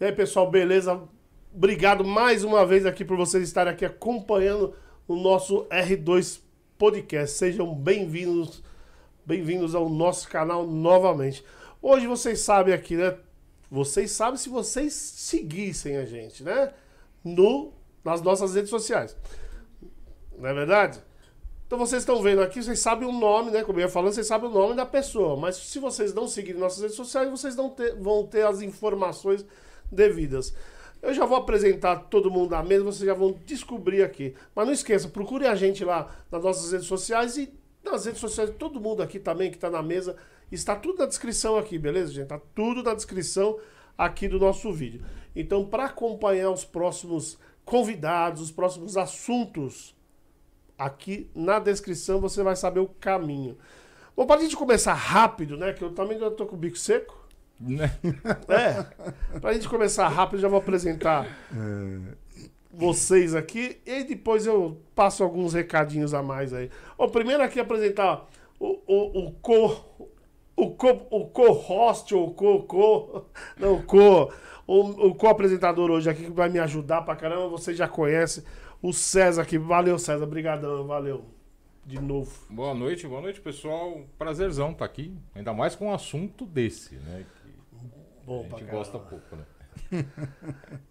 E aí, pessoal, beleza? Obrigado mais uma vez aqui por vocês estarem aqui acompanhando o nosso R2 Podcast. Sejam bem-vindos, bem-vindos ao nosso canal novamente. Hoje vocês sabem aqui, né? Vocês sabem se vocês seguissem a gente, né? No, nas nossas redes sociais. Não é verdade? Então vocês estão vendo aqui, vocês sabem o nome, né? Como eu ia falando, vocês sabem o nome da pessoa. Mas se vocês não seguirem nossas redes sociais, vocês não ter, vão ter as informações devidas. Eu já vou apresentar todo mundo da mesa, vocês já vão descobrir aqui. Mas não esqueça, procure a gente lá nas nossas redes sociais e nas redes sociais de todo mundo aqui também que está na mesa. Está tudo na descrição aqui, beleza, gente? Está tudo na descrição aqui do nosso vídeo. Então, para acompanhar os próximos convidados, os próximos assuntos, aqui na descrição você vai saber o caminho. Bom, para a gente começar rápido, né? Que eu também já estou com o bico seco. Né? É. Pra gente começar rápido, já vou apresentar vocês aqui e depois eu passo alguns recadinhos a mais aí. Ó, primeiro aqui apresentar o, o, o co. O co, o co-host, ou co, co, não, o co, o, o co-apresentador hoje aqui que vai me ajudar pra caramba, você já conhece, o César aqui. Valeu, César, brigadão, valeu. De novo. Boa noite, boa noite, pessoal. Prazerzão estar aqui. Ainda mais com um assunto desse, né? Bom a gente gosta pouco, né?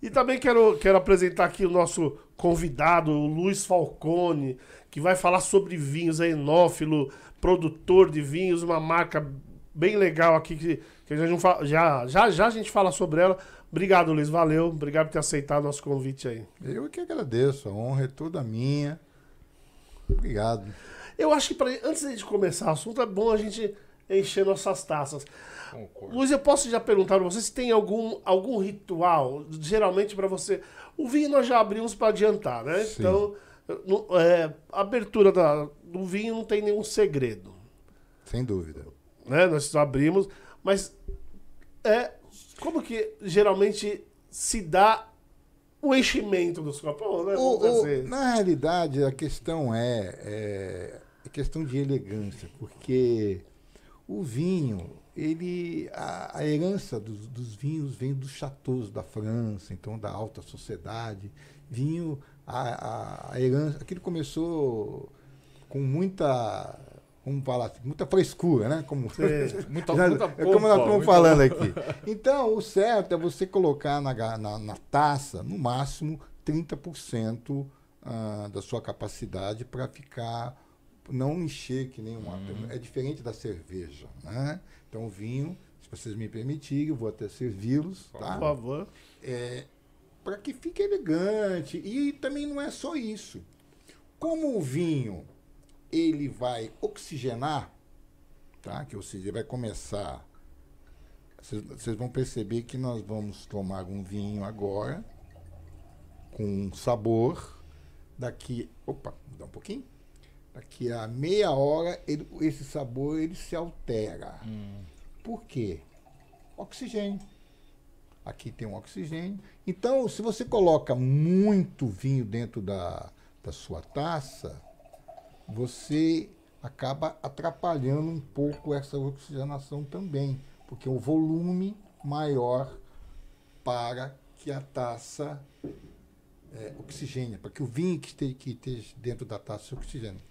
E também quero, quero apresentar aqui o nosso convidado, o Luiz Falcone, que vai falar sobre vinhos, é enófilo, produtor de vinhos, uma marca bem legal aqui que, que a gente já, já já a gente fala sobre ela. Obrigado, Luiz, valeu. Obrigado por ter aceitado o nosso convite aí. Eu que agradeço, a honra é toda minha. Obrigado. Eu acho que pra, antes de começar o assunto, é bom a gente encher nossas taças. Concordo. Luiz, eu posso já perguntar pra você se tem algum, algum ritual, geralmente pra você. O vinho nós já abrimos pra adiantar, né? Sim. Então, no- é, a abertura da- do vinho não tem nenhum segredo, Sem dúvida. né? Nós abrimos, mas é como que geralmente se dá o enchimento dos copos, né? O- o- na realidade, a questão é, é, é questão de elegância, porque o vinho, ele a, a herança dos, dos vinhos vem dos chateaus da França, então da alta sociedade. Vinho, a, a, a herança, aquilo começou com muita, como falar assim, muita frescura, né? Como, Sim. Muita, Já- muita é como nós pompa, estamos falando aqui. Então, o certo é você colocar na, na, na taça, no máximo, 30% ah, da sua capacidade para ficar. Não encher que nem uma. É diferente da cerveja. Né? Então, o vinho, se vocês me permitirem, eu vou até servi-los. Por Tá? favor. é, para que fique elegante. E também não é só isso. Como o vinho ele vai oxigenar, tá? Que ou seja, ele vai começar. Vocês vão perceber que nós vamos tomar um vinho agora com sabor. Daqui, opa, dá um pouquinho. Daqui a meia hora ele- esse sabor ele se altera. Hum, Por quê? Oxigênio. Aqui tem um oxigênio. Então, se você coloca muito vinho dentro da, da sua taça, você acaba atrapalhando um pouco essa oxigenação também, porque o volume maior para que a taça é, oxigene, para que o vinho que esteja, que esteja dentro da taça se oxigene.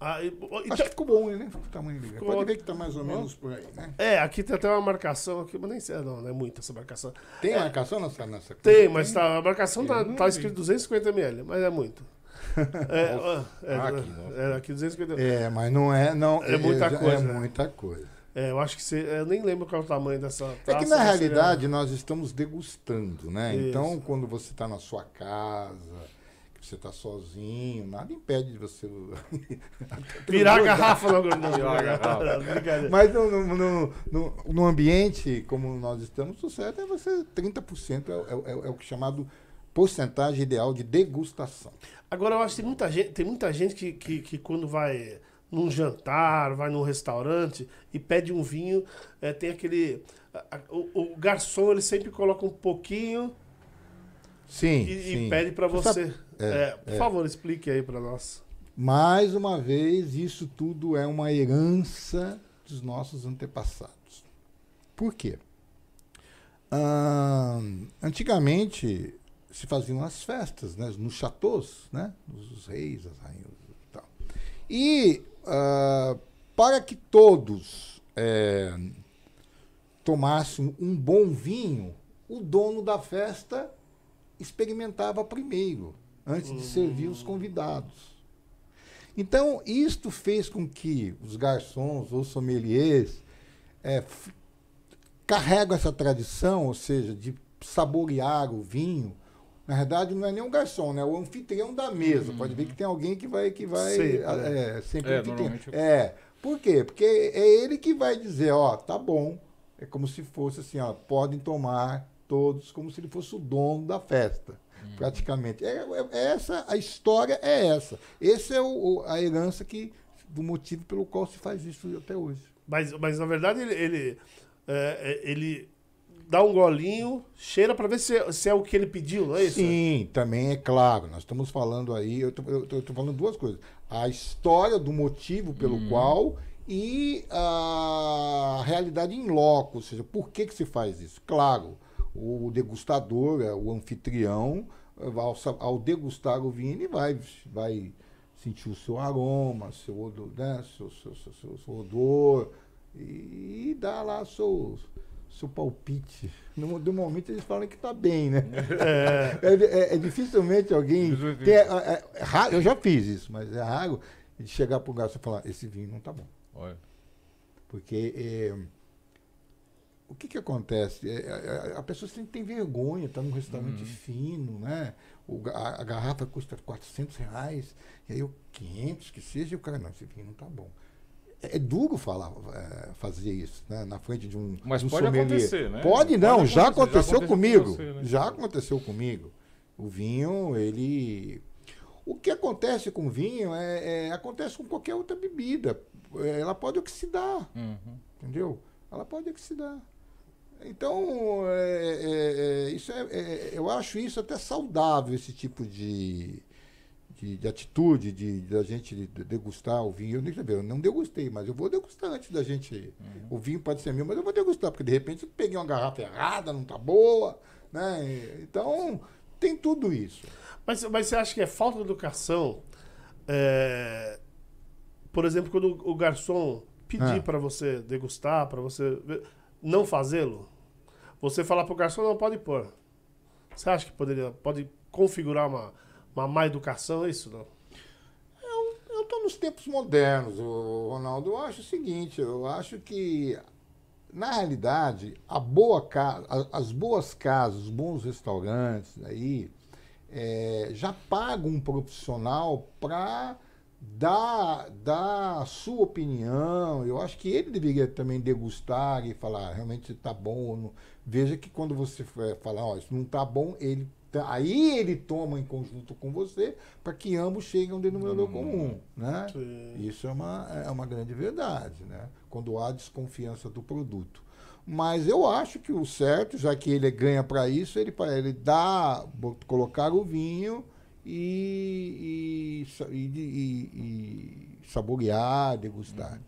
Ah, e- então- Acho que ficou bom, né? Ficou o tamanho legal. Ficou Pode ver que está mais ou menos por aí, né? é, aqui tem até uma marcação aqui, mas nem sei, não, não é muita essa marcação. Tem marcação nessa, nessa Tem, mas tá, a marcação tá, tá escrito 250 ml, mas é muito. É, é, Ah, aqui, é, nossa. é, aqui 250 ml. É, mas não é. Não, É muita já- coisa, É né? muita coisa. É, eu acho que você. Eu nem lembro qual é o tamanho dessa. É que taça, na realidade nós estamos degustando, né? Isso. Então, quando você está na sua casa, você está sozinho, nada impede de você. Virar a garrafa logo. Brincadeira. Mas no, no, no, no- no ambiente como nós estamos, o certo é você 30% é, é, é, é o que é chamado porcentagem ideal de degustação. Agora eu acho que tem muita gente, tem muita gente que, que, que quando vai num jantar, vai num restaurante e pede um vinho, é, tem aquele. a- a- o, o garçom ele sempre coloca um pouquinho Sim, e, sim. e pede para você. sabe- É, é, por é. favor, explique aí para nós. Mais uma vez, isso tudo é uma herança dos nossos antepassados. Por quê? Ah, antigamente se faziam as festas, né, nos chateaus, né, os reis, as rainhas e tal. E ah, para que todos é, tomassem um bom vinho, o dono da festa experimentava primeiro, antes de servir os convidados. Então, isto fez com que os garçons ou sommeliers é, f- carregam essa tradição, ou seja, de saborear o vinho. Na verdade, não é nem um garçom, né? É o anfitrião da mesa. Pode ver que tem alguém que vai. Que vai Sempre, é, sempre É, anfitrião. normalmente- É. Por quê? Porque é ele que vai dizer, ó, tá bom. É como se fosse assim, ó, podem tomar todos, como se ele fosse o dono da festa, praticamente. É, é- é essa, a história é essa. Esse é o, o- a herança que, do motivo pelo qual se faz isso até hoje. Mas, mas na verdade ele, ele, é, é, ele dá um golinho, cheira pra ver se, é- se é o que ele pediu, não é isso? Sim, também é claro. Nós estamos falando aí, eu estou falando duas coisas. A história do motivo pelo qual e a realidade em loco, ou seja, por que, que se faz isso? Claro, o degustador, é, o anfitrião, eh, ao, degustar o vinho, ele vai, vai sentir o seu aroma, seu odor, né? seu, seu, seu, seu- odor e, dá lá seu, seu palpite. No, momento eles falam que está bem, né? É, É, é- é dificilmente alguém. é- é- raro- eu já fiz isso, mas é raro de chegar pro garçom e falar: esse vinho não tá bom. Olha. Porque é, o que, que acontece? É, é, a pessoa sempre tem vergonha, está num restaurante fino, né? O a, a garrafa custa 400 reais, e aí o 500 que seja, e o cara, não, esse vinho não tá bom. É, é duro falar, é, fazer isso, né? Na frente de um. Mas um pode sommelier. acontecer, né? Pode não, Pode já acontecer, já aconteceu aconteceu com comigo. você, né? Já aconteceu comigo. O vinho, ele. O que acontece com o vinho é, é- acontece com qualquer outra bebida. É, Ela pode oxidar, Uhum. entendeu? Ela pode oxidar. Então, é, é, é, isso é, é- eu acho isso até saudável, esse tipo de, de, de atitude de, da gente de- degustar o vinho. Eu, eu não degustei, mas eu vou degustar antes da gente. O vinho pode ser meu, mas eu vou degustar, porque de repente eu peguei uma garrafa errada, não tá boa. Né? Então, tem tudo isso. mas, mas você acha que é falta de educação? é, por exemplo, quando o garçom pedir Ah. pra você degustar, pra você ver, não fazê-lo, você falar pro garçom não pode pôr. Você acha que poderia pode configurar uma, uma má educação isso não? Eu estou nos tempos modernos, Ronaldo. Eu acho o seguinte, eu acho que, na realidade, a boa ca- a- as boas casas, os bons restaurantes aí, é, já pagam um profissional para dar, dar a sua opinião. Eu acho que ele deveria também degustar e falar, "Ah, realmente está bom ou não. Veja que quando você falar, ó, isso não está bom, ele tá- aí ele toma em conjunto com você para que ambos cheguem a um denominador comum, né? Sim. Isso é uma, é uma grande verdade, né? Quando há desconfiança do produto. Mas eu acho que o certo, já que ele ganha para isso, ele para ele bo- colocar o vinho e, e, e- e- saborear, degustar.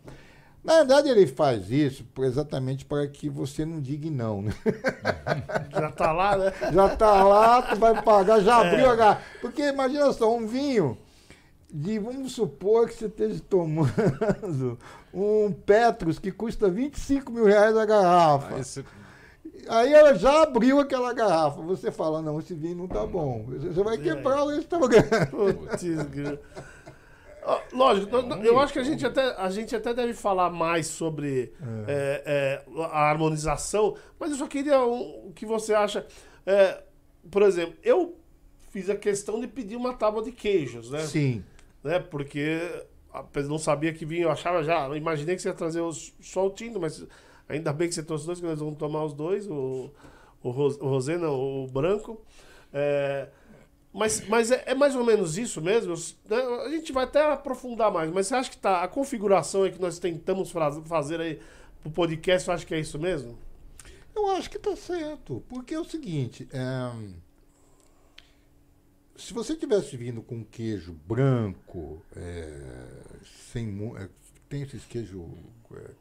Na verdade, ele faz isso exatamente para que você não diga não, né? Já tá lá, né? Já tá lá, tu vai pagar, já abriu a garrafa. Porque imagina só, um vinho de, vamos supor que você esteja tomando um Petrus que custa 25 mil reais a garrafa. Você- Aí ela já abriu aquela garrafa. Você fala, não, esse vinho não tá bom. Você vai quebrar o restaurante. Putz. Ó, Lógico, eu acho que a gente, até, a gente até deve falar mais sobre é, é, a harmonização, mas eu só queria um- o que você acha. É, por exemplo, eu fiz a questão de pedir uma tábua de queijos, né? Sim. né? Porque não sabia que vinho, eu achava já, imaginei que você ia trazer os, só o tinto, mas ainda bem que você trouxe dois, que nós vamos tomar os dois, o, o, o rosé, não, o branco. É, mas mas é, é mais ou menos isso mesmo? né? A gente vai até aprofundar mais, mas você acha que tá, a configuração aí que nós tentamos fazer aí pro podcast, você acha que é isso mesmo? Eu acho que tá certo. Porque é o seguinte. é, se você tivesse vindo com queijo branco, é, sem é, tem esses queijo,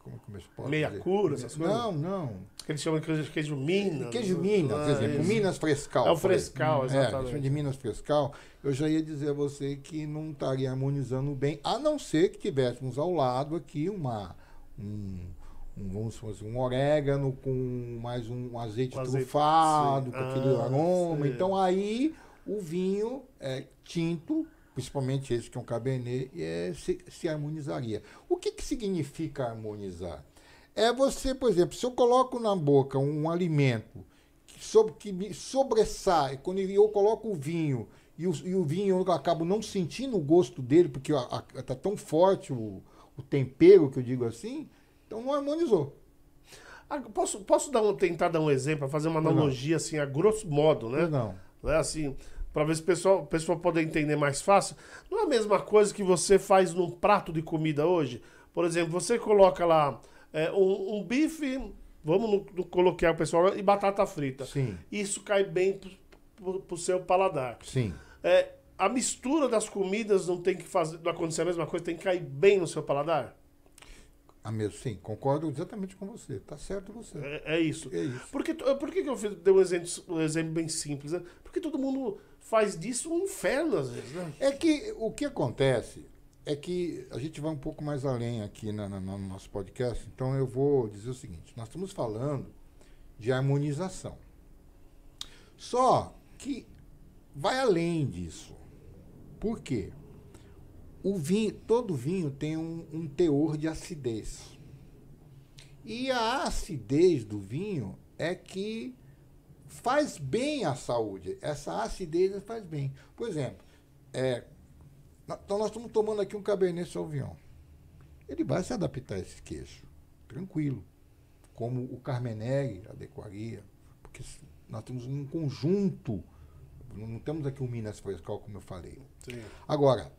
como, como eu posso Meia dizer? cura, essas coisas? Não, não. Que eles chamam de queijo, queijo Minas. Queijo Minas, por Ah, exemplo, isso. Minas Frescal. É o. Frescal, É, exatamente. chamam de Minas Frescal. Eu já ia dizer a você que não estaria harmonizando bem, a não ser que tivéssemos ao lado aqui uma. Um, um, vamos supor assim, um orégano com mais um azeite Um trufado, com aquele Ah, aroma. sei. Então aí o vinho é, tinto, principalmente esse que é um cabernet, é, se, se harmonizaria. O que, que significa harmonizar? É você, por exemplo, se eu coloco na boca um alimento que, sob- que me sobressai, quando eu coloco o vinho e o, e o vinho eu acabo não sentindo o gosto dele, porque está tão forte o, o tempero, que eu digo assim, então não harmonizou. Ah, Posso, posso dar um, tentar dar um exemplo, fazer uma Pois não. analogia assim, a grosso modo, né? Não. Né, assim, para ver se o pessoal, o pessoal poder entender mais fácil. Não é a mesma coisa que você faz num prato de comida hoje. Por exemplo, você coloca lá é, um, um bife, vamos no, no coloquial pessoal, e batata frita. Sim, Isso cai bem pro, pro, pro seu paladar. sim. É, a mistura das comidas não tem que fazer, não acontecer a mesma coisa, tem que cair bem no seu paladar. A mesmo, sim, concordo exatamente com você. Tá certo você. É, é isso. É isso. Por que, por que eu dei um exemplo, um exemplo bem simples? Né? Porque todo mundo faz disso um inferno às vezes, né? É que o que acontece é que a gente vai um pouco mais além aqui na- na- no nosso podcast, então eu vou dizer o seguinte: nós estamos falando de harmonização. Só que vai além disso. Por quê? O vinho, todo vinho tem um, um teor de acidez. E a acidez do vinho é que faz bem à saúde. Essa acidez faz bem. Por exemplo, é, então nós estamos tomando aqui um Cabernet Sauvignon. Ele vai se adaptar a esse queijo, tranquilo. Como o Carmenere adequaria, porque nós temos um conjunto, não temos aqui um Minas Frescal, como eu falei. Sim. Agora,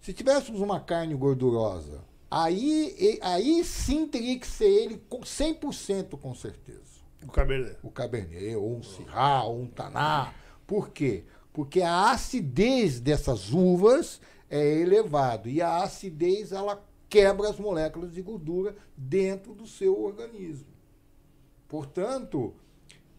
se tivéssemos uma carne gordurosa, aí, aí sim teria que ser ele com 100% com certeza O Cabernet. o Cabernet, ou um Syrah, ou um Taná. Por quê? Porque a acidez dessas uvas é elevado e a acidez ela quebra as moléculas de gordura dentro do seu organismo. Portanto,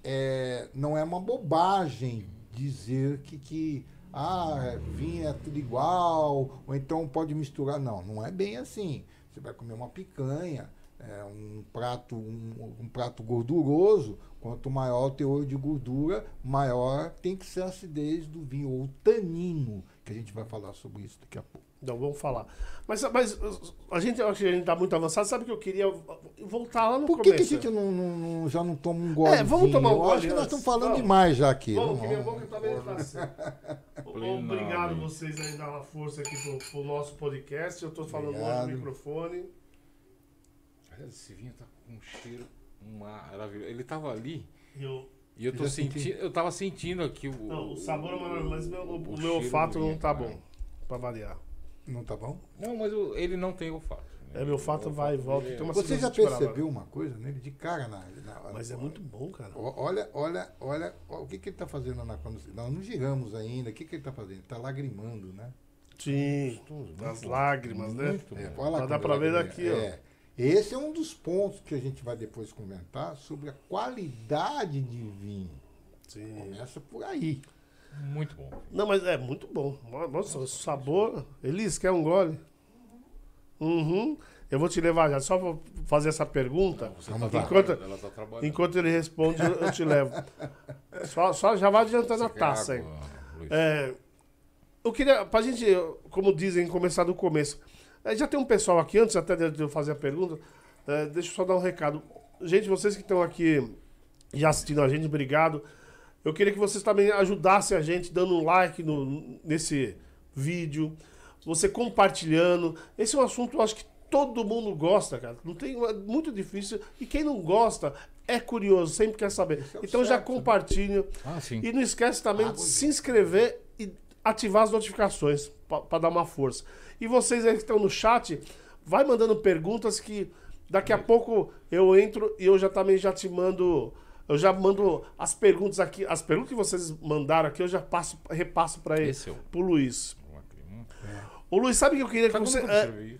é, não é uma bobagem dizer que, que ah, vinho é tudo igual, ou então pode misturar. Não, não é bem assim. Você vai comer uma picanha, é, um, prato, um, um prato gorduroso, quanto maior o teor de gordura, maior tem que ser a acidez do vinho, ou o tanino, que a gente vai falar sobre isso daqui a pouco. Não, vamos falar. Mas, mas a gente, eu acho que a gente tá muito avançado. Sabe que eu queria voltar lá no Por que, que a começo? gente não, não- não- já não toma um gole? É, vamos tomar um Eu gole acho que nós estamos falando Vamos. demais já aqui. Vamos, Vamos, que minha boca também tá assim. Obrigado vocês aí dar uma força aqui pro, pro nosso podcast. Eu tô falando Obrigado. longe do microfone. Esse vinho tá com um cheiro maravilhoso. Ele tava ali E eu, e eu tô senti. Eu tava sentindo aqui o. não, o sabor é maravilhoso, mas meu- o, o meu olfato não tá cara. bom. Pra variar. Não tá bom? Não, mas o- ele não tem olfato. né? É, meu olfato O vai e volta, é- tem uma- Você já percebeu uma coisa nele de cara na. na- Mas é muito bom, cara. Olha, olha, olha, ó, o que, que ele tá fazendo na quando Nós não giramos ainda. O que, que ele tá fazendo? Ele tá lagrimando, né? Sim, Gostoso, muito bom. lágrimas, né? Muito É, olha lá Mas dá pra ver daqui, ó. É. Esse é um dos pontos que a gente vai depois comentar sobre a qualidade de vinho. Sim. Começa por aí. Muito bom. Não, mas é muito bom. Nossa, o sabor. Elis, quer um gole? Uhum. Eu vou te levar já. Só vou fazer essa pergunta. Você Vamos tá. Enquanto- tá trabalhando. Enquanto ele responde, eu te levo. Só, só já vai adiantando a taça Luiz? É, eu queria, pra gente, como dizem, começar do começo. É, já tem um pessoal aqui, antes até de eu fazer a pergunta, é, deixa eu só dar um recado. Gente, vocês que estão aqui já assistindo a gente, obrigado. Eu queria que vocês também ajudassem a gente dando um like no, nesse vídeo, você compartilhando. Esse é um assunto, eu acho que todo mundo gosta, cara. Não tem, é muito difícil. E quem não gosta é curioso, sempre quer saber. É Então já certo, né? compartilha. Ah, sim. E não esquece também de de- se inscrever e ativar as notificações para dar uma força. E vocês aí que estão no chat, vai mandando perguntas que daqui a pouco eu entro e eu já também já te mando, eu já mando as perguntas aqui, as perguntas que vocês mandaram aqui, eu já passo, repasso para ele, Esse é o. pro Luiz. O Luiz, sabe o que eu queria que Sabe você é,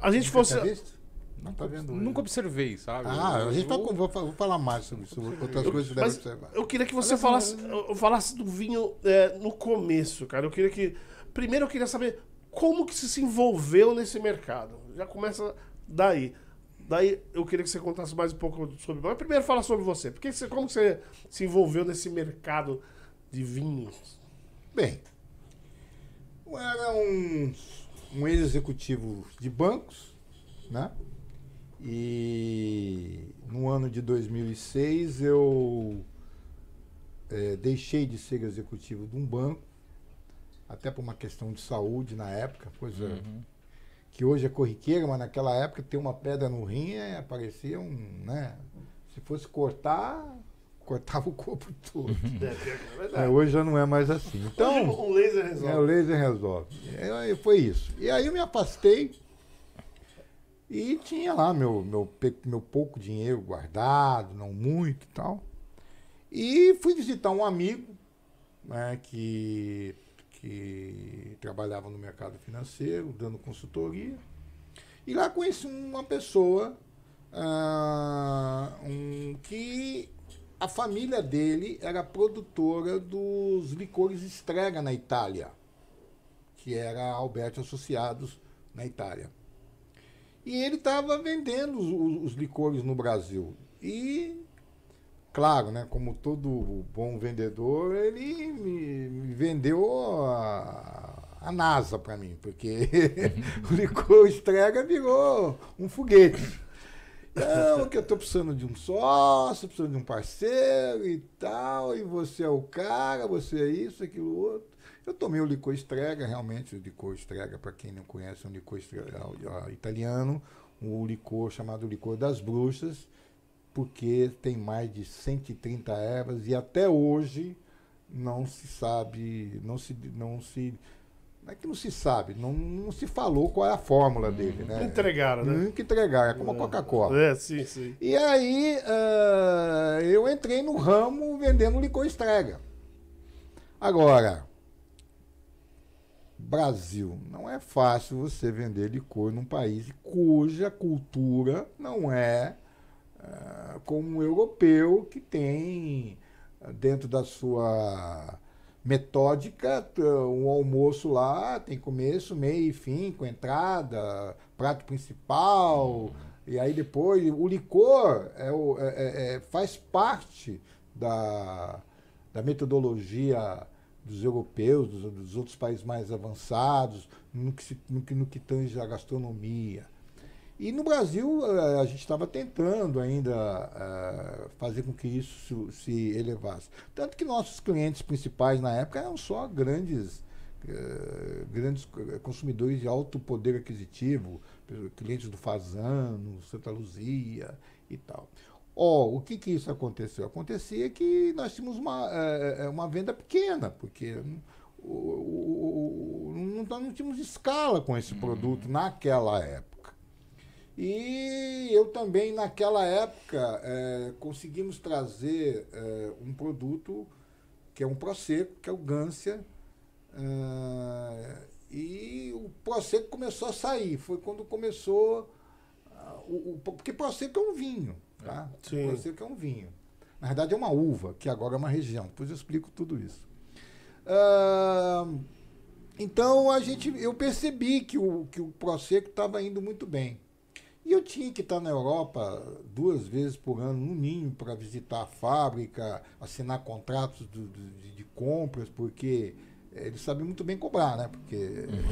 a gente fosse Você tá? Tá vendo? Nunca observei, sabe? Ah, Eu- a gente vai, eu- vou, vou falar mais sobre isso, outras Eu- coisas que você deve observar. eu queria que você falasse, eu- eu falasse do vinho é, no começo, cara. Eu queria que. Primeiro eu queria saber como que você se envolveu nesse mercado. Já começa daí. Daí eu queria que você contasse mais um pouco sobre. Mas primeiro fala sobre você. Porque você, como você se envolveu nesse mercado de vinhos? Bem, eu era um, um ex-executivo de bancos, né? E no ano de 2006 eu eh, deixei de ser executivo de um banco, até por uma questão de saúde na época, coisa Uhum. que hoje é corriqueira, mas naquela época ter uma pedra no rim é, parecia um, né? Se fosse cortar, cortava o corpo todo. É, é É, verdade. hoje já não é mais assim. Então, Hoje um laser é, o resolve. laser resolve. E aí foi isso. E aí eu me afastei e tinha lá meu, meu, meu pouco dinheiro guardado, não muito e tal. E fui visitar um amigo né, que, que trabalhava no mercado financeiro, dando consultoria. E lá conheci uma pessoa ah, um, que a família dele era produtora dos licores Strega na Itália, que era Alberto Associados na Itália. E ele estava vendendo os- os licores no Brasil. E, claro, né, como todo bom vendedor, ele me, me vendeu a, a NASA para mim, porque o licor Strega virou um foguete. Não, que eu tô precisando de um sócio, precisando de um parceiro e tal, e você é o cara, você é isso, aquilo, outro. Eu tomei o licor Strega, realmente, o licor Strega, para quem não conhece, é um licor Strega, ah, italiano, um licor chamado licor das bruxas, porque tem mais de 130 ervas e até hoje não se sabe, não se, não se, não é que não se sabe, não, não se falou qual é a fórmula dele, né? Entregaram, né? Nunca entregar, é como a Coca-Cola. É, sim, sim. E aí ah, eu entrei no ramo vendendo licor estrega. Agora, Brasil, não é fácil você vender licor num país cuja cultura não é ah, como o europeu, que tem ah, dentro da sua metódica um almoço lá, tem começo, meio e fim, com entrada, prato principal, e aí depois o licor é é- é- é- faz parte da, da metodologia dos europeus, dos, dos outros países mais avançados, no que, se- no que, no que tange a gastronomia. E no Brasil eh, a gente estava tentando ainda eh, fazer com que isso se, se elevasse. Tanto que nossos clientes principais na época eram só grandes, eh, grandes consumidores de alto poder aquisitivo, clientes do Fazano, Santa Luzia e tal. Ó, o que que isso aconteceu? Acontecia que nós tínhamos uma, uma venda pequena, porque o- o- o- não, não tínhamos escala com esse produto naquela época. E eu também, naquela época, eh, conseguimos trazer eh, um produto que é um Prosecco, que é o Gância. eh, e o Prosecco começou a sair. Foi quando começou. o, o- porque Prosecco é um vinho. Tá? Sim. Prosecco é um vinho. Na verdade, é uma uva, que agora é uma região. Depois eu explico tudo isso. Ah, então a gente, eu percebi que o, que o Prosecco estava indo muito bem. E eu tinha que estar na Europa duas vezes por ano, no mínimo, para visitar a fábrica, assinar contratos do- do- de, de compras, porque eles sabem muito bem cobrar, né? Porque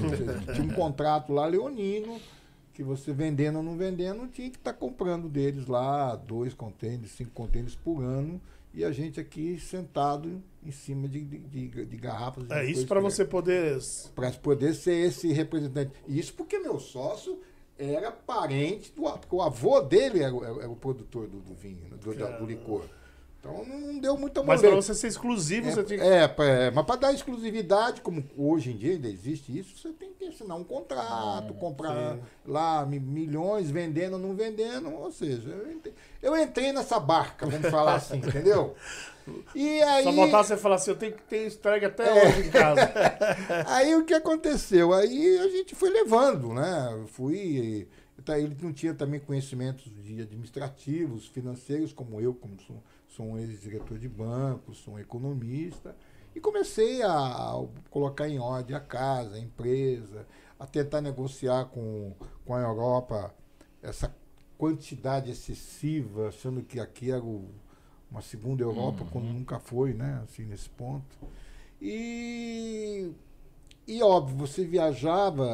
você tinha um contrato lá leonino, que você vendendo ou não vendendo, tinha que estar comprando deles lá dois contêineres, cinco contêineres por ano, e a gente aqui sentado em cima de, de, de- de garrafas. de É isso para você poder. para poder ser esse representante. Isso porque meu sócio era parente do porque o avô dele era, o- era o produtor do, do vinho, né, do, da- do licor. Então não deu muita Mas para você ser exclusivo, você tinha que. É, é, é, mas para dar exclusividade, como hoje em dia ainda existe isso, você tem que assinar um contrato, comprar sim. lá mi- milhões, vendendo ou não vendendo. Ou seja, eu entrei, eu entrei nessa barca, vamos falar assim, entendeu? E aí. Só faltava você falar assim, eu tenho que ter entregue até É. hoje em casa. Aí o que aconteceu? Aí a gente foi levando, né? Fui tá- ele não tinha também conhecimentos de administrativos, financeiros, como eu, como sou, sou um ex-diretor de banco, sou um economista. E comecei a colocar em ordem a casa, a empresa, a tentar negociar com, com a Europa essa quantidade excessiva, achando que aqui era o- uma segunda Europa, Uhum. quando nunca foi, né? Assim, nesse ponto. E, e óbvio, você viajava,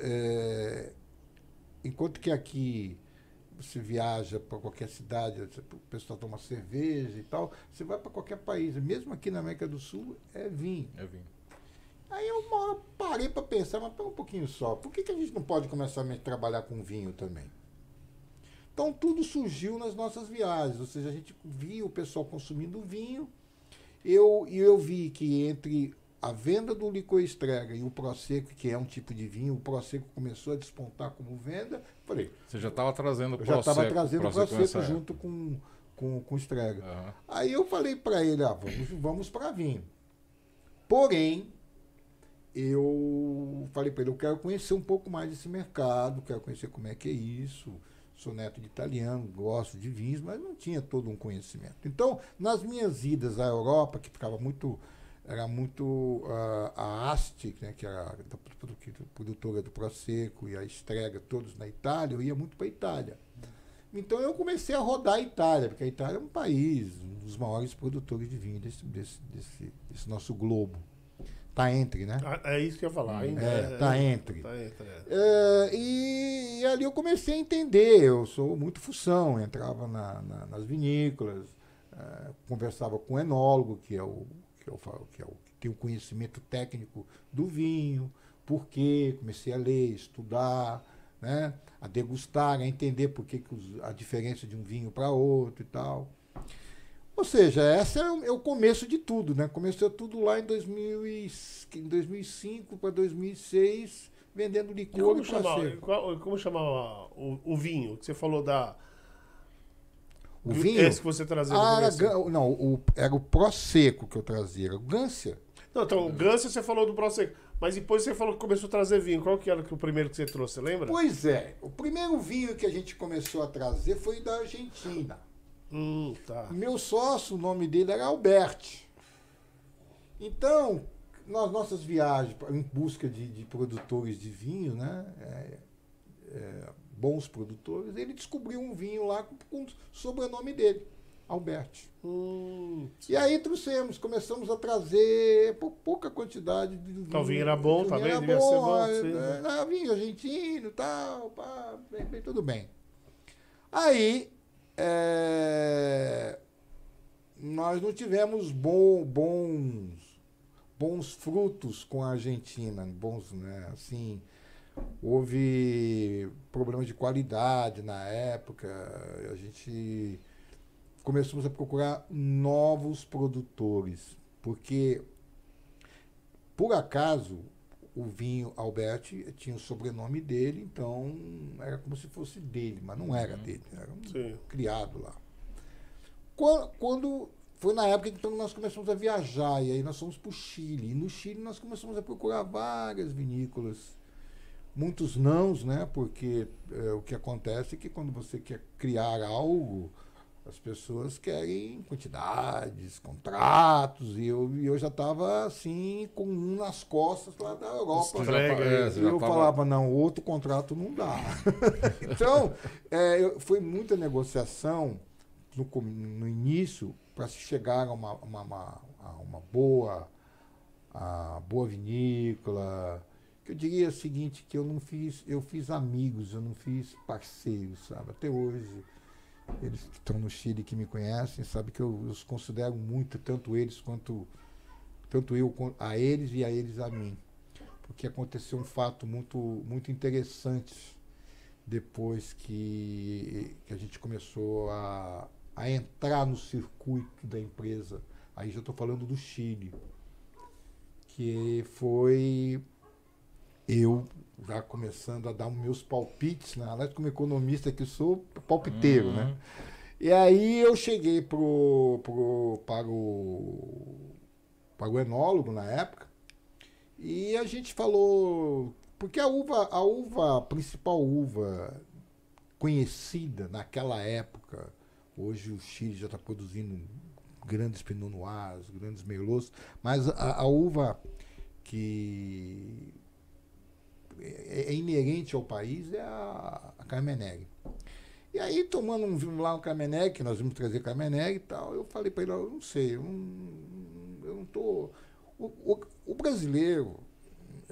é, enquanto que aqui você viaja para qualquer cidade, o pessoal toma cerveja e tal, você vai para qualquer país, mesmo aqui na América do Sul, é vinho. É vinho. Aí eu uma hora parei para pensar, mas pera um pouquinho só, por que, que a gente não pode começar a trabalhar com vinho também? Então tudo surgiu nas nossas viagens, ou seja, a gente via o pessoal consumindo vinho, eu, e eu vi que entre a venda do licor estrega e o Prosecco, que é um tipo de vinho, o Prosecco começou a despontar como venda, falei, Você já estava trazendo eu já estava Prosecco- trazendo o Prosecco Prosecco junto com, com, com o estrega. Aham. Aí eu falei para ele, ah, vamos, vamos para vinho. Porém, eu falei para ele, eu quero conhecer um pouco mais desse mercado, quero conhecer como é que é isso. Sou neto de italiano, gosto de vinhos, mas não tinha todo um conhecimento. Então, nas minhas idas à Europa, que ficava muito, era muito ah, a Asti, né, que era a produ- produtora do Prosecco e a Estrega, todos na Itália, eu ia muito para a Itália. Então eu comecei a rodar a Itália, porque a Itália é um país, um dos maiores produtores de vinho desse, desse, desse, desse nosso globo. Tá entre, né? Ah, É isso que eu ia falar. Ainda É, tá entre. Tá entre. é. É, e, e ali eu comecei a entender. Eu sou muito fução, entrava na- na- nas vinícolas, é, conversava com o enólogo, que é o que, eu falo, que é o que tem o conhecimento técnico do vinho, por quê, comecei a ler, estudar, né, a degustar, a entender por que, que os- a diferença de um vinho para outro e tal. Ou seja, esse é o, é o começo de tudo, né? Começou tudo lá em, 2000 e, em 2005 para 2006, vendendo licor como e chamava, qual- como chamava o, o vinho? Que você falou da. O vinho? Esse que você trazia no Ah, era, não, o, era o Prosecco que eu trazia, era o Gância. Não, então, o Gância você falou do Prosecco. Mas depois você falou que começou a trazer vinho. Qual que era o primeiro que você trouxe, você lembra? Pois é, o primeiro vinho que a gente começou a trazer foi da Argentina. Hum, tá. Meu sócio, o nome dele era Alberti. Então, nas nossas viagens em busca de, de produtores de vinho, né? é, é, bons produtores, ele descobriu um vinho lá com, com o sobrenome dele, Alberti. Hum, E aí trouxemos, começamos a trazer pou- pouca quantidade de vinho. Então, o vinho era bom também, Era devia ser bom, é, sim. é, era vinho argentino e tal, pá, bem, bem, tudo bem. Aí, é, nós não tivemos bom- bons, bons frutos com a Argentina, bons, né, assim, houve problemas de qualidade na época, a gente começamos a procurar novos produtores, porque por acaso o vinho Alberti tinha o sobrenome dele, então era como se fosse dele, mas não era dele, era um sim. criado lá. Quando, quando foi na época que então, nós começamos a viajar, e aí nós fomos para o Chile. E no Chile nós começamos a procurar várias vinícolas. Muitos nãos, né? Porque é, o que acontece é que quando você quer criar algo, as pessoas querem quantidades, contratos, e eu, e eu já estava assim, com um nas costas lá da Europa. É, E já eu tava- falava, não, outro contrato não dá. então, é, eu- foi muita negociação no, no início para se chegar a uma, uma, uma, a uma boa, a boa vinícola. Que eu diria o seguinte, que eu não fiz, eu fiz amigos, eu não fiz parceiros, sabe? Até hoje, eles que estão no Chile que me conhecem, sabe que eu os considero muito, tanto eles quanto tanto eu a eles e a eles a mim. Porque aconteceu um fato muito, muito interessante depois que, que a gente começou a, a entrar no circuito da empresa. Aí já estou falando do Chile. Que foi eu já começando a dar meus palpites, né? Aliás, como economista que sou, palpiteiro, Uhum. né? E aí eu cheguei pro, pro, para, o, para o enólogo na época e a gente falou. Porque a uva, a uva, a principal uva conhecida naquela época. Hoje o Chile já está produzindo grandes Pinot Noirs, grandes Merlots, mas a, a uva que é, é inerente ao país é a, a Carmenere. E aí, tomando um vinho lá no Carmenere, que nós vimos trazer Carmenere e tal, eu falei para ele, eu não sei, eu não, não tô... O, o, o brasileiro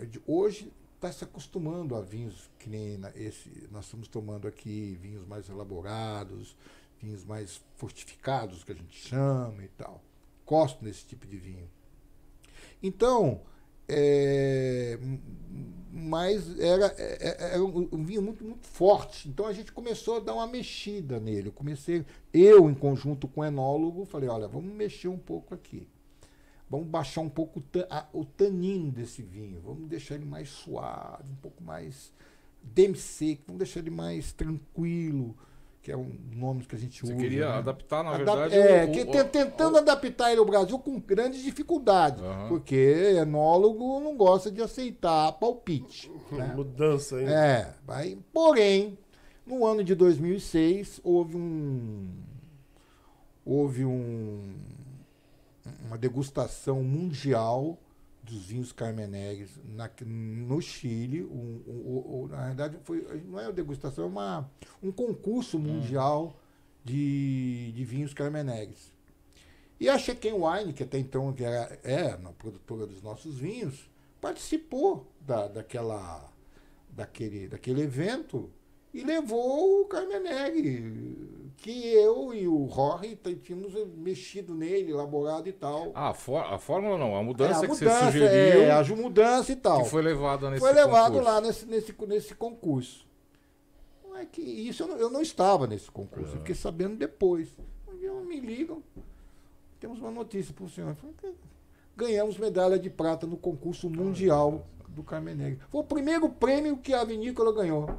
de hoje está se acostumando a vinhos que nem esse, nós estamos tomando aqui, vinhos mais elaborados, vinhos mais fortificados, que a gente chama e tal. Gosto desse tipo de vinho. Então, é, mas era, é, é, era um vinho muito, muito forte. Então a gente começou a dar uma mexida nele. Eu comecei, eu, em conjunto com o enólogo, falei, olha, vamos mexer um pouco aqui. Vamos baixar um pouco o tanino desse vinho. Vamos deixar ele mais suave, um pouco mais demi-seco. Vamos deixar ele mais tranquilo que é um nome que a gente Você usa. queria né? adaptar, na Adap verdade. É, o, que, o, tentando o, adaptar ele ao Brasil com grandes dificuldades, Uhum. porque enólogo não gosta de aceitar palpite. né? Mudança aí. É, aí, porém, no ano de 2006 houve um houve um uma degustação mundial dos vinhos Carmeneres na, no Chile. Um, um, um, na verdade, foi, não é uma degustação, é uma, um concurso mundial de, de vinhos Carmeneres. E a Chequen Wine, que até então que era, é a produtora dos nossos vinhos, participou da, daquela, daquele, daquele evento e levou o Carmenegre, que eu e o Rory tínhamos mexido nele, elaborado e tal. Ah, a, fórmula não, a mudança, É, a que mudança, você sugeriu, é, a mudança e tal. que foi levada nesse Foi levado concurso. lá nesse, nesse, nesse concurso. Não é que isso eu não, eu não estava nesse concurso, eu fiquei sabendo depois. Um dia me ligam, temos uma notícia para o senhor. "Que- Ganhamos medalha de prata no concurso mundial do Carmenegre. Foi o primeiro prêmio que a vinícola ganhou.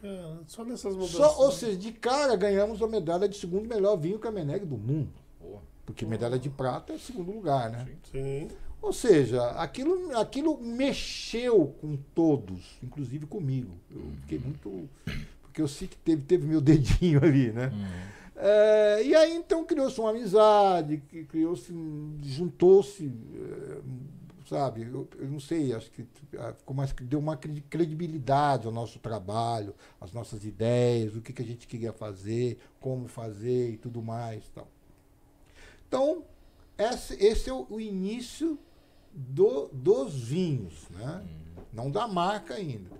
Cara, só nessas mudanças. Só, ou seja, de cara ganhamos a medalha de segundo melhor vinho Carmenegre do mundo. Pô, Porque medalha de prata é segundo lugar, né? sim. Sim. Ou seja, aquilo, aquilo mexeu com todos, inclusive comigo. Eu fiquei muito. Porque eu sei que teve, teve meu dedinho ali, né? É, e aí então criou-se uma amizade, que criou-se, juntou-se, é, sabe? Eu, eu não sei, acho que ficou mais, deu uma credi- credibilidade ao nosso trabalho, às nossas ideias, o que, que a gente queria fazer, como fazer e tudo mais. Tal. Então, esse, esse é o, o início do- dos vinhos, né? Não da marca ainda.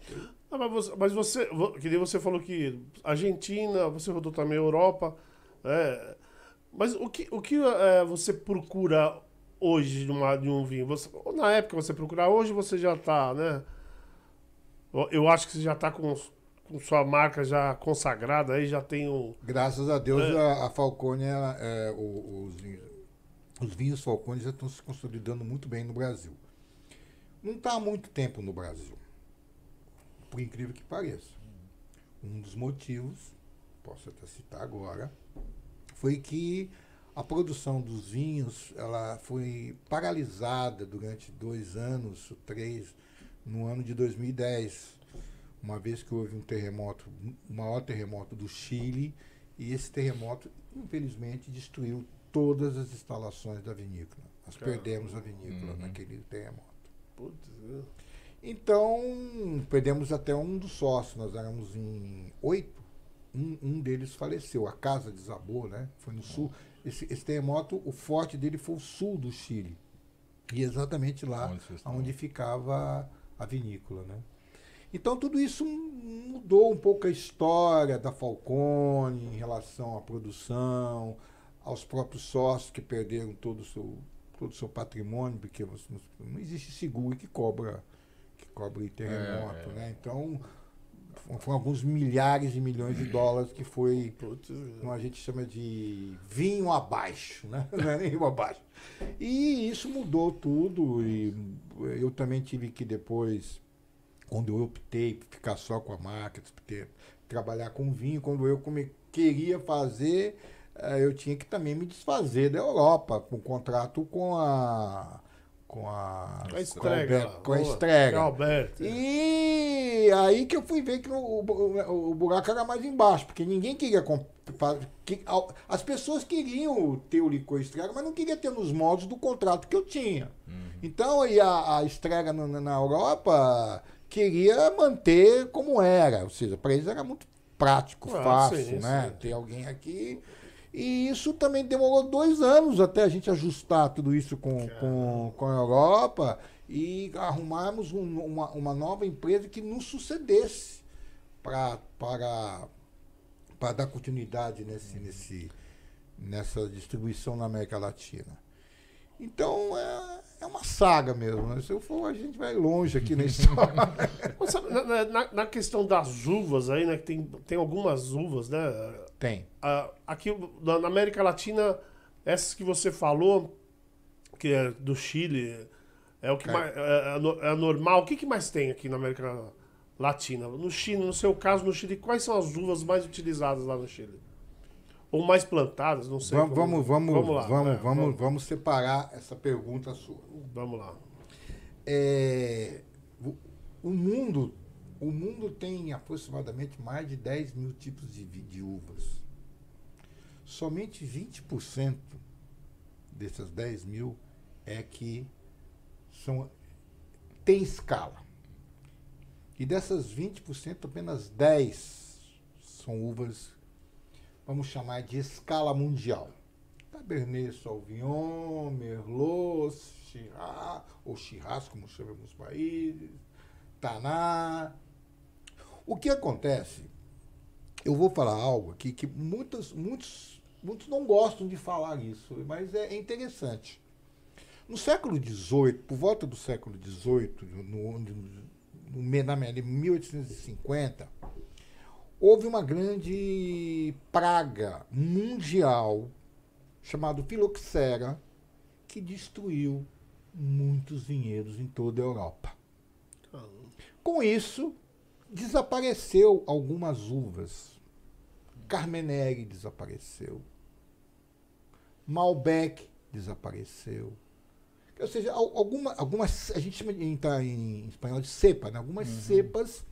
Ah, mas você, mas você, vo- que nem você falou que Argentina, você rodou também Europa. é, mas o que, o que é, você procura hoje de, uma, de um vinho? Você, na época você procurava, hoje você já está, né? Eu, acho que você já está com, com sua marca já consagrada aí, já tem um. Graças a Deus, É. a, a Falcone, ela, é, o- os, vinhos, os vinhos Falcone já estão se consolidando muito bem no Brasil. Não está há muito tempo no Brasil, por incrível que pareça. Um dos motivos, posso até citar agora, foi que a produção dos vinhos ela foi paralisada durante dois anos, três, no ano de 2010, uma vez que houve um terremoto, o maior terremoto do Chile, e esse terremoto, infelizmente, destruiu todas as instalações da vinícola. Nós Caramba. perdemos a vinícola Uhum. naquele terremoto. Putz. Então, perdemos até um dos sócios. Nós éramos em oito. Um, um deles faleceu. A casa desabou, né? Foi no sul. Esse, esse terremoto, o forte dele foi o sul do Chile. E exatamente lá Onde onde ficava a vinícola, né? Então tudo isso mudou um pouco a história da Falcone em relação à produção, aos próprios sócios que perderam todo o seu, todo o seu patrimônio, porque não, não existe seguro que cobra que cobre terremoto, É, é. né? Então foram- alguns milhares de milhões de dólares que foi como a gente chama de vinho abaixo, né? Não é nem abaixo. E isso mudou tudo. E eu também tive que depois, quando eu optei por ficar só com a marca, ter- trabalhar com vinho, quando eu come- queria fazer, eh, eu tinha que também me desfazer da Europa, com contrato com a com a, Com a estrega. Com a estrega. A Alberto. E aí que eu fui ver que o, o- o buraco era mais embaixo, porque ninguém queria As pessoas queriam ter o licor estrega, mas não queria ter nos moldes do contrato que eu tinha. Então aí a, a estrega na, na Europa queria manter como era, ou seja, para eles era muito prático, Ah, fácil, sim, né? sim. Ter alguém aqui. E isso também demorou dois anos até a gente ajustar tudo isso com, com, com a Europa e arrumarmos um- uma, uma nova empresa que nos sucedesse pra, para, para dar continuidade nesse, nesse, nessa distribuição na América Latina. Então é, é uma saga mesmo. Né? Se eu for, a gente vai longe aqui na história. Mas sabe, na, na- na questão das uvas aí, né? Que tem, tem algumas uvas, né? Tem. Ah, aqui na América Latina, essas que você falou, que é do Chile, é o que É. mais é, é no- é normal. O que, que mais tem aqui na América Latina? No Chile, no seu caso, no Chile, quais são as uvas mais utilizadas lá no Chile? Ou mais plantadas, não sei. Vamos, como- vamos, vamos, vamos lá. vamos, é, vamos, vamos separar essa pergunta sua. Vamos lá. É, o mundo, o mundo tem aproximadamente mais de 10 mil tipos de, de uvas. Somente 20% dessas 10 mil é que são, tem escala. E dessas 20%, apenas 10 são uvas, vamos chamar de escala mundial. Cabernet Sauvignon, Merlot, Shiraz, ou Shiraz, como chamam em alguns países, Taná. O que acontece? Eu vou falar algo aqui que muitos, muitos, muitos não gostam de falar isso, mas é interessante. No século XVIII, por volta do século XVIII, no, no, no, na me- em 1850, houve uma grande praga mundial chamada filoxera que destruiu muitos vinhedos em toda a Europa. Com isso, desapareceu algumas uvas. Carmenere desapareceu. Malbec desapareceu. Ou seja, al- alguma, algumas, a gente chama em, em espanhol de cepa, né? algumas cepas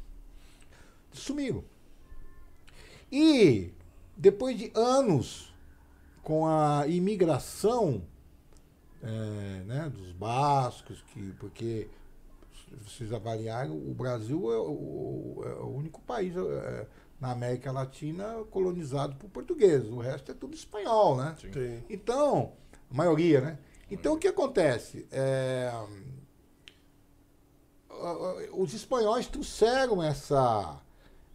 sumiram. E depois de anos com a imigração eh, né, dos bascos, que, porque vocês avaliaram, o Brasil é o, é o único país eh, na América Latina colonizado por portugueses. O resto é tudo espanhol, né? Sim. Então, a maioria, né? Então, o que acontece? É, os espanhóis trouxeram essa,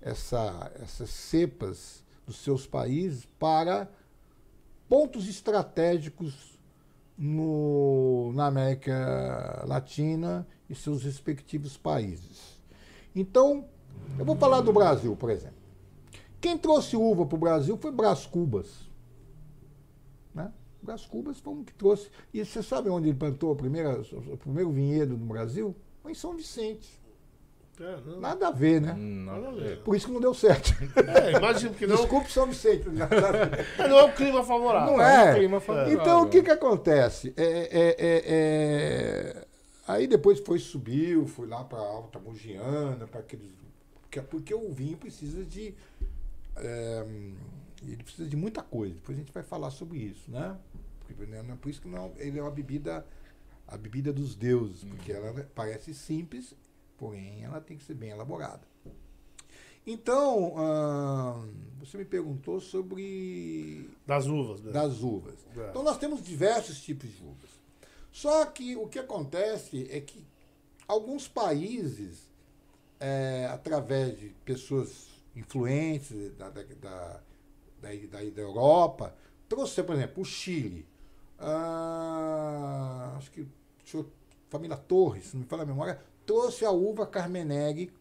essa, essas cepas dos seus países para pontos estratégicos no, na América Latina e seus respectivos países. Então, eu vou falar do Brasil, por exemplo. Quem trouxe uva para o Brasil foi Brás Cubas. Né? Brás Cubas foi um que trouxe. E você sabe onde ele plantou a primeira, o primeiro vinhedo no Brasil? Foi em São Vicente. É, não. Nada a ver, né? Hum, Nada a ver. Por isso que não deu certo. É, imagino que não. Desculpe, São Vicente. É, não é o clima favorável. Não é. um clima favorável. Então, o que que acontece? É, é, é, é, Aí depois foi, subiu, foi lá para Alta Mogiana, para aqueles... Porque, porque o vinho precisa de... é, ele precisa de muita coisa. Depois a gente vai falar sobre isso, né? Porque, né, é por isso que não, ele é uma bebida... A bebida dos deuses, porque ela parece simples, porém ela tem que ser bem elaborada. Então, ah, você me perguntou sobre Das uvas. né? das uvas. É. Então nós temos diversos tipos de uvas. Só que o que acontece é que alguns países, é, através de pessoas influentes da, da, da, daí da Europa, trouxe, por exemplo, o Chile. Ah, acho que deixa eu- família Torres, se não me fala a memória, trouxe a uva Carmenere,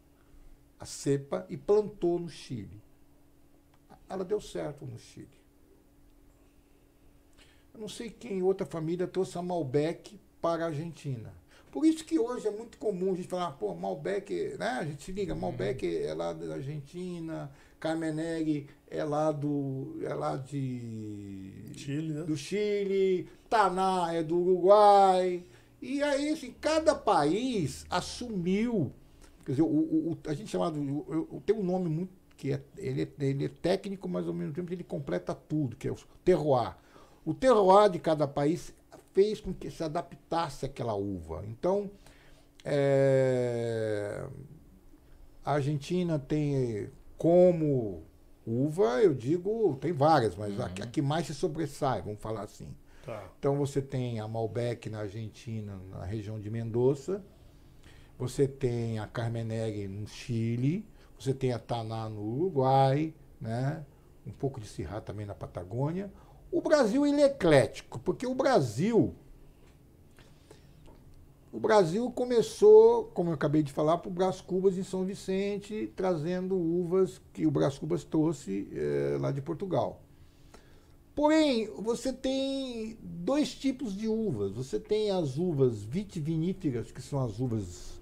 a cepa, e plantou no Chile. Ela deu certo no Chile. Não sei quem, outra família, trouxe a Malbec para a Argentina. Por isso que hoje é muito comum a gente falar, pô, Malbec, né? A gente se liga, Malbec é lá da Argentina, Carmenere é lá do. é lá de. Chile, né? do Chile, Taná é do Uruguai. E aí, assim, cada país assumiu. Quer dizer, o, o- a gente chamado. Tem um nome muito. que é, ele, é, ele é técnico, mas ao mesmo tempo ele completa tudo, que é o terroir. O terroir de cada país fez com que se adaptasse àquela uva. Então, é, a Argentina tem como uva, eu digo, tem várias, mas a, que- a que mais se sobressai, vamos falar assim. Tá. Então você tem a Malbec na Argentina, na região de Mendoza. Você tem a Carmenere no Chile. Você tem a Taná no Uruguai, né? Um pouco de Syrah também na Patagônia. O Brasil ele é eclético, porque o Brasil o Brasil começou, como eu acabei de falar, por Brás Cubas em São Vicente, trazendo uvas que o Brás Cubas trouxe eh, lá de Portugal. Porém, você tem dois tipos de uvas. Você tem as uvas vitiviníferas, que são as uvas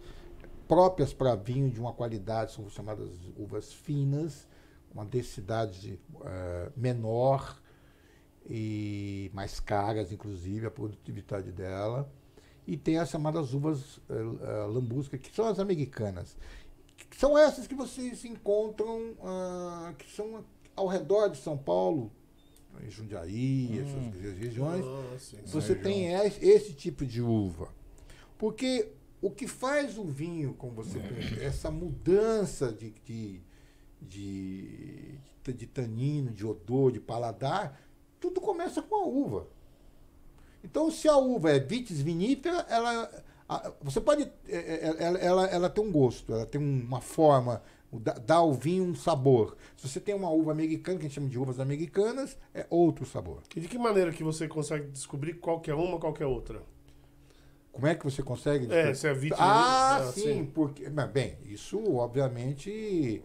próprias para vinho de uma qualidade, são chamadas uvas finas, uma densidade eh, menor e mais caras, inclusive, a produtividade dela. E tem as chamadas uvas eh, lambrusca, que são as americanas. Que são essas que vocês encontram, ah, que são ao redor de São Paulo, em Jundiaí, essas regiões. Ah, sim. Você região. tem es- esse tipo de uva. Porque o que faz o vinho, como você perguntou, essa mudança de, de, de, de tanino, de odor, de paladar, tudo começa com a uva. Então, se a uva é vitis vinífera, ela, a- você pode. é, é, Ela, ela, ela tem um gosto, ela tem uma forma, dá, ao vinho um sabor. Se você tem uma uva americana, que a gente chama de uvas americanas, é outro sabor. E de que maneira que você consegue descobrir qual que é uma, qual que é outra? Como é que você consegue? É, se é vítima. Ah, ah, sim, porque. Mas, bem, isso obviamente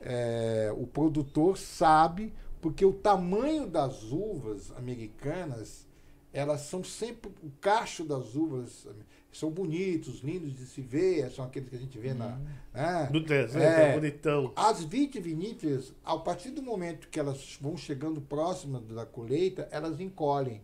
é, o produtor sabe, porque o tamanho das uvas americanas, elas são sempre. O cacho das uvas são bonitos, lindos de se ver, são aqueles que a gente vê na. né? Do deserto, É. é bonitão. As vitiviníferas, a partir do momento que elas vão chegando próximas da colheita, elas encolhem,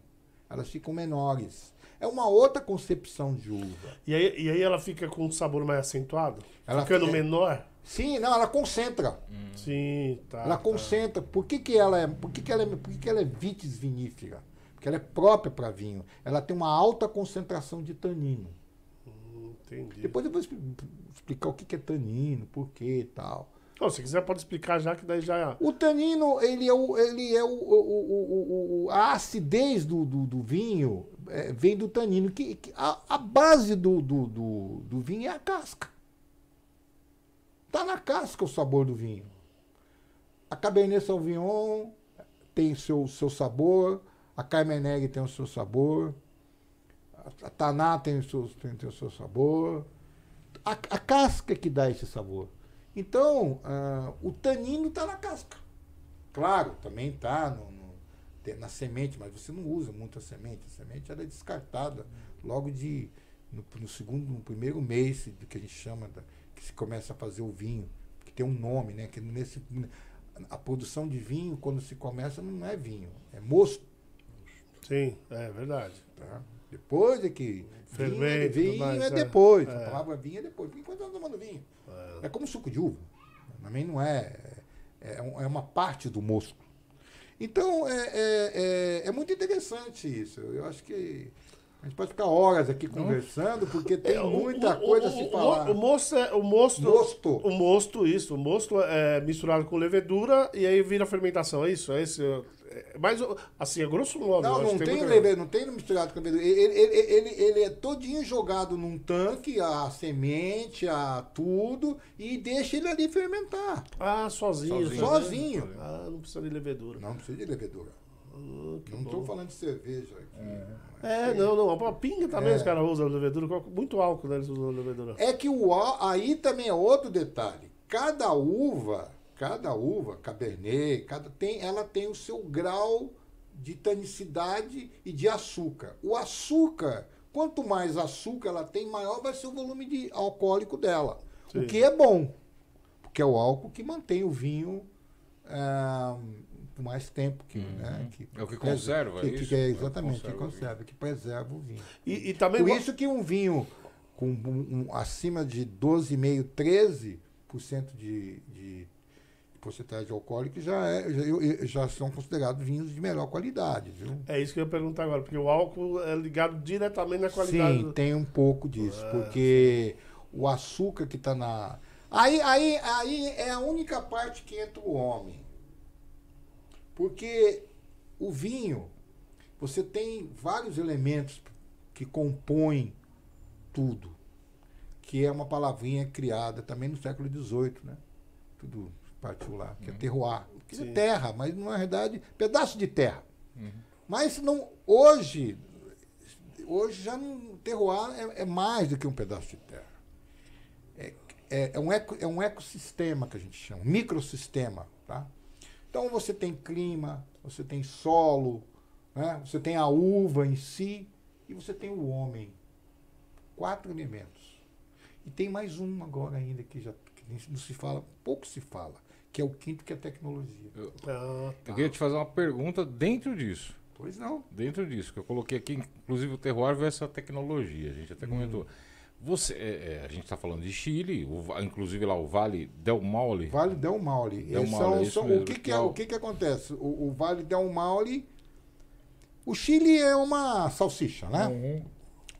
elas ficam menores. É uma outra concepção de uva. E aí, e aí ela fica com um sabor mais acentuado? Ela Ficando fica- menor? Sim, não, ela concentra. Sim, tá. ela tá. concentra. Por que, que ela é, por que, que ela é, por que, que ela é vitis vinífera? Porque ela é própria para vinho. Ela tem uma alta concentração de tanino. Hum, Entendi. Depois eu vou expli- explicar o que, que é tanino, por que e tal. Ó, se quiser pode explicar já, que daí já... O tanino, ele é, o, ele é o, o- o- o- o- a acidez do, do, do vinho é, vem do tanino. Que, que a, a base do, do, do, do vinho é a casca. Está na casca o sabor do vinho. A Cabernet Sauvignon tem seu, seu sabor, a Carmenere tem o seu sabor, a, Taná tem o seu, tem, tem o seu sabor. A, a casca que dá esse sabor. Então, ah, o tanino está na casca. Claro, também está no, no- na semente, mas você não usa muito a semente. A semente ela é descartada logo de no, no segundo, no primeiro mês do que a gente chama da, que se começa a fazer o vinho, que tem um nome, né? Que nesse a produção de vinho quando se começa não é vinho, é mosto. Sim, é verdade. Tá? Depois é que. Fermento, vinho, é- vinho mais, é é. depois. É. A palavra vinho é depois. Enquanto nós tomando vinho. É como suco de uva. Também não é. É, um- é uma parte do mosto. Então, é, é, é, é muito interessante isso. Eu acho que a gente pode ficar horas aqui conversando, porque tem É, o- muita o- coisa o- a se falar. O mosto é. O mosto, Mosto. O mosto, isso. O mosto é misturado com levedura e aí vira fermentação, é isso? É esse. É, mas, assim, é grosso modo. Não, não tem, muita- leve- não tem misturado com levedura. Ele, ele, ele, ele é todinho jogado num tanque, a semente, a tudo, e deixa ele ali fermentar. Ah, sozinho. Sozinho. Sozinho. Ah, não precisa de levedura. Não precisa de levedura. Ah, Não estou falando de cerveja aqui. É, não, não. A pinga também É. os caras usam levedura. Muito álcool, né? Eles usam levedura. É que o aí também é outro detalhe. Cada uva, cada uva, cabernet, cada tem, ela tem o seu grau de tanicidade e de açúcar. O açúcar, quanto mais açúcar ela tem, maior vai ser o volume de alcoólico dela. Sim. O que é bom, porque é o álcool que mantém o vinho ah, por mais tempo. Que, né, que, É o que conserva, que, é que- isso? que é É o que exatamente, que conserva o que preserva o vinho. E, e também. Por isso que um vinho com um- um- acima de 12,5%, 13% de, de porcentagem alcoólica já, é, já, já são considerados vinhos de melhor qualidade, viu? É isso que eu ia perguntar agora, porque o álcool é ligado diretamente na qualidade. Sim, do- tem um pouco disso, Ah, porque o açúcar que está na. Aí, aí, aí é a única parte que entra o homem. Porque o vinho, você tem vários elementos que compõem tudo, que é uma palavrinha criada também no século XVIII, né? Tudo partiu lá, que é terroir, que Sim. é terra, mas na verdade, pedaço de terra. Uhum. Mas não, hoje, hoje já não, terroir é, é mais do que um pedaço de terra. É, é, é um eco, é um ecossistema que a gente chama, um microsistema. Tá? Então você tem clima, você tem solo, né? você tem a uva em si e você tem o homem. Quatro elementos. E tem mais um agora ainda que já que não se fala, pouco se fala, que é o quinto, que é a tecnologia. Eu, Ah, eu queria te fazer uma pergunta dentro disso. Pois não. Dentro disso, que eu coloquei aqui, inclusive o terroir versus a tecnologia. A gente Hum. até comentou. Você, é, é, a gente está falando de Chile, o inclusive lá o Vale Del Maule. Vale Del Maule. Del Eles Maule, são- é são- o que, que, é, o- que, que acontece? O, o Vale Del Maule. O Chile é uma salsicha, né? Uhum.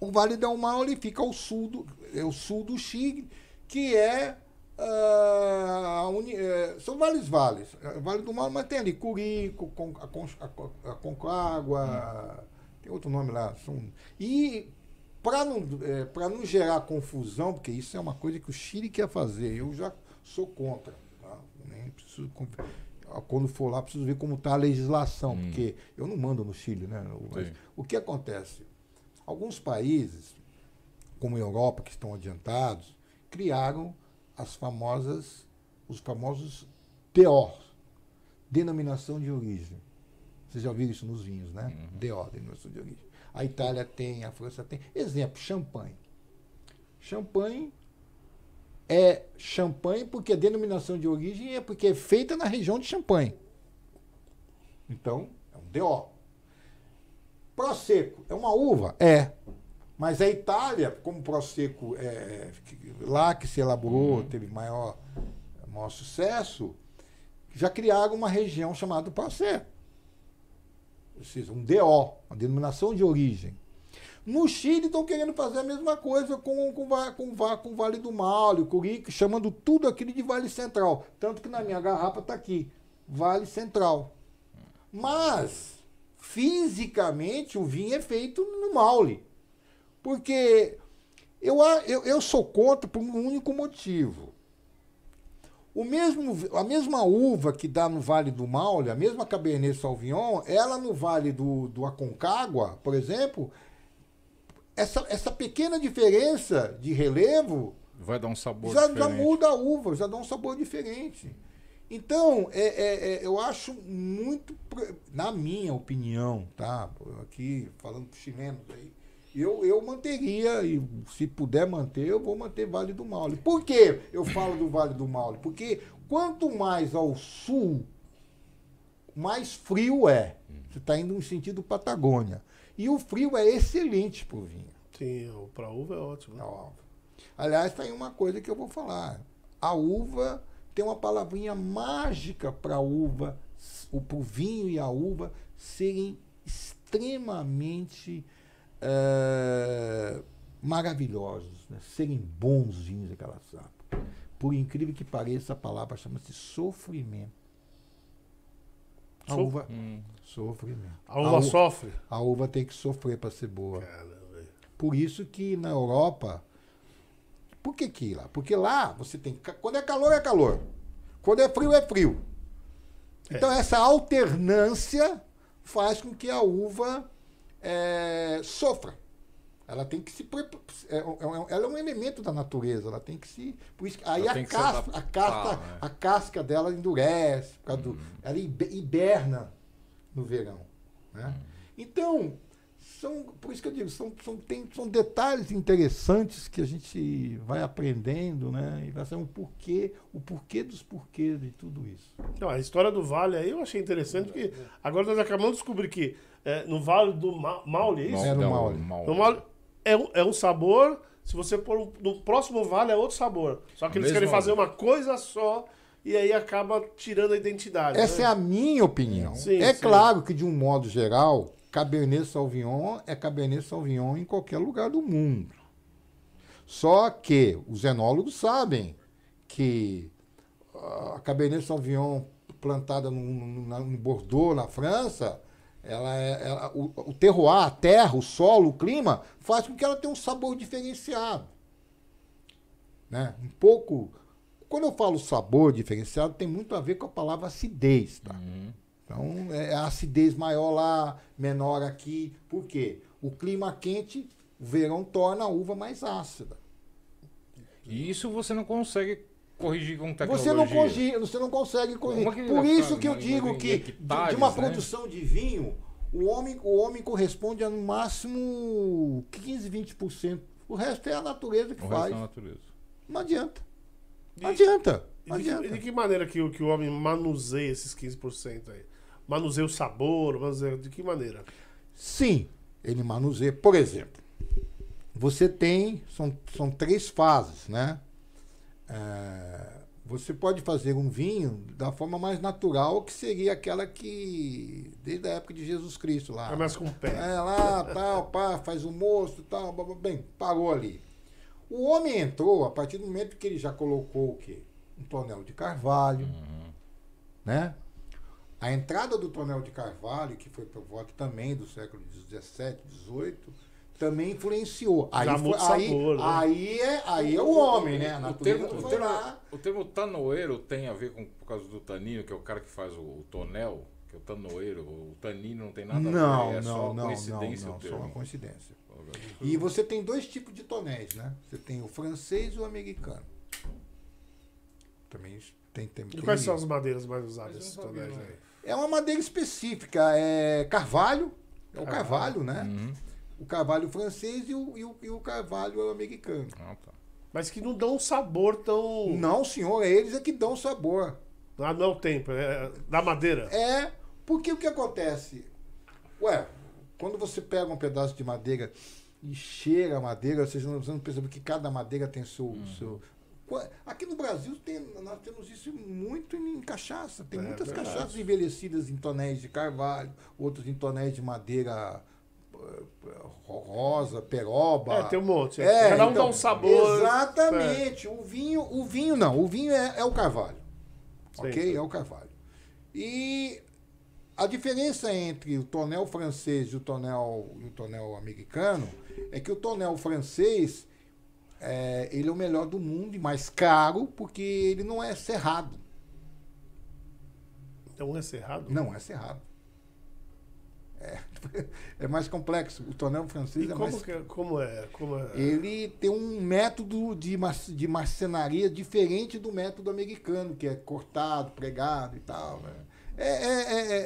O Vale Del Maule fica ao sul do, é o sul do Chile, que é. a uni- é, são vários vales. Vale do Maule, mas tem ali Curico, Con, a, Con, a, Concagua, tem outro nome lá. São, e para não, é, pra não gerar confusão, porque isso é uma coisa que o Chile quer fazer, eu já sou contra. Tá? Nem preciso, quando for lá, preciso ver como está a legislação, Hum. porque eu não mando no Chile, né? Mas o que acontece? Alguns países, como a Europa, que estão adiantados, criaram as famosas, os famosos DO, denominação de origem. Vocês já viram isso nos vinhos, né? DO, denominação de origem. A Itália tem, a França tem. Exemplo, champanhe. Champanhe é champanhe porque a denominação de origem é porque é feita na região de Champagne. Então, é um DO. Prosecco é uma uva? É. Mas a Itália, como Prosecco é lá que se elaborou, teve maior, maior sucesso, já criaram uma região chamada Prosecco. Ou seja, um DO, uma denominação de origem. No Chile estão querendo fazer a mesma coisa com, com, com, com o Vale do Maule, o Curique, chamando tudo aquilo de Vale Central. Tanto que na minha garrafa está aqui, Vale Central. Mas, fisicamente, o vinho é feito no Maule. Porque eu, eu, eu sou contra por um único motivo. O mesmo, a mesma uva que dá no Vale do Maule, a mesma Cabernet Sauvignon, ela no Vale do, do Aconcagua, por exemplo, essa, essa pequena diferença de relevo Vai dar um sabor já, já diferente. muda a uva, já dá um sabor diferente. Então, é, é- é, eu acho muito, na minha opinião, tá? Aqui falando para chilenos aí, eu, eu manteria, e se puder manter, eu vou manter Vale do Maule. Por que eu falo do Vale do Maule? Porque quanto mais ao sul, mais frio é. Você está indo no sentido Patagônia. E o frio é excelente para o vinho. sim, o pra uva é ótimo. né? Aliás, tem uma coisa que eu vou falar. A uva tem uma palavrinha mágica para a uva, para o vinho e a uva serem extremamente eh, maravilhosos, né? serem bons vinhos daquela safra. Por incrível que pareça, a palavra chama-se sofrimento. A Sof- uva, Hum. sofrimento. A uva u- sofre. a uva tem que sofrer para ser boa. Caramba. Por isso que na Europa. Por que que lá? Porque lá você tem. Quando é calor, é calor. Quando é frio, é frio. Então essa alternância faz com que a uva eh, sofra. Ela tem que se. é- é- é- Ela é um elemento da natureza. Ela tem que se. Por isso, aí Ela a casca, a, casca, né? a casca dela endurece. Causa do, ela hibe- hiberna no verão. Né? Então, são, por isso que eu digo, são, são, tem, são detalhes interessantes que a gente vai aprendendo, né? E vai saber o porquê, o porquê dos porquês de tudo isso. Não, a história do Vale aí eu achei interessante, porque agora nós acabamos de descobrir que é, no Vale do Ma Maule, é isso? Era o Não, Maule. Maule. No Maule é, um- é um sabor, se você pôr um- no próximo Vale é outro sabor. Só que eles Mesmo- querem fazer uma coisa só e aí acaba tirando a identidade. Essa né? é a minha opinião. Sim, é sim. claro que, de um modo geral, Cabernet Sauvignon é Cabernet Sauvignon em qualquer lugar do mundo. Só que os enólogos sabem que a Cabernet Sauvignon plantada no, no, no Bordeaux, na França, ela é, ela- o, o terroir, a terra, o solo, o clima, faz com que ela tenha um sabor diferenciado. Né? Um pouco. Quando eu falo sabor diferenciado, tem muito a ver com a palavra acidez. Tá? Uhum. Então, é a acidez maior lá, menor aqui. Por quê? O clima quente, o verão torna a uva mais ácida. E isso você não consegue corrigir com tecnologia. Você não, corrige, você não consegue corrigir. É Por isso que eu digo que de, uma né? produção de vinho, o homem, o homem corresponde a no máximo 15, 20%. O resto é a natureza que O faz. resto é a natureza. Não adianta. Não adianta. E Não de, que, adianta. e de que maneira que, o- que o homem manuseia esses 15% aí? Manuseia o sabor, manuseia, de que maneira? Sim, ele manuseia. Por exemplo, você tem. São, são três fases, né? É, você pode fazer um vinho da forma mais natural, que seria aquela que. Desde a época de Jesus Cristo lá. Começa com o pé. É, lá, tal, pá, faz o moço, tal, blá, blá, bem, parou ali. O homem entrou a partir do momento que ele já colocou o quê? Um tonel de carvalho, né? A entrada do tonel de carvalho, que foi por volta também do século XVII, XVIII, também influenciou. Aí, foi- aí, sabor, né? aí, é, aí é o homem, né? O termo, o, termo, o termo tanoeiro tem a ver com por causa do tanino, que é o cara que faz o, o tonel, que é o tanoeiro. O tanino não tem nada a ver, Não, é só não, não, não, coincidência não, o só uma coincidência. E você tem dois tipos de tonéis, né? Você tem o francês e o americano. Também tem, tem, E tem quais isso. são as madeiras mais usadas nesses não tonéis não. aí? É uma madeira específica, é carvalho, é o Carvalho. né? Uhum. O carvalho francês e o, e o, e o carvalho americano. Ah, tá. Mas que não dão um sabor tão. Não, senhor, eles é que dão sabor. Ah, não é o tempo, é da madeira. É, porque o que acontece? Ué, quando você pega um pedaço de madeira e cheira a madeira, você não, você não percebe que cada madeira tem seu. Uhum. seu... Aqui no Brasil tem, nós temos isso muito em cachaça. Tem É muitas verdade. cachaças envelhecidas em tonéis de carvalho, outras em tonéis de madeira eh, rosa, peroba. É, tem um monte. É, Cada um então, dá um sabor. Exatamente. O vinho, o vinho não. O vinho é, é o carvalho. Sim. Ok? É o carvalho. E a diferença entre o tonel francês e o tonel, e o tonel americano é que o tonel francês é, ele é o melhor do mundo e mais caro porque ele não é cerrado. Então é cerrado. Não é cerrado. É, é mais complexo. O tonel francês E é como, mais que é, como é? Como é? ele tem um método de, de marcenaria diferente do método americano, que é cortado, pregado e tal. né? É, é, é, é,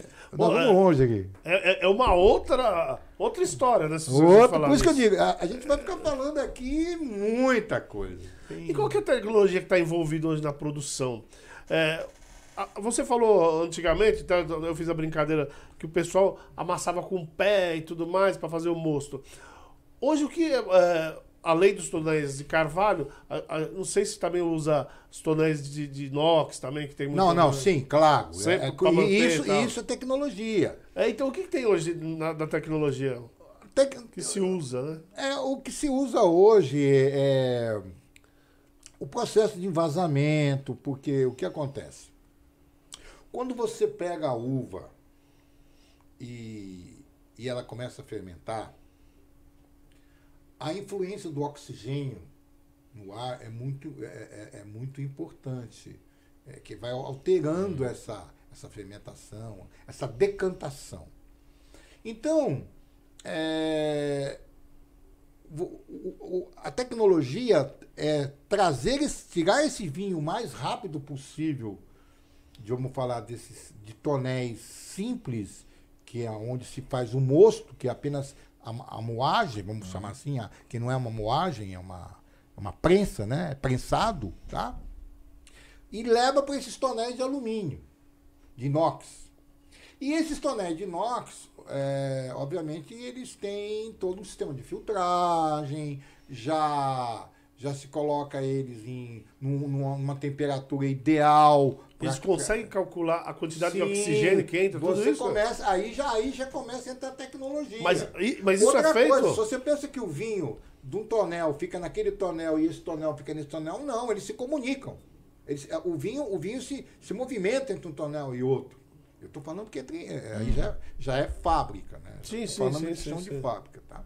é... Bom, é- vamos longe aqui. É, é- é uma outra, outra história, né? Outra, por isso que eu digo, a, a gente vai ficar falando aqui muita coisa. E qual que é a tecnologia que está envolvida hoje na produção? É, você falou antigamente, tá, eu fiz a brincadeira que o pessoal amassava com o pé e tudo mais para fazer o mosto. Hoje o que é, é, além dos tonéis de carvalho, a- a- não sei se também usa os tonéis de, de inox também que tem muito. Não, não, sim, claro. Sempre É, pra e manter e isso, isso é tecnologia. É, então o que, que tem hoje na, da tecnologia Tec- que se usa, né? É, o que se usa hoje é o processo de envasamento, porque o que acontece? Quando você pega a uva e, e ela começa a fermentar, a influência do oxigênio no ar é muito, é, é- é muito importante, é, que vai alterando essa, essa fermentação, essa decantação. Então, é, a tecnologia é trazer esse, tirar esse vinho o mais rápido possível, de, vamos falar desses de tonéis simples, que é onde se faz o mosto, que é apenas a, a moagem, vamos chamar assim, a, que não é uma moagem, é uma, é uma prensa, né? É prensado, tá? E leva para esses tonéis de alumínio, de inox. E esses tonéis de inox, é, obviamente, eles têm todo um sistema de filtragem, já já se coloca eles em numa, numa temperatura ideal. Eles conseguem calcular a quantidade de Sim, oxigênio que entra, tudo isso? começa aí já aí já começa a entrar tecnologia. Mas, mas isso Outra é feito? coisa, se você pensa que o vinho de um tonel fica naquele tonel e esse tonel fica nesse tonel, não, eles se comunicam. Eles, é, o vinho, o vinho se, se movimenta entre um tonel e outro. Eu estou falando porque tem, é, aí já, já é fábrica, né? Sim, Tô sim, falando sim, de sim, sim. de fábrica, tá?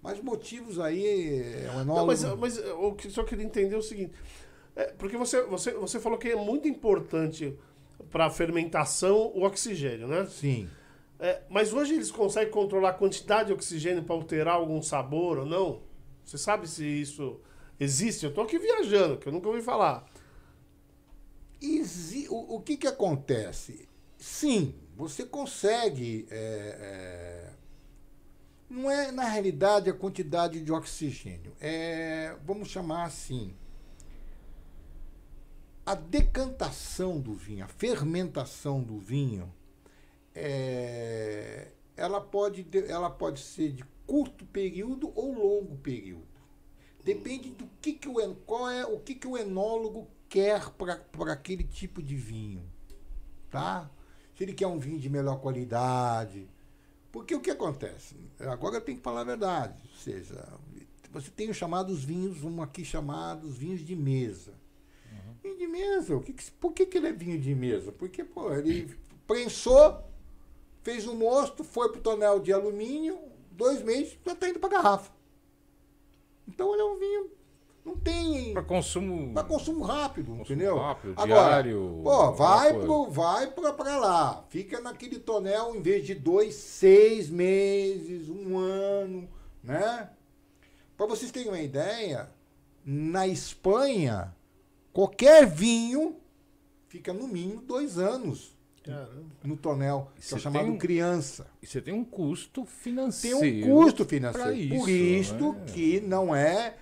Mas motivos aí é um Não, enólogo... mas, mas eu só queria entender o seguinte. É, porque você, você, você falou que é muito importante para a fermentação o oxigênio, né? Sim. É, mas hoje eles conseguem controlar a quantidade de oxigênio para alterar algum sabor ou não? Você sabe se isso existe? Eu tô aqui viajando, que eu nunca ouvi falar. Exi- o, o que, que acontece? Sim, você consegue. é, é, não é, na realidade, a quantidade de oxigênio. É, vamos chamar assim. A decantação do vinho, a fermentação do vinho, é, ela, pode, de- ela pode ser de curto período ou longo período. Depende do que, que o, qual é, o que, que o enólogo quer para aquele tipo de vinho. Tá? Se ele quer um vinho de melhor qualidade. Porque o que acontece? Agora eu tenho que falar a verdade. Ou seja, você tem os chamados vinhos, vamos aqui chamados vinhos de mesa. Vinho de mesa, o que que- por que, que ele é vinho de mesa? Porque, pô, ele prensou, fez o mosto, foi pro tonel de alumínio, dois meses, já tá indo pra garrafa. Então ele é um vinho, não tem. Para consumo. Para consumo rápido, Consumo entendeu? rápido, Agora, diário, pô, vai, pro, vai pra, pra lá. Fica naquele tonel, em vez de dois, seis meses, um ano, né? Para vocês terem uma ideia, na Espanha, qualquer vinho fica no mínimo dois anos Caramba. no tonel, que é chamado tem um- criança. E você tem um custo Tem financeiro. um custo financeiro. por isso, isso né? que não é.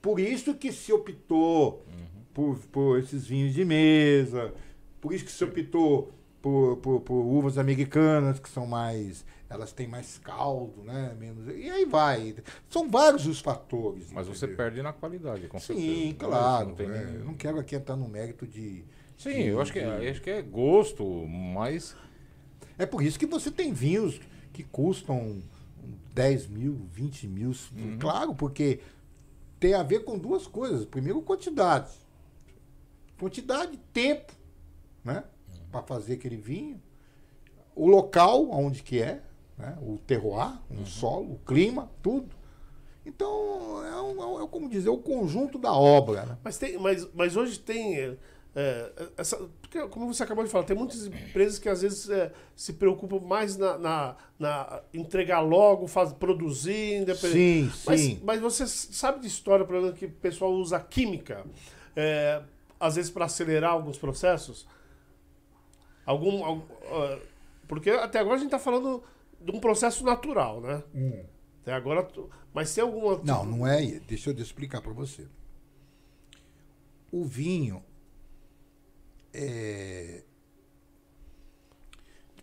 Por isso que se optou por, por esses vinhos de mesa. Por isso que se optou por, por, por uvas americanas, que são mais. Elas têm mais caldo, né? Menos, e aí vai. São vários os fatores. Mas você entendeu? perde na qualidade, com certeza. Sim, Não, claro. não é, nem- eu não quero aqui entrar no mérito de. Sim, de- eu acho que, de- é, acho que é gosto, mas. É por isso que você tem vinhos que custam 10 mil, 20 mil. Uhum. Claro, porque tem a ver com duas coisas. Primeiro, quantidade. Quantidade, tempo, né? Uhum. Para fazer aquele vinho. O local, onde que é, né? o terroir, Uhum. o solo, o clima, tudo. Então, é, um, é é como dizer, o conjunto da obra. Né? Mas, tem, mas, mas hoje tem. é, é, essa, porque, como você acabou de falar, tem muitas empresas que às vezes é, se preocupam mais na, na, na entregar logo, faz, produzir, independente. Sim, Mas, sim. mas você sabe de história, por exemplo, que o pessoal usa química, é, às vezes para acelerar alguns processos? Algum, algum, porque até agora a gente está falando de um processo natural, né? Até agora. tu- Mas tem alguma. Não, não é. Deixa eu explicar para você. O vinho é,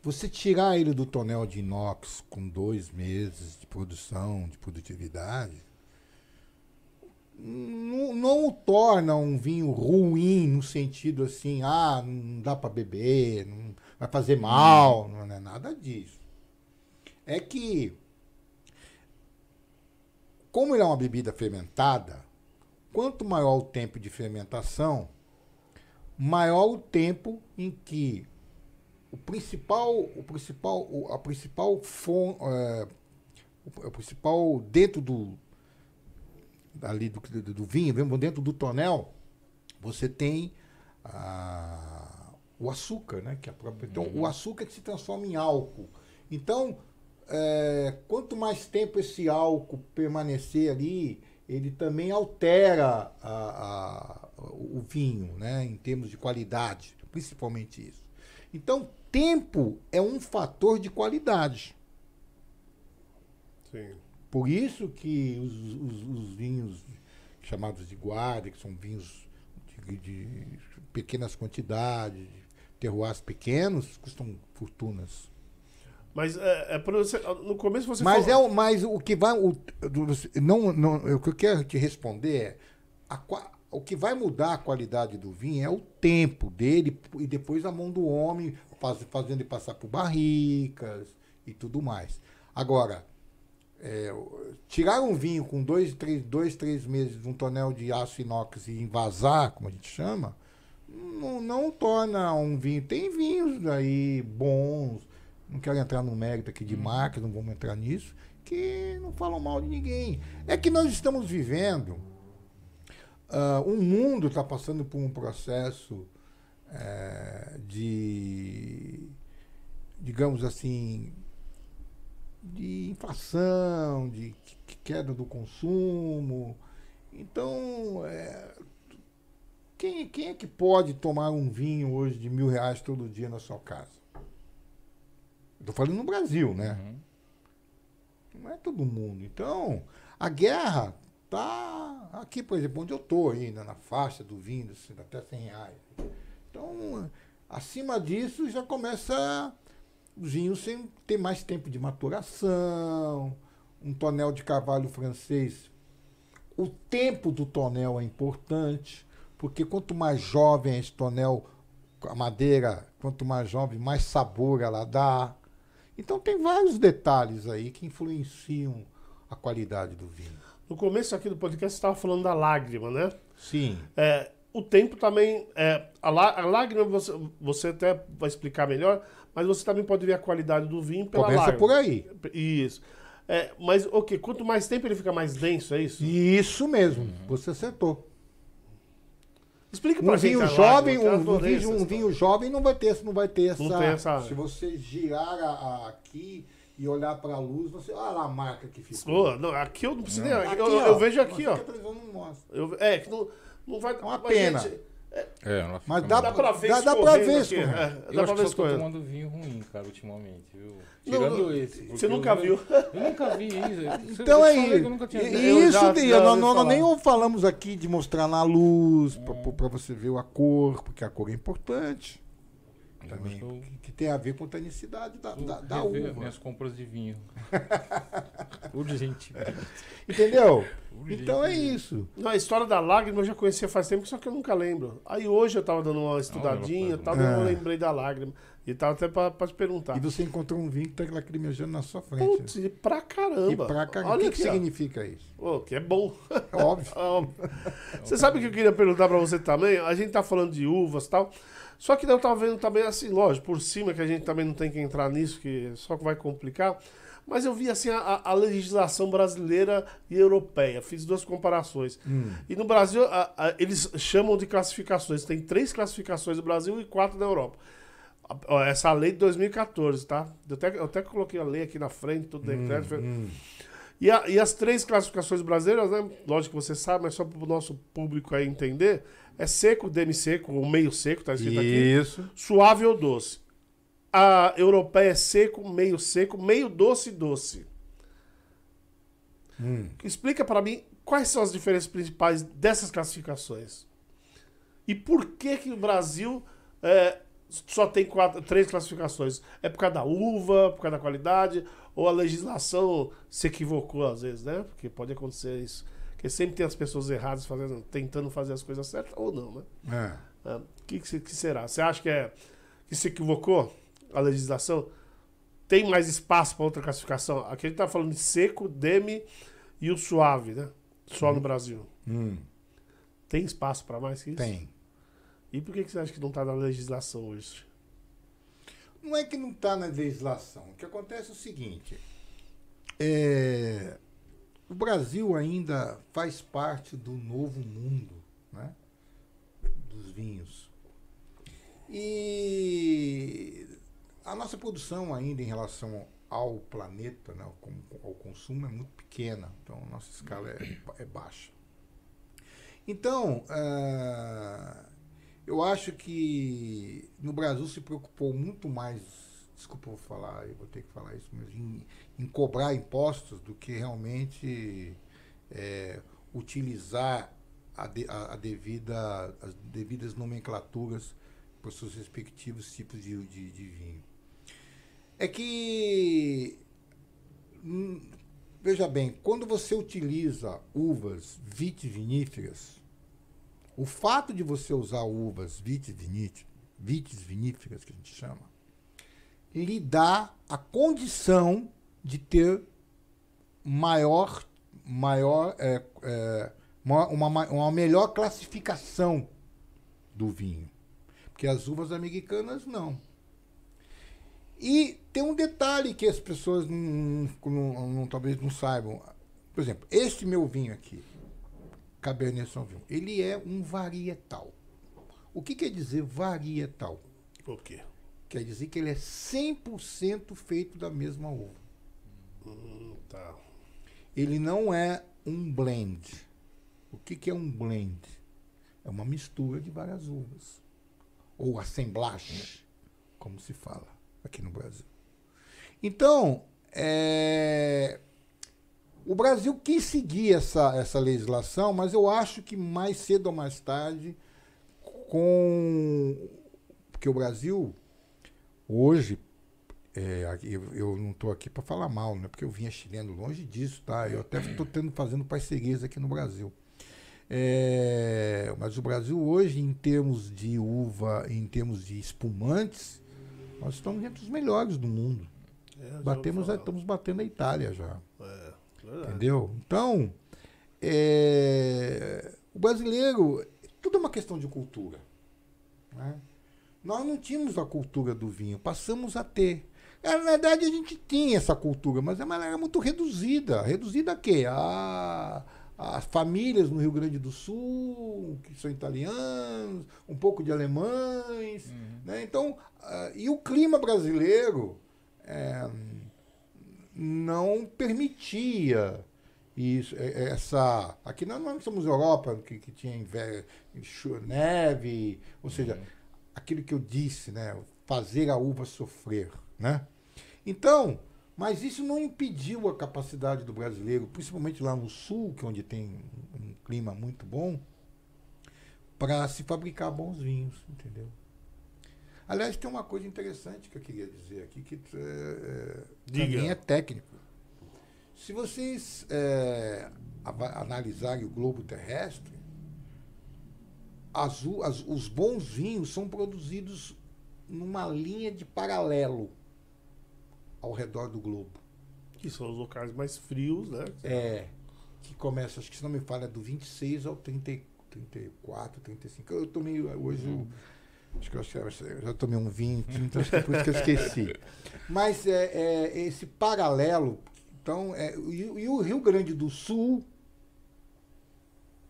você tirar ele do tonel de inox com dois meses de produção, de produtividade, não, não o torna um vinho ruim no sentido assim, ah, não dá para beber, não vai fazer mal, não é nada disso. É que como ele é uma bebida fermentada, quanto maior o tempo de fermentação, maior o tempo em que o principal, o principal, a principal fon, é, o, principal dentro do ali do, do, do vinho, mesmo dentro do tonel, você tem ah, o açúcar, né? Que é a própria, então, o açúcar que se transforma em álcool. Então, é, quanto mais tempo esse álcool permanecer ali, ele também altera a- a- o vinho, né? Em termos de qualidade, principalmente isso. Então, tempo é um fator de qualidade. Sim. Por isso que os, os- os vinhos chamados de guarda, que são vinhos de, de pequenas quantidades, de terroirs pequenos, custam fortunas. Mas é, é você, no começo você Mas, é falou... o, mas o que vai. O, não, não, o que eu quero te responder é. a o que vai mudar a qualidade do vinho é o tempo dele e depois a mão do homem faz- fazendo ele passar por barricas e tudo mais. Agora, é, tirar um vinho com dois três, dois, três meses de um tonel de aço inox e envasar, como a gente chama, não, não torna um vinho. Tem vinhos aí bons, não quero entrar no mérito aqui de marca, não vamos entrar nisso, que não falam mal de ninguém. É que nós estamos vivendo. ah, o mundo está passando por um processo eh, de, digamos assim, de inflação, de que- queda do consumo. Então, é, quem, quem é que pode tomar um vinho hoje de mil reais todo dia na sua casa? Estou falando no Brasil, né? Uhum. Não é todo mundo. Então, a guerra tá aqui, por exemplo, onde eu estou ainda, na faixa do vinho, assim, até 100 reais. Então, acima disso, já começa os vinhos sem ter mais tempo de maturação, um tonel de carvalho francês. O tempo do tonel é importante, porque quanto mais jovem é esse tonel, a madeira, quanto mais jovem, mais sabor ela dá. Então tem vários detalhes aí que influenciam a qualidade do vinho. No começo aqui do podcast você estava falando da lágrima, né? Sim. É, o tempo também. É, a, lá- a lágrima você, você até vai explicar melhor, mas você também pode ver a qualidade do vinho pela Começa lágrima. por aí. Isso. É, mas o quê? Quanto mais tempo ele fica mais denso, é isso? Isso mesmo, você acertou. Explica pra Um vinho a jovem, eu um, um vinho, um vinho jovem não vai ter, não vai ter essa. Não tem essa- Se você girar a- a- aqui e olhar para a luz, você olha lá a marca que ficou. Pô, não, aqui eu não preciso nem. Eu, eu- ó, vejo aqui, mas ó. que a televisão não mostra. Eu- é, que não, não vai. É uma mas, pena. gente, É, ela Mas dá, dá pra ver dá, dá pra ver escorrendo. é, Eu dá pra acho ver que só tô tomando vinho ruim, cara, ultimamente, viu? Tirando não, esse. você nunca eu- viu. Eu nunca vi isso. Então eu é isso. eu E-. Eu Isso, já- Dia, já nós, nós nem falamos aqui de mostrar na luz, para você ver a cor, porque a cor é importante. Também, Eu que, que tem a ver com a tanicidade da, da, da uva. minhas compras de vinho. Urgente. Entendeu? Então é isso. Não, a história da lágrima eu já conhecia faz tempo, só que eu nunca lembro. Aí hoje eu tava dando uma estudadinha e tal, eu É. lembrei da lágrima. E tava até pra, pra te perguntar. E você encontrou um vinho que está lacrimejando na sua frente. Putz, e pra caramba. e pra o Olha que, que aqui, ó. significa isso? Ô, que é bom. É óbvio. Ah, Você sabe o que eu queria perguntar pra você também? A gente tá falando de uvas e tal. Só que daí eu tava vendo também assim, lógico, por cima, que a gente também não tem que entrar nisso, que só que vai complicar. Mas eu vi assim a, a legislação brasileira e europeia. Fiz duas comparações. E no Brasil, a- a- eles chamam de classificações. Tem três classificações no Brasil e quatro na Europa. Essa lei de 2014, tá? Eu até, eu até coloquei a lei aqui na frente, tudo decreto. E, a- e as três classificações brasileiras, né? Lógico que você sabe, mas só para o nosso público aí entender, é seco, demi-seco, ou meio seco, tá escrito aqui. Isso. Suave ou doce. A europeia é seco, meio seco, meio doce e doce. Hum. Explica para mim quais são as diferenças principais dessas classificações. E por que que o Brasil é, só tem quatro, três classificações? É por causa da uva, por causa da qualidade, ou a legislação se equivocou às vezes, né? Porque pode acontecer isso. Porque sempre tem as pessoas erradas fazendo, tentando fazer as coisas certas ou não, né? É. O que, que, que será? Você acha que, é, que se equivocou a legislação? Tem mais espaço para outra classificação? Aqui a gente está falando de seco, demi e o suave, né? Só no Brasil. Hum, Tem espaço para mais que isso? tem. E por que, que você acha que não está na legislação hoje? Não é que não está na legislação. O que acontece é o seguinte: é, o Brasil ainda faz parte do novo mundo né, dos vinhos. E a nossa produção ainda em relação ao planeta, né, ao, ao consumo, é muito pequena. Então, a nossa escala é, é baixa. Então, ah, Eu acho que no Brasil se preocupou muito mais, desculpa vou falar, eu vou ter que falar isso, mas em, em cobrar impostos do que realmente é, utilizar a, de- a- a devida, as devidas nomenclaturas para os seus respectivos tipos de, de, de vinho. É que, hum, veja bem, quando você utiliza uvas vitiviníferas, o fato de você usar uvas vitis viníferas, que a gente chama, lhe dá a condição de ter maior, maior é, é, uma, uma, ma- uma melhor classificação do vinho. Porque as uvas americanas não. E tem um detalhe que as pessoas não, não- não- talvez não saibam. Por exemplo, este meu vinho aqui, Cabernet Sauvignon, ele é um varietal. O que quer dizer varietal? O quê? Quer dizer que ele é 100% feito da mesma uva. Hum, tá. Ele não é um blend. O que, que é um blend? É uma mistura de várias uvas. Ou assemblage, como se fala aqui no Brasil. Então, é, o Brasil quis seguir essa, essa legislação, mas eu acho que mais cedo ou mais tarde, com. Porque o Brasil, hoje, é, eu, eu não estou aqui para falar mal, né? Porque eu vinha chileno longe disso, tá? Eu até estou fazendo parcerias aqui no Brasil. É, mas o Brasil hoje, em termos de uva, em termos de espumantes, nós estamos entre os melhores do mundo. É, Batemos, estamos batendo a Itália já. É. Entendeu? Então, é, o brasileiro, tudo é uma questão de cultura. né? Nós não tínhamos a cultura do vinho, passamos a ter. Na verdade, a gente tinha essa cultura, mas ela era muito reduzida. Reduzida a quê? A, as famílias no Rio Grande do Sul, que são italianos, um pouco de alemães. Né? Então, ah, e o clima brasileiro é, não permitia isso, é- é- essa. Aqui nós não somos Europa, que, que tinha inverno, neve, ou seja, aquilo que eu disse, né? Fazer a uva sofrer, né? Então, mas isso não impediu a capacidade do brasileiro, principalmente lá no sul, que é onde tem um clima muito bom, para se fabricar bons vinhos, entendeu? Aliás, tem uma coisa interessante que eu queria dizer aqui, que é, Diga. também é técnico. Se vocês é, analisarem o globo terrestre, as as- os bons vinhos são produzidos numa linha de paralelo ao redor do globo. Que são os locais mais frios, né? É, que começa, acho que se não me falha, do 26 ao 30, 34, 35. Eu tomei hoje, o- acho que eu, acho que eu já tomei um vinho, então acho que é por isso que eu esqueci. Mas é, é esse paralelo, então, é, e, e o Rio Grande do Sul,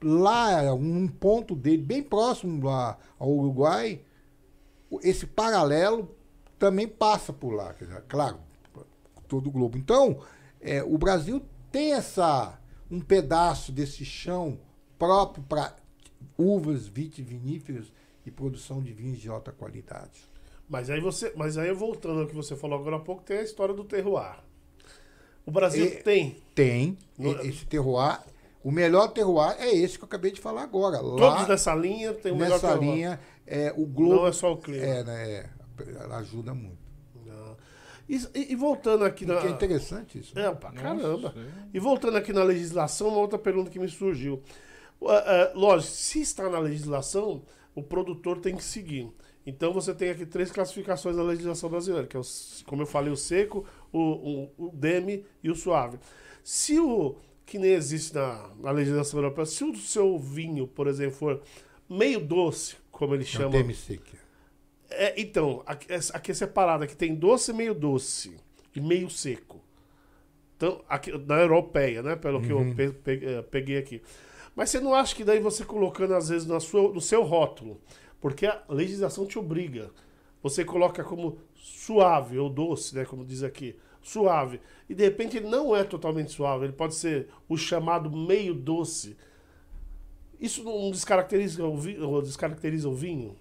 lá, um ponto dele, bem próximo lá ao Uruguai, esse paralelo também passa por lá, dizer, claro, todo o globo. Então, é, o Brasil tem essa um pedaço desse chão próprio para uvas vitiviníferas e produção de vinhos de alta qualidade. Mas aí você, mas aí voltando ao que você falou agora há pouco, tem a história do terroir. O Brasil E- tem. Tem No- esse terroir. O melhor terroir é esse que eu acabei de falar agora. Todos Lá, nessa linha tem o melhor nessa terroir. linha, é, o globo. Não é só o clima. É, né? é, ajuda muito. E, e- e voltando aqui na. Que é interessante isso. É, pra Nossa, caramba. sim. E voltando aqui na legislação, uma outra pergunta que me surgiu. Ah, ah, lógico, se está na legislação, o produtor tem que seguir. Então você tem aqui três classificações da legislação brasileira, que é, o, como eu falei, o seco, o, o, o demi e o suave. Se o, que nem existe na, na legislação europeia, se o seu vinho, por exemplo, for meio doce, como ele É o chama, TMC. que é. então, aqui, é separado, aqui tem doce e meio doce e meio seco. Então, aqui, na europeia, né? Pelo que eu pe- pe- eh, peguei aqui. Mas você não acha que daí você colocando, às vezes, na sua, no seu rótulo, porque a legislação te obriga. Você coloca como suave ou doce, né? Como diz aqui. Suave. E de repente ele não é totalmente suave, ele pode ser o chamado meio doce. Isso não descaracteriza o, vi- ou descaracteriza o vinho?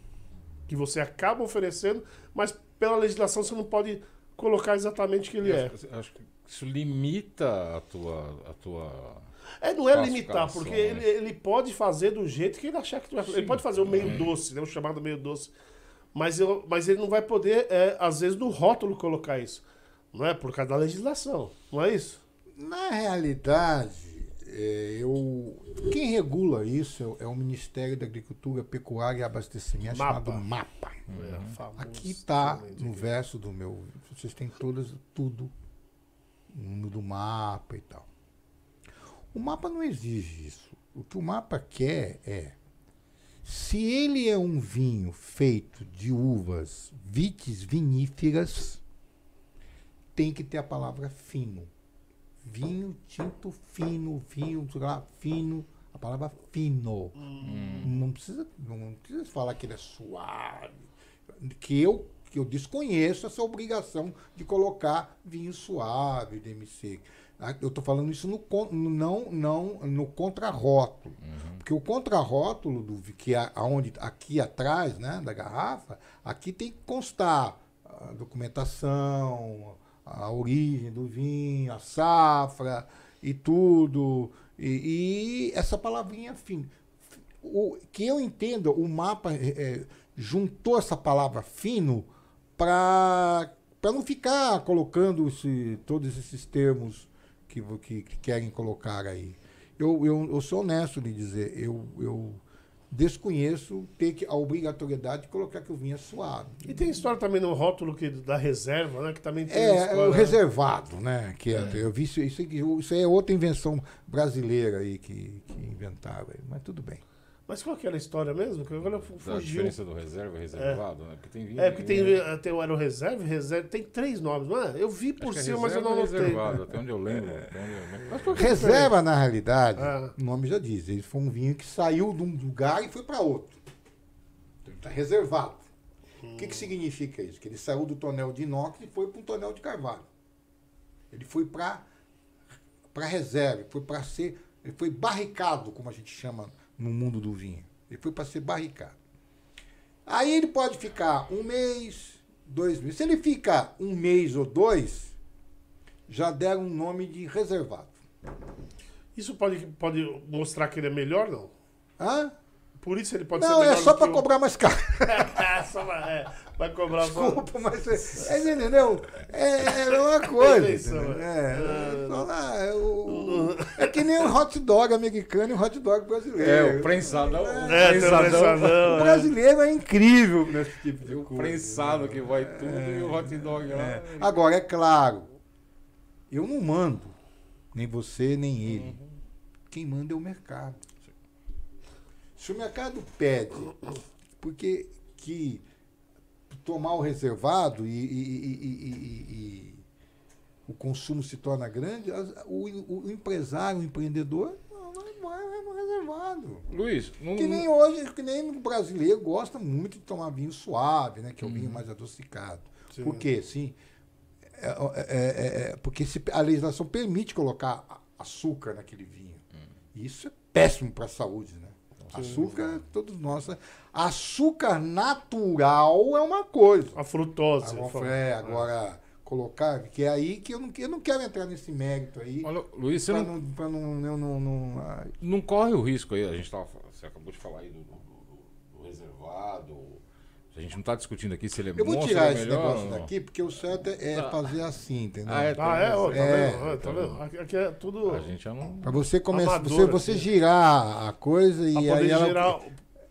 Que você acaba oferecendo, mas pela legislação você não pode colocar exatamente o que ele é. Acho, acho que isso limita a tua. A tua... É, não é limitar, porque né? ele, ele pode fazer do jeito que ele achar que tu vai fazer. Ele pode fazer o meio doce, né? O chamado meio doce. Mas, eu, mas ele não vai poder, é, às vezes, no rótulo colocar isso. Não é? Por causa da legislação. Não é isso? Na realidade, é, eu, quem regula isso é o Ministério da Agricultura, Pecuária e Abastecimento, Mapa. chamado MAPA. É, famoso Aqui está no verso do meu. Vocês têm todas, tudo no do mapa e tal. O mapa não exige isso. O que o mapa quer é. Se ele é um vinho feito de uvas vites viníferas, tem que ter a palavra fino. Vinho tinto fino, vinho sei lá, fino, a palavra fino. Não precisa, não precisa falar que ele é suave. Que eu, que eu desconheço essa obrigação de colocar vinho suave, DMC. Ah, Eu estou falando isso no, não, não no contrarótulo. Porque o contrarótulo, do, que é aonde, aqui atrás né, da garrafa, aqui tem que constar a documentação, a origem do vinho, a safra e tudo. E, e essa palavrinha fino. O, que eu entenda, o mapa é, é, juntou essa palavra fino para não ficar colocando todos esses termos que, que, que querem colocar aí. Eu, eu, eu sou honesto de dizer, eu, eu desconheço ter que, a obrigatoriedade de colocar que o vinho é suave. E tem história também no rótulo que, da reserva, né? Que também tem É, história, o né? reservado, né? Que é, Eu vi isso, isso, é outra invenção brasileira aí que, que inventaram, mas tudo bem. Mas qual que era a história mesmo? Que agora fugiu. diferença do reserva e reservado, né? Porque tem vinho. É, porque tem, né? tem o Aero Reserva, reserva, tem três nomes, não é? Eu vi por é cima, mas eu não e anotei. reservado, até onde eu lembro. até onde eu- Mas é a Reserva, na realidade, Ah. o nome já diz, ele foi um vinho que saiu de um lugar e foi para outro. Então, ele está reservado. O que, que significa isso? Que ele saiu do tonel de inox e foi para um tonel de carvalho. Ele foi para para reserva, foi para ser, ele foi barricado, como a gente chama no mundo do vinho. Ele foi para ser barricado. Aí ele pode ficar um mês, dois meses. Se ele fica um mês ou dois, já deram um nome de reservado. Isso pode, pode mostrar que ele é melhor, não? Hã? Por isso ele pode ser Não, melhor é só para cobrar mais caro. Só vai- é, vai cobrar. Desculpa, mas é, é, entendeu? É, é uma coisa. Entendeu? é. É, falar, é, o- é que nem o hot dog americano e o hot dog brasileiro. É, o prensadão. É, o prensadão, O é. brasileiro é incrível nesse tipo de O coisa. prensado que vai tudo e o hot dog lá. É. Agora, é claro, eu não mando, nem você, nem ele. Quem manda é o mercado. Se o mercado pede, porque que tomar o reservado e, e- e- o consumo se torna grande, o, o empresário, o empreendedor, não, vai, no reservado. Luiz, não, Que nem hoje, que nem o brasileiro gosta muito de tomar vinho suave, né? Que é o vinho mais adocicado. Sim. Por quê? Sim. É, é- é- é- porque se- a legislação permite colocar açúcar naquele vinho. E isso é péssimo para a saúde, né? Açúcar, todos nós. Açúcar natural é uma coisa. A frutose. Agora, fala. é, agora colocar, que é aí que eu não, eu não quero entrar nesse mérito aí. Olha, Luiz, você Pra não, não, pra não, eu não, não- ah, não corre o risco aí, a gente tava, você acabou de falar aí do, do- do- do reservado. A gente não está discutindo aqui se ele é Eu vou tirar é esse melhor, negócio daqui, porque o certo é é Tá. fazer assim, entendeu? Ah, é, Ah, é? Ó, tá É. vendo? Ó, Tá vendo? Aqui, aqui é tudo... A gente já não. Pra você começar, você, você assim. girar a coisa e aí ela girar...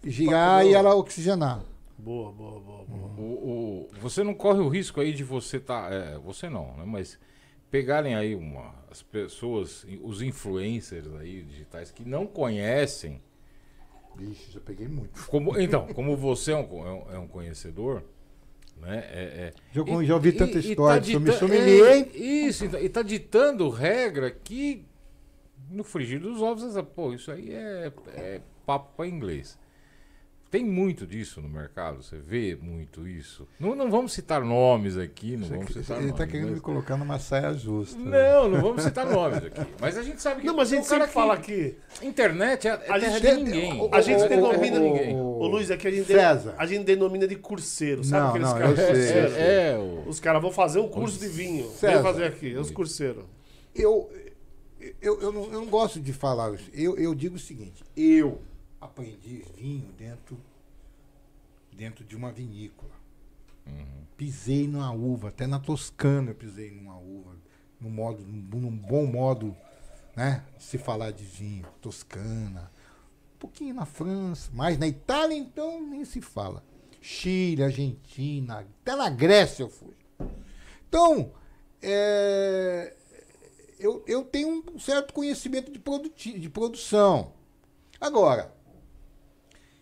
girar e ela oxigenar. Boa, boa, boa, boa. O, o- você não corre o risco aí de você tá. é, você não, né? Mas pegarem aí uma, as pessoas, os influencers aí digitais que não conhecem. Vixe, já peguei muito. Como, então, como você é um, é um- é um conhecedor, né? É, é- Já, E- já ouvi e- tanta e história tá de dita- sommelier, é, hein? Isso, então, e tá ditando regra que no frigir dos ovos, essa, pô, isso aí é, é papo para inglês. Tem muito disso no mercado, você vê muito isso. Não, não vamos citar nomes aqui, não vamos citar Ele nomes. tá querendo mas- me colocar numa saia justa. Não, não vamos citar nomes aqui. Mas a gente sabe que Não, mas a gente sempre fala aqui. Internet é, é A terra gente de tem- ninguém. o- A gente É de denomina ninguém. Ô Luiz, aqui a gente, César. a gente denomina de curseiro, sabe Não, aqueles não, caras eu sei, curseiros? eu sei. É, é, o- Os caras vão fazer um curso de vinho. Vem fazer aqui, é os curseiros. Eu, eu, eu, não, eu não gosto de falar isso. Eu, eu digo o seguinte: eu aprendi vinho dentro, dentro de uma vinícola. Pisei numa uva, até na Toscana eu pisei numa uva, num, modo, num, bom modo né, de se falar de vinho. Toscana, um pouquinho na França, mas na Itália então nem se fala. Chile, Argentina, até na Grécia eu fui. Então, é, eu, eu tenho um certo conhecimento de, produti- de produção. Agora,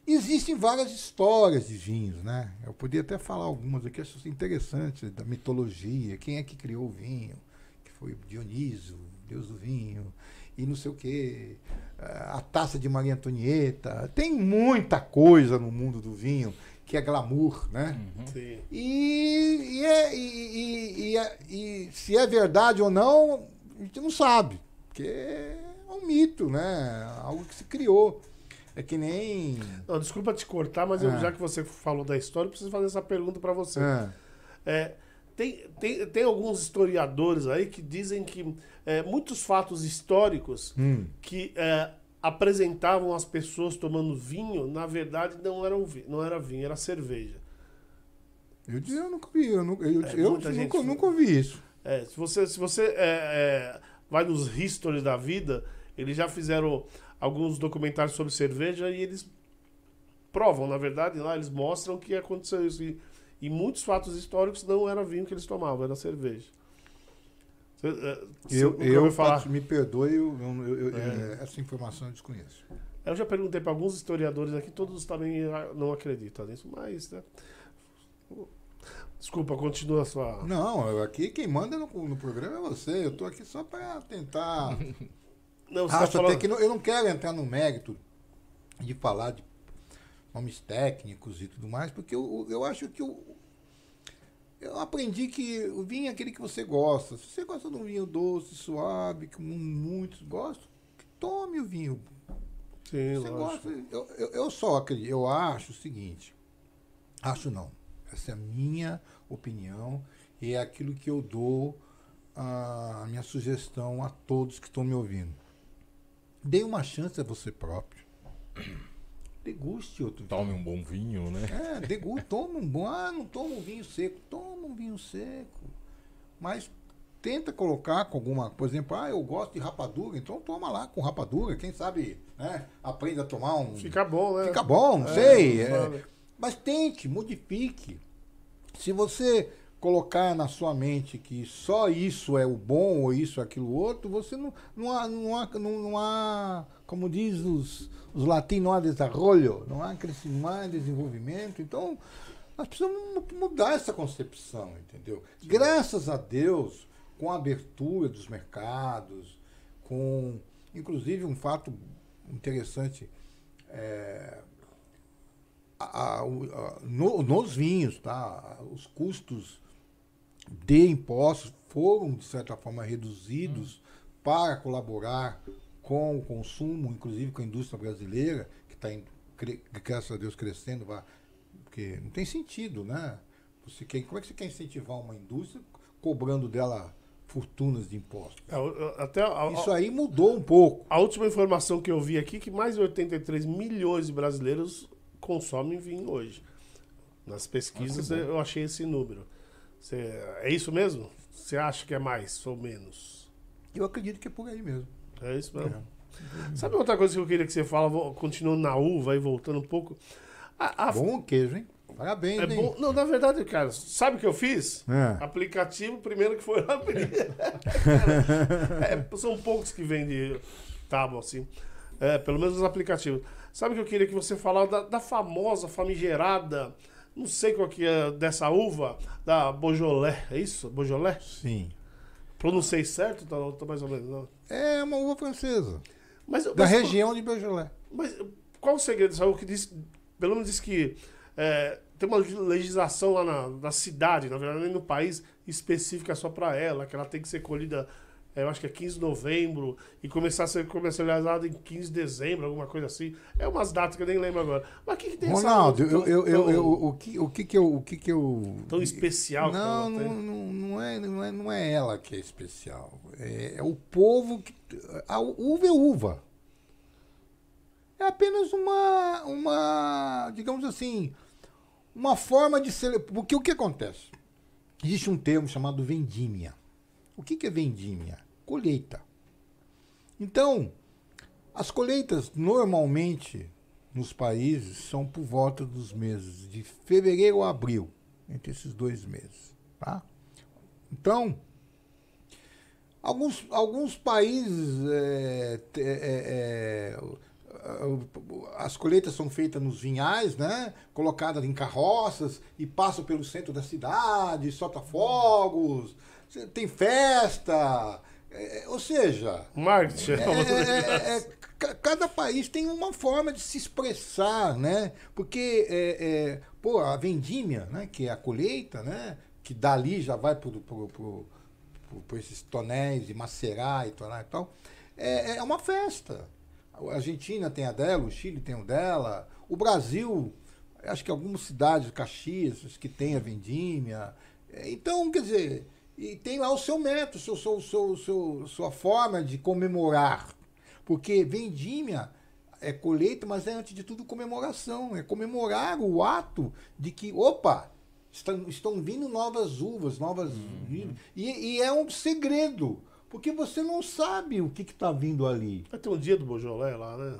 existem várias histórias de vinhos, né? Eu poderia até falar algumas aqui, acho interessante, da mitologia, quem é que criou o vinho, que foi Dioniso, deus do vinho, e não sei o quê, a taça de Maria Antonieta. Tem muita coisa no mundo do vinho que é glamour, né? Sim. E, e, é- e- e- e é- e se é verdade ou não, a gente não sabe. Porque é um mito, né? Algo que se criou. É que nem. Não, desculpa te cortar, mas eu- Ah. já que você falou da história, eu preciso fazer essa pergunta para você. Ah, É, tem, tem, tem alguns historiadores aí que dizem que é, muitos fatos históricos hum, que é, apresentavam as pessoas tomando vinho, na verdade não, eram, não era vinho, era cerveja. eu, eu nunca vi, eu, nunca- eu, É, eu gente nunca, nunca ouvi isso. É, se você, se você é, é, vai nos histories da vida, eles já fizeram alguns documentários sobre cerveja e eles provam, na verdade, lá eles mostram que aconteceu isso. E, e muitos fatos históricos não era vinho que eles tomavam, era cerveja. Você, é, Eu, eu falar? Me perdoe, eu, eu- eu- É. é, essa informação eu desconheço. Eu já perguntei para alguns historiadores aqui, todos também ah, não acreditam nisso, mas. Né? Desculpa, continua a sua. Não, aqui quem manda no, no programa é você. Eu tô aqui só para tentar. Não, você tá Acho falando. até que não- eu não quero entrar no mérito de falar de nomes técnicos e tudo mais, porque eu, eu acho que eu, eu aprendi que o vinho é aquele que você gosta. Se você gosta de um vinho doce, suave, que muitos gostam, tome o vinho. Sim, Você gosta. Eu, eu, eu só acredito, eu acho o seguinte. Acho não. Essa é a minha opinião e é aquilo que eu dou a minha sugestão a todos que estão me ouvindo. Dê uma chance a você próprio. Deguste outro vinho. Tome um bom vinho, né? É, deguste, toma um bom. Ah, não toma um vinho seco. Toma um vinho seco. Mas tenta colocar com alguma. Por exemplo, ah, eu gosto de rapadura, então toma lá com rapadura. Quem sabe, né? Aprenda a tomar um. Fica bom, né? Fica bom, não É, sei. é. sabe? mas tente, modifique. Se você colocar na sua mente que só isso é o bom ou isso é aquilo outro, você não, não, há, não, há, não, não há, como diz os, os latinos, não há desarrollo, não há crescimento, não há desenvolvimento. Então, nós precisamos mu- mudar essa concepção, entendeu? Graças a Deus, com a abertura dos mercados, com, inclusive, um fato interessante, é, a- a- a- no- nos vinhos, tá? Os custos de impostos foram, de certa forma, reduzidos para colaborar com o consumo, inclusive com a indústria brasileira, que está, graças a Deus, crescendo, porque não tem sentido, né? Você quer, como é que você quer incentivar uma indústria cobrando dela fortunas de impostos? É, Até a, Isso aí mudou um pouco. a última informação que eu vi aqui é que mais de 83 milhões de brasileiros consomem vinho hoje. Nas pesquisas Ah, eu achei esse número. Você- é isso mesmo? Você acha que é mais ou menos? Eu acredito que é por aí mesmo. É isso mesmo. É. Sabe outra coisa que eu queria que você fala, continuando na uva e voltando um pouco? A- a- Bom queijo, hein? Parabéns, é hein? bom. Não, na verdade, cara, sabe o que eu fiz? É. Aplicativo, primeiro que foi lá. é, são poucos que vendem tábua assim. É, pelo menos os aplicativos. Sabe o que eu queria que você falasse da, da famosa, famigerada, não sei qual que é dessa uva, da Beaujolais, é isso? Beaujolais? Sim. Pronunciei certo? Tá, tá mais ou menos, não. É uma uva francesa. Mas, Da mas- região de Beaujolais. Mas qual o segredo dessa uva que diz pelo menos diz que é, tem uma legislação lá na, na cidade, na verdade, nem no país, específica só para ela, que ela tem que ser colhida eu acho que é 15 de novembro, e começar a ser comercializado em 15 de dezembro, alguma coisa assim. É umas datas que eu nem lembro agora. Mas o que, que tem Ronaldo, essa, eu, eu, eu, eu, o, que, o que que eu... O que que eu tão especial não, não, não, não, é, não, é, não é ela que é especial. É, é o povo que... A uva é uva. É apenas uma, uma, digamos assim, uma forma de... Cele... Porque o que acontece? Existe um termo chamado vendímia. O que, que é vendímia? Colheita. Então, as colheitas normalmente nos países são por volta dos meses de fevereiro a abril, entre esses dois meses. Tá? Então, alguns, alguns países é, é, é, as colheitas são feitas nos vinhais, né? Colocadas em carroças e passam pelo centro da cidade, solta fogos, tem festa. É, ou seja. Marketing. É, é, é cada país tem uma forma de se expressar, né? Porque, é, é, pô, a vendímia, né? que é a colheita, né? que dali já vai para pro, pro, pro, esses tonéis e macerar e tornar e tal, é, é uma festa. A Argentina tem a dela, o Chile tem o dela, o Brasil, acho que algumas cidades, Caxias, que tem a vendímia. Então, quer dizer, e tem lá o seu método, seu, seu, seu, seu, sua forma de comemorar. Porque vendímia é colheita, mas é antes de tudo comemoração. É comemorar o ato de que, opa, estão, estão vindo novas uvas, novas. Uhum. E, e, é um segredo. Porque você não sabe o que está vindo ali. Vai ter um dia do Bojolé lá, né?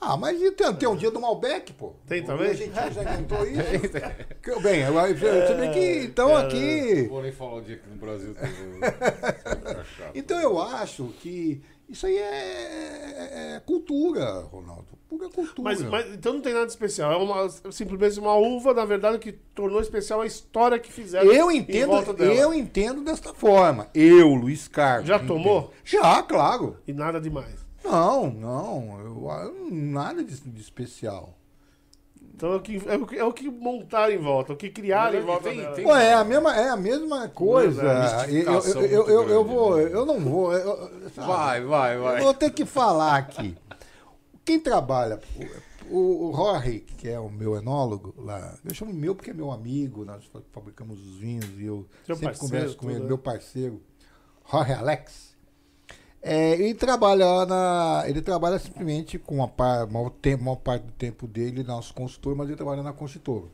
Ah, mas tem, tem um dia do Malbec, pô. Tem também? A gente já inventou isso. que, bem, agora você vê que então aqui. Não vou nem falar o dia que no Brasil tem. então eu acho que isso aí é, é, cultura, Ronaldo. Pura cultura. Mas, mas, então não tem nada especial. É uma, simplesmente uma uva, na verdade, que tornou especial a história que fizeram. Eu entendo, eu entendo desta forma. Eu, Luiz Carlos. Já tomou? Já, claro. E nada demais. Não, não. Eu, nada de, de especial. Então é o, que, é, o que, é o que montar em volta, o que criar em volta. Tem, tem, Ué, é a mesma, é a mesma coisa. É, eu, eu, eu, eu, eu, vou, eu não vou. Eu, vai, vai, vai. Eu vou ter que falar aqui. Quem trabalha, o, o Jorge, que é o meu enólogo lá, eu chamo meu porque é meu amigo, nós fabricamos os vinhos e eu Seu sempre converso com ele, é. meu parceiro, Jorge Alex. É, ele trabalha na. Ele trabalha simplesmente com a par, maior, tempo, maior parte do tempo dele nosso consultor, mas ele trabalha na construtora.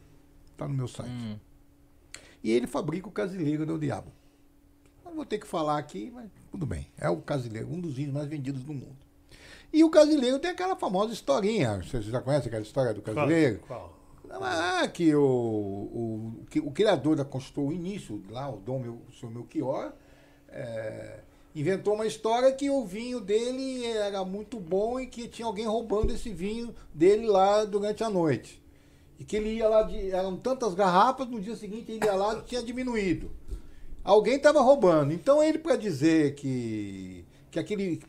Está no meu site. Hum. E ele fabrica o casileiro do diabo. Não vou ter que falar aqui, mas tudo bem. É o casileiro, um dos vinhos mais vendidos do mundo. E o casileiro tem aquela famosa historinha. Você já conhece aquela história do casileiro? Qual? Qual? Ah, que o, o, o, o criador da construtora, o início, lá, o Dom meu, o seu Melchior, é, inventou uma história que o vinho dele era muito bom e que tinha alguém roubando esse vinho dele lá durante a noite. E que ele ia lá, de, eram tantas garrafas, no dia seguinte ele ia lá e tinha diminuído. Alguém estava roubando. Então ele, para dizer que, que aquele.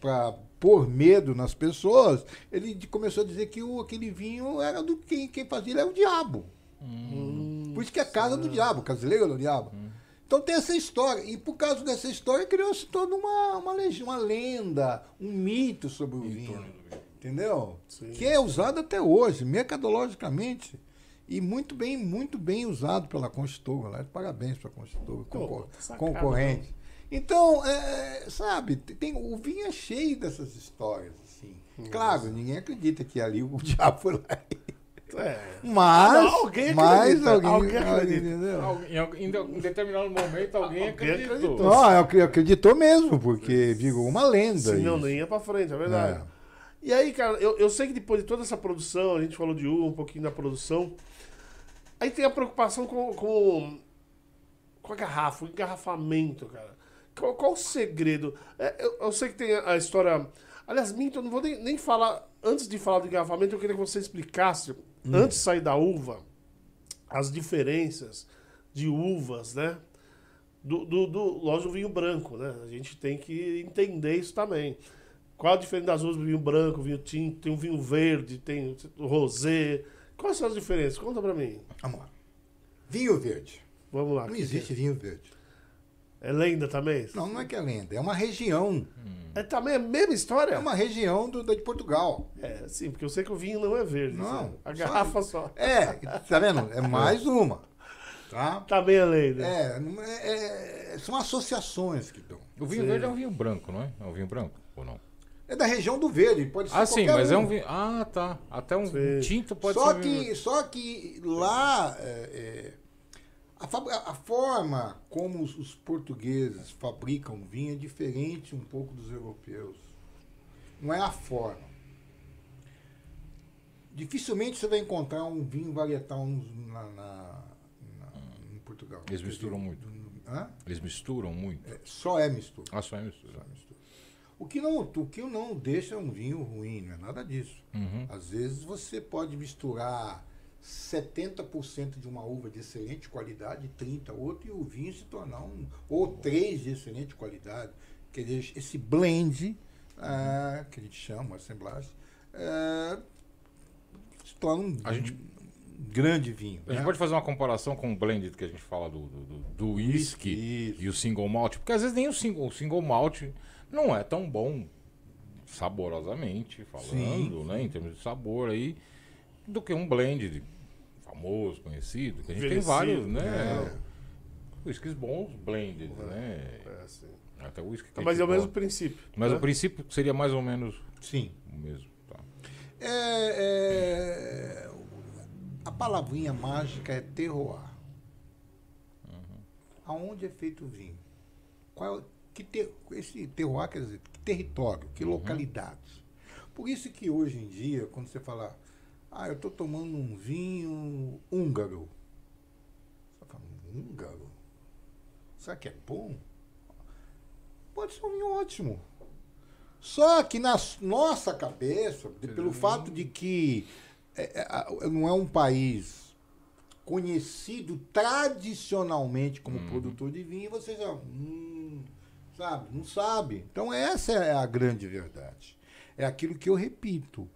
para pôr medo nas pessoas, ele começou a dizer que o, aquele vinho era do quem, quem fazia ele era o diabo. Hum, Por isso que é casa do diabo, casileiro do diabo. Hum. Então tem essa história. E por causa dessa história criou-se toda uma, uma, uma lenda, um mito sobre o vinho. Entendeu? Sim. Que é usado até hoje, mercadologicamente. E muito bem, muito bem usado pela construtora. Né? Parabéns para a construtora, concor concorrente. Então, é, sabe, tem, o vinho é cheio dessas histórias. Assim. Claro, ninguém acredita que ali o diabo foi lá é. Mas, não, alguém mas alguém, alguém acredita. Alguém, em, determinado momento alguém, alguém acreditou. acreditou. Não, acreditou mesmo, porque virou uma lenda. Senão nem ia pra frente, é verdade. É. E aí, cara, eu, eu sei que depois de toda essa produção, a gente falou de uva, um pouquinho da produção. Aí tem a preocupação com, com, com a garrafa, o engarrafamento, cara. Qual, qual o segredo? É, eu, eu, sei que tem a, a história. Aliás, minto, eu não vou nem, nem falar. Antes de falar do engarrafamento, eu queria que você explicasse hum. antes de sair da uva, as diferenças de uvas, né? Do, do, do, lógico, vinho branco, né? A gente tem que entender isso também. Qual a diferença das uvas? Vinho branco, vinho tinto, tem um vinho verde, tem o rosé. Quais são as diferenças? Conta pra mim. Vamos lá. Vinho verde. Vamos lá. Não existe vinho verde. É lenda também? Não, não é que é lenda. É uma região. É também a mesma história? É uma região do, da de Portugal. É, sim, porque eu sei que o vinho não é verde. Não, sabe? A só- garrafa só. É, tá vendo? É mais uma. Tá? Também é lenda. É, é- é- são associações que dão. O vinho Sim. verde é um vinho branco, não é? É um vinho branco ou não? É da região do verde, pode ser Ah, sim, mas é um vinho. Ah, tá. Até um Sim. tinto pode só ser. um vinho que, só que lá é, é, a, a forma como os, os portugueses fabricam vinho é diferente um pouco dos europeus. Não é a forma. Dificilmente você vai encontrar um vinho varietal na, na- na- em Portugal. Eles misturam muito. Hã? Eles misturam muito. É, só é mistura. Ah, só é mistura. Só é mistura. O que, não, o que não deixa um vinho ruim, não é nada disso. Uhum. Às vezes você pode misturar 70% de uma uva de excelente qualidade, 30% outra, e o vinho se tornar um. Ou três de excelente qualidade. Quer dizer, esse blend, ah, que a gente chama, assemblagem, ah, se torna um, A gente- um grande vinho. A gente né? pode fazer uma comparação com o blended que a gente fala do, do, do- do whisky Isso. e o single malt, porque às vezes nem o single, o single malt não é tão bom saborosamente falando, Sim. né, em termos de sabor aí, do que um blended famoso, conhecido, que a gente tem vários, né? é. Whiskies bons, blended, né? É, sim. Até o whisky que Mas é o mesmo princípio. Mas né? o princípio seria mais ou menos Sim. o mesmo, tá? É, é, a palavrinha mágica é terroir. Aonde é feito o vinho? Qual, que ter, esse terroir quer dizer que território, que localidades. Por isso que hoje em dia, quando você fala, ah, eu estou tomando um vinho húngaro. Você fala, húngaro? Será que é bom? Pode ser um vinho ótimo. Só que na nossa cabeça, de- pelo fato de que é, é, não é um país conhecido tradicionalmente como produtor de vinho, você já hum, sabe, não sabe. Então essa é a grande verdade. É aquilo que eu repito: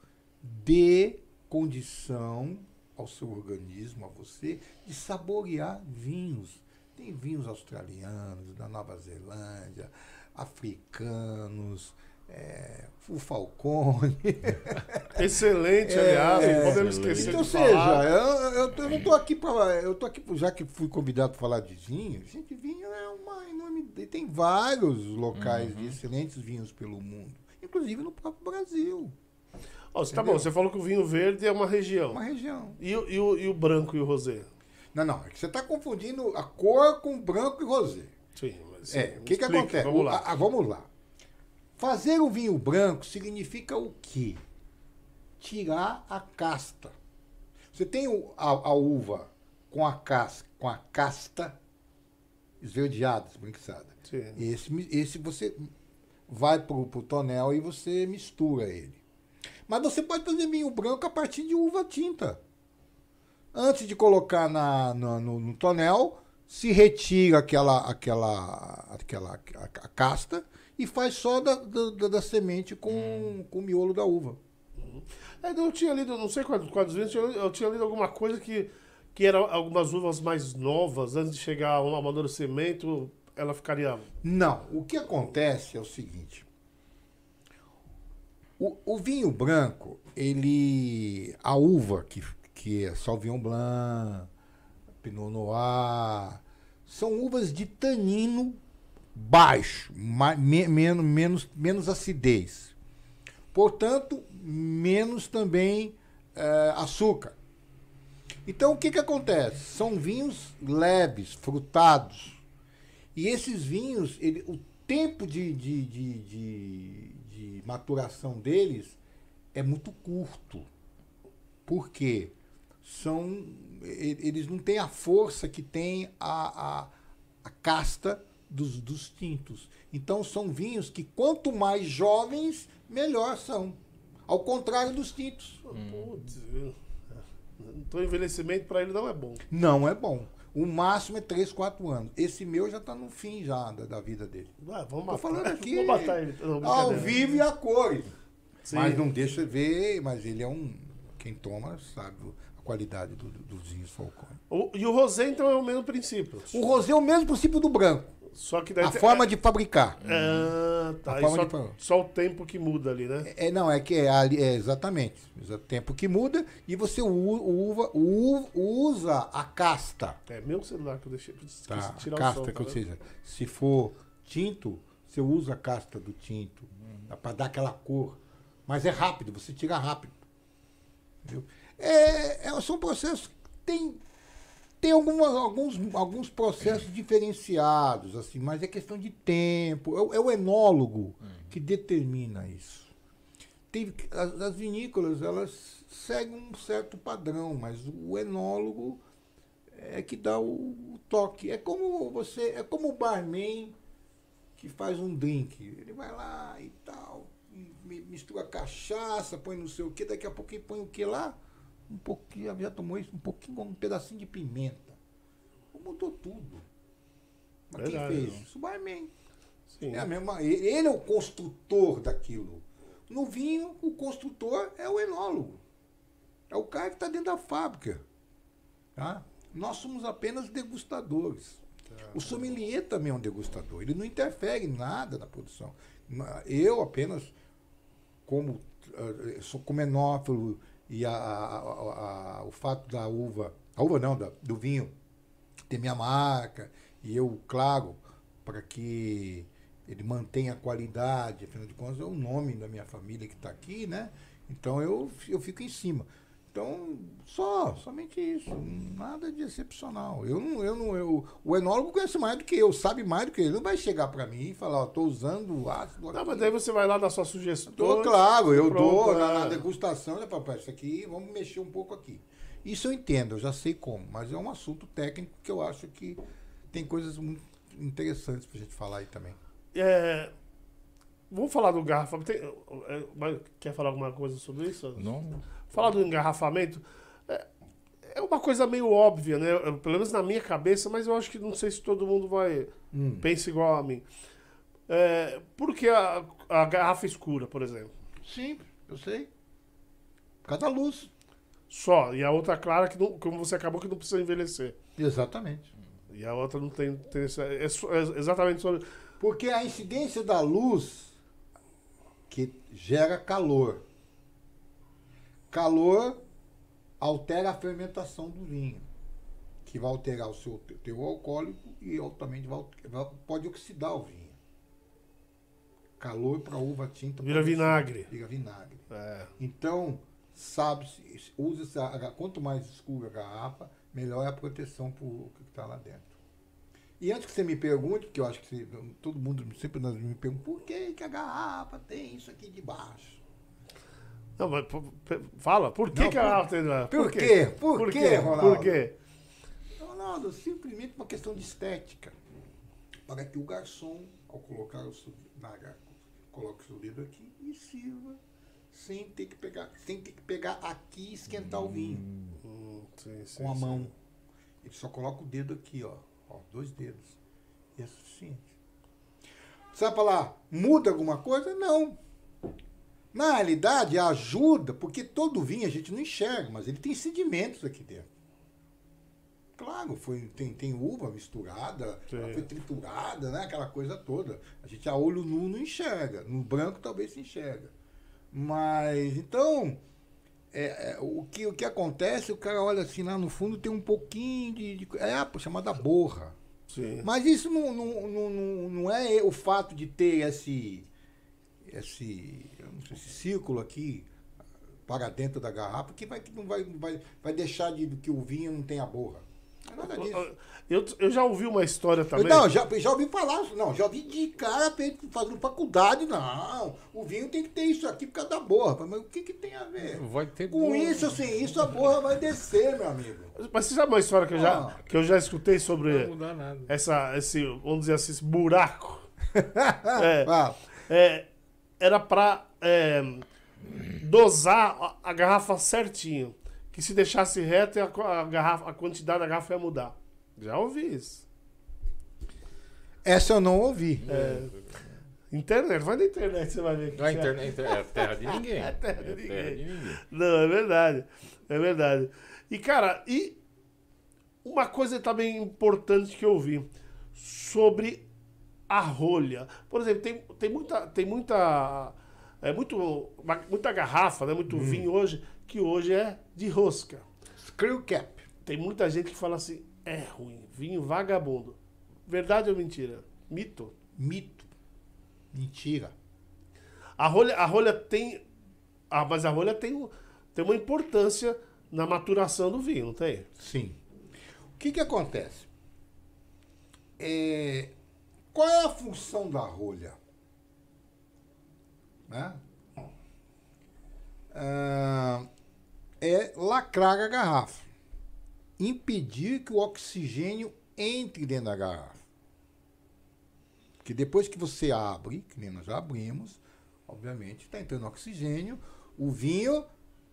dê condição ao seu organismo, a você, de saborear vinhos. Tem vinhos australianos, da Nova Zelândia, africanos, é, o Falcone. Excelente, É, aliás. é, não podemos esquecer Então, de seja, falar. eu, eu, tô- eu não tô aqui para. Eu tô aqui, já que fui convidado para falar de vinho, gente, vinho é uma enorme. Tem vários locais de excelentes vinhos pelo mundo, inclusive no próprio Brasil. Você tá bom, você falou que o vinho verde é uma região. Uma região. E, o- e o, e o branco e o rosé? Não, não, é que você está confundindo a cor com branco e rosé. Sim, mas. É, o que, que acontece? Vamos O- lá. a- a- vamos lá. Fazer o vinho branco significa o quê? Tirar a casta. Você tem o- a, a uva com a, casca, com a casta esverdeada, esbranquiçada. Sim. Esse, esse você vai pro, pro tonel e você mistura ele. Mas você pode fazer vinho branco a partir de uva tinta. Antes de colocar na, na- no, no tonel, se retira aquela, aquela, aquela a, a casta e faz só da, da, da- semente com, com o miolo da uva. É, eu tinha lido, não sei quantos, quantos vezes, eu, eu tinha lido alguma coisa que, que eram algumas uvas mais novas, antes de chegar ao amadurecimento, ela ficaria. Não, o que acontece é o seguinte. O, o vinho branco, ele. A uva, que, que é Sauvignon Blanc, Pinot Noir, são uvas de tanino baixo, ma- me- menos, menos, menos acidez. Portanto, menos também eh, açúcar. Então, o que, que acontece? São vinhos leves, frutados. E esses vinhos, ele, o tempo de, de, de, de, de maturação deles é muito curto. Por quê? São, eles não têm a força que tem a, a, a casta dos, dos tintos. Então são vinhos que quanto mais jovens, melhor são. Ao contrário dos tintos. Putz, viu? então envelhecimento para ele não é bom. Não é bom. O máximo é 3, 4 anos. Esse meu já tá no fim já da, da vida dele. Ah, vamos Tô matar. falando aqui Vamos matar ele. Não, ao vivo e a cores. Sim. Mas não deixa ver, mas ele é um. Quem toma sabe a qualidade do- do- dos vinhos Falcone. O- e o rosé, então, é o mesmo princípio. O rosé é o mesmo princípio do branco. Só que daí A tem- forma de fabricar. Ah, tá. Só, de só o tempo que muda ali, né? É, não, é que é, ali- é exatamente. O tempo que muda e você uva, u- usa a casta. É meu celular que eu deixei. Tá? tirar casta, o som. que, ou tá seja, se for tinto, você usa a casta do tinto para dar aquela cor. Mas é rápido, você tira rápido. É, é, são processos que tem, tem algumas, alguns, alguns processos diferenciados, assim, mas é questão de tempo. É, o- é o enólogo que determina isso. Tem, as, as vinícolas, elas seguem um certo padrão, mas o enólogo é que dá o, o toque. É como você, é como o barman que faz um drink. Ele vai lá e tal, mi- mistura cachaça, põe não sei o que, daqui a pouquinho põe o que lá? Um pouquinho, já tomou isso, um pouquinho, um pedacinho de pimenta. Mudou tudo. Mas Verdade, quem não. fez isso? O barman. Sim. É a mesma, ele é o construtor daquilo. No vinho, o construtor é o enólogo. É o cara que está dentro da fábrica. Tá? Nós somos apenas degustadores. O sommelier também é um degustador. Ele não interfere em nada na produção. Eu apenas, como eh, sou comenófilo e a- a- a- o fato da uva, a uva não, da- do vinho, ter minha marca, e eu, claro, para que ele mantenha a qualidade, afinal de contas é o nome da minha família que está aqui, né? Então eu, eu fico em cima. Então, só, somente isso, nada de excepcional. Eu não, eu não, eu, o enólogo conhece mais do que eu, sabe mais do que ele. Ele não vai chegar para mim e falar, ó, tô usando ácido Não, aqui. mas daí você vai lá dar sua sugestão. Dou, claro, eu Pronto, dou na, é. na degustação, né, papai? Isso aqui, vamos mexer um pouco aqui. Isso eu entendo, eu já sei como, mas é um assunto técnico que eu acho que tem coisas muito interessantes pra gente falar aí também. É, vamos falar do garrafamento. Tem- é, mas quer falar alguma coisa sobre isso? Não. Falar do engarrafamento é, é uma coisa meio óbvia, né? Eu- Pelo menos na minha cabeça, mas eu acho que não sei se todo mundo vai Hum. pensa igual a mim. É, por que a, a garrafa escura, por exemplo? Sim, eu sei. Cada luz. Só. E a outra clara, que não, como você acabou, que não precisa envelhecer. Exatamente. E a outra não tem. tem essa- é, é exatamente sobre. Porque a incidência da luz que gera calor. Calor altera a fermentação do vinho, que vai alterar o seu te- teor alcoólico e também vai, pode oxidar o vinho. Calor para uva tinta. Vira vinagre. Vira vinagre. É, Então, sabe-se, usa-se a- quanto mais escura a garrafa, melhor é a proteção para o que está lá dentro. E antes que você me pergunte, porque eu acho que você- todo mundo sempre me pergunta, por que, que a garrafa tem isso aqui de baixo? Não, mas fala, por que, Não, que a por- garrafa tem. por quê? Por por quê? Ronaldo? Por quê? Ronaldo, simplesmente uma questão de estética. Para que o garçom, ao colocar o garrafa, coloque o seu dedo aqui e sirva sem ter que pegar, sem ter que pegar aqui e esquentar o vinho. Hum, sim, sim, com a sim. mão. Ele só coloca o dedo aqui, ó. ó dois dedos. E é suficiente. Você vai falar, muda alguma coisa? Não. Na realidade, ajuda, porque todo vinho a gente não enxerga, mas ele tem sedimentos aqui dentro. Claro, foi, tem, tem uva misturada, foi triturada, né? aquela coisa toda. A gente a olho nu não enxerga. No branco talvez se enxerga. Mas, então, é, é, o, que, o que acontece, o cara olha assim lá no fundo, tem um pouquinho de. de é a chamada borra. Sim. Mas isso não, não, não, não é o fato de ter esse, esse, esse círculo aqui para dentro da garrafa que vai, que não vai, vai, vai deixar de que o vinho não tenha borra. Não é nada disso. Eu, eu já ouvi uma história também. Não, já, já ouvi falar, não, já ouvi de cara fazendo faculdade, não. O vinho tem que ter isso aqui por causa da borra. Mas o que, que tem a ver? Vai ter Com boa- isso, assim, isso a borra vai descer, meu amigo. Mas você sabe uma história que eu já, Ah. que eu já escutei Não sobre vai mudar nada. essa, esse, vamos dizer assim, esse buraco? É, Ah, é, era pra é, dosar a, a garrafa certinho. Que se deixasse reto, a, a garrafa, a quantidade da garrafa ia mudar. Já ouvi isso. Essa eu não ouvi. É, internet, vai na internet, você vai ver. que A é. internet é terra de ninguém. É terra de É terra ninguém. de ninguém. Não, é verdade. É verdade. E, cara, e uma coisa também importante que eu vi sobre a rolha. Por exemplo, tem, tem muita. Tem muita. É muito, muita garrafa, né? muito vinho hoje, que hoje é de rosca. Screw cap. Tem muita gente que fala assim, é ruim, vinho vagabundo. Verdade ou mentira? Mito. Mito. Mentira. A rolha, a rolha tem. Ah, mas a rolha tem, tem uma importância na maturação do vinho, não tem? Sim. O que que acontece? É, qual é a função da rolha? Né? Ah, é lacrar a garrafa. Impedir que o oxigênio entre dentro da garrafa. Porque depois que você abre, que nem nós já abrimos, obviamente está entrando oxigênio, o vinho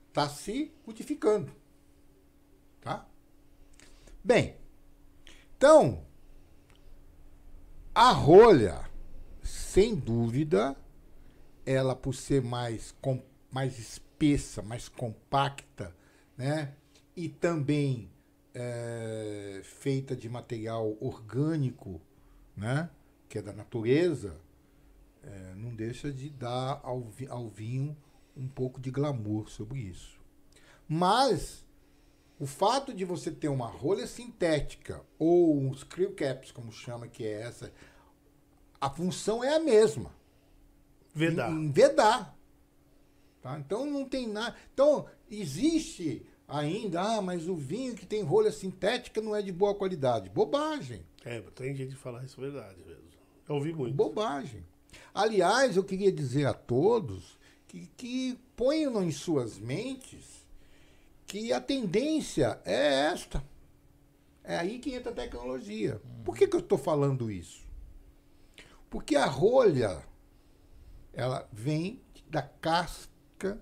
está se modificando. Tá? Bem, então, a rolha, sem dúvida, ela por ser mais, com, mais espessa, mais compacta, né? E também é, feita de material orgânico, né? Que é da natureza, é, não deixa de dar ao, ao vinho um pouco de glamour sobre isso. Mas o fato de você ter uma rolha sintética ou um screw caps, como chama, que é essa, a função é a mesma. Vedar. Em, em vedar. Tá? Então não tem nada. Então existe ainda, ah, mas o vinho que tem rolha sintética não é de boa qualidade. Bobagem. É, tem gente que fala isso, verdade mesmo. Eu ouvi muito. Bobagem. Aliás, eu queria dizer a todos que, que ponham em suas mentes que a tendência é esta. É aí que entra a tecnologia. Por que, que eu estou falando isso? Porque a rolha ela vem da casca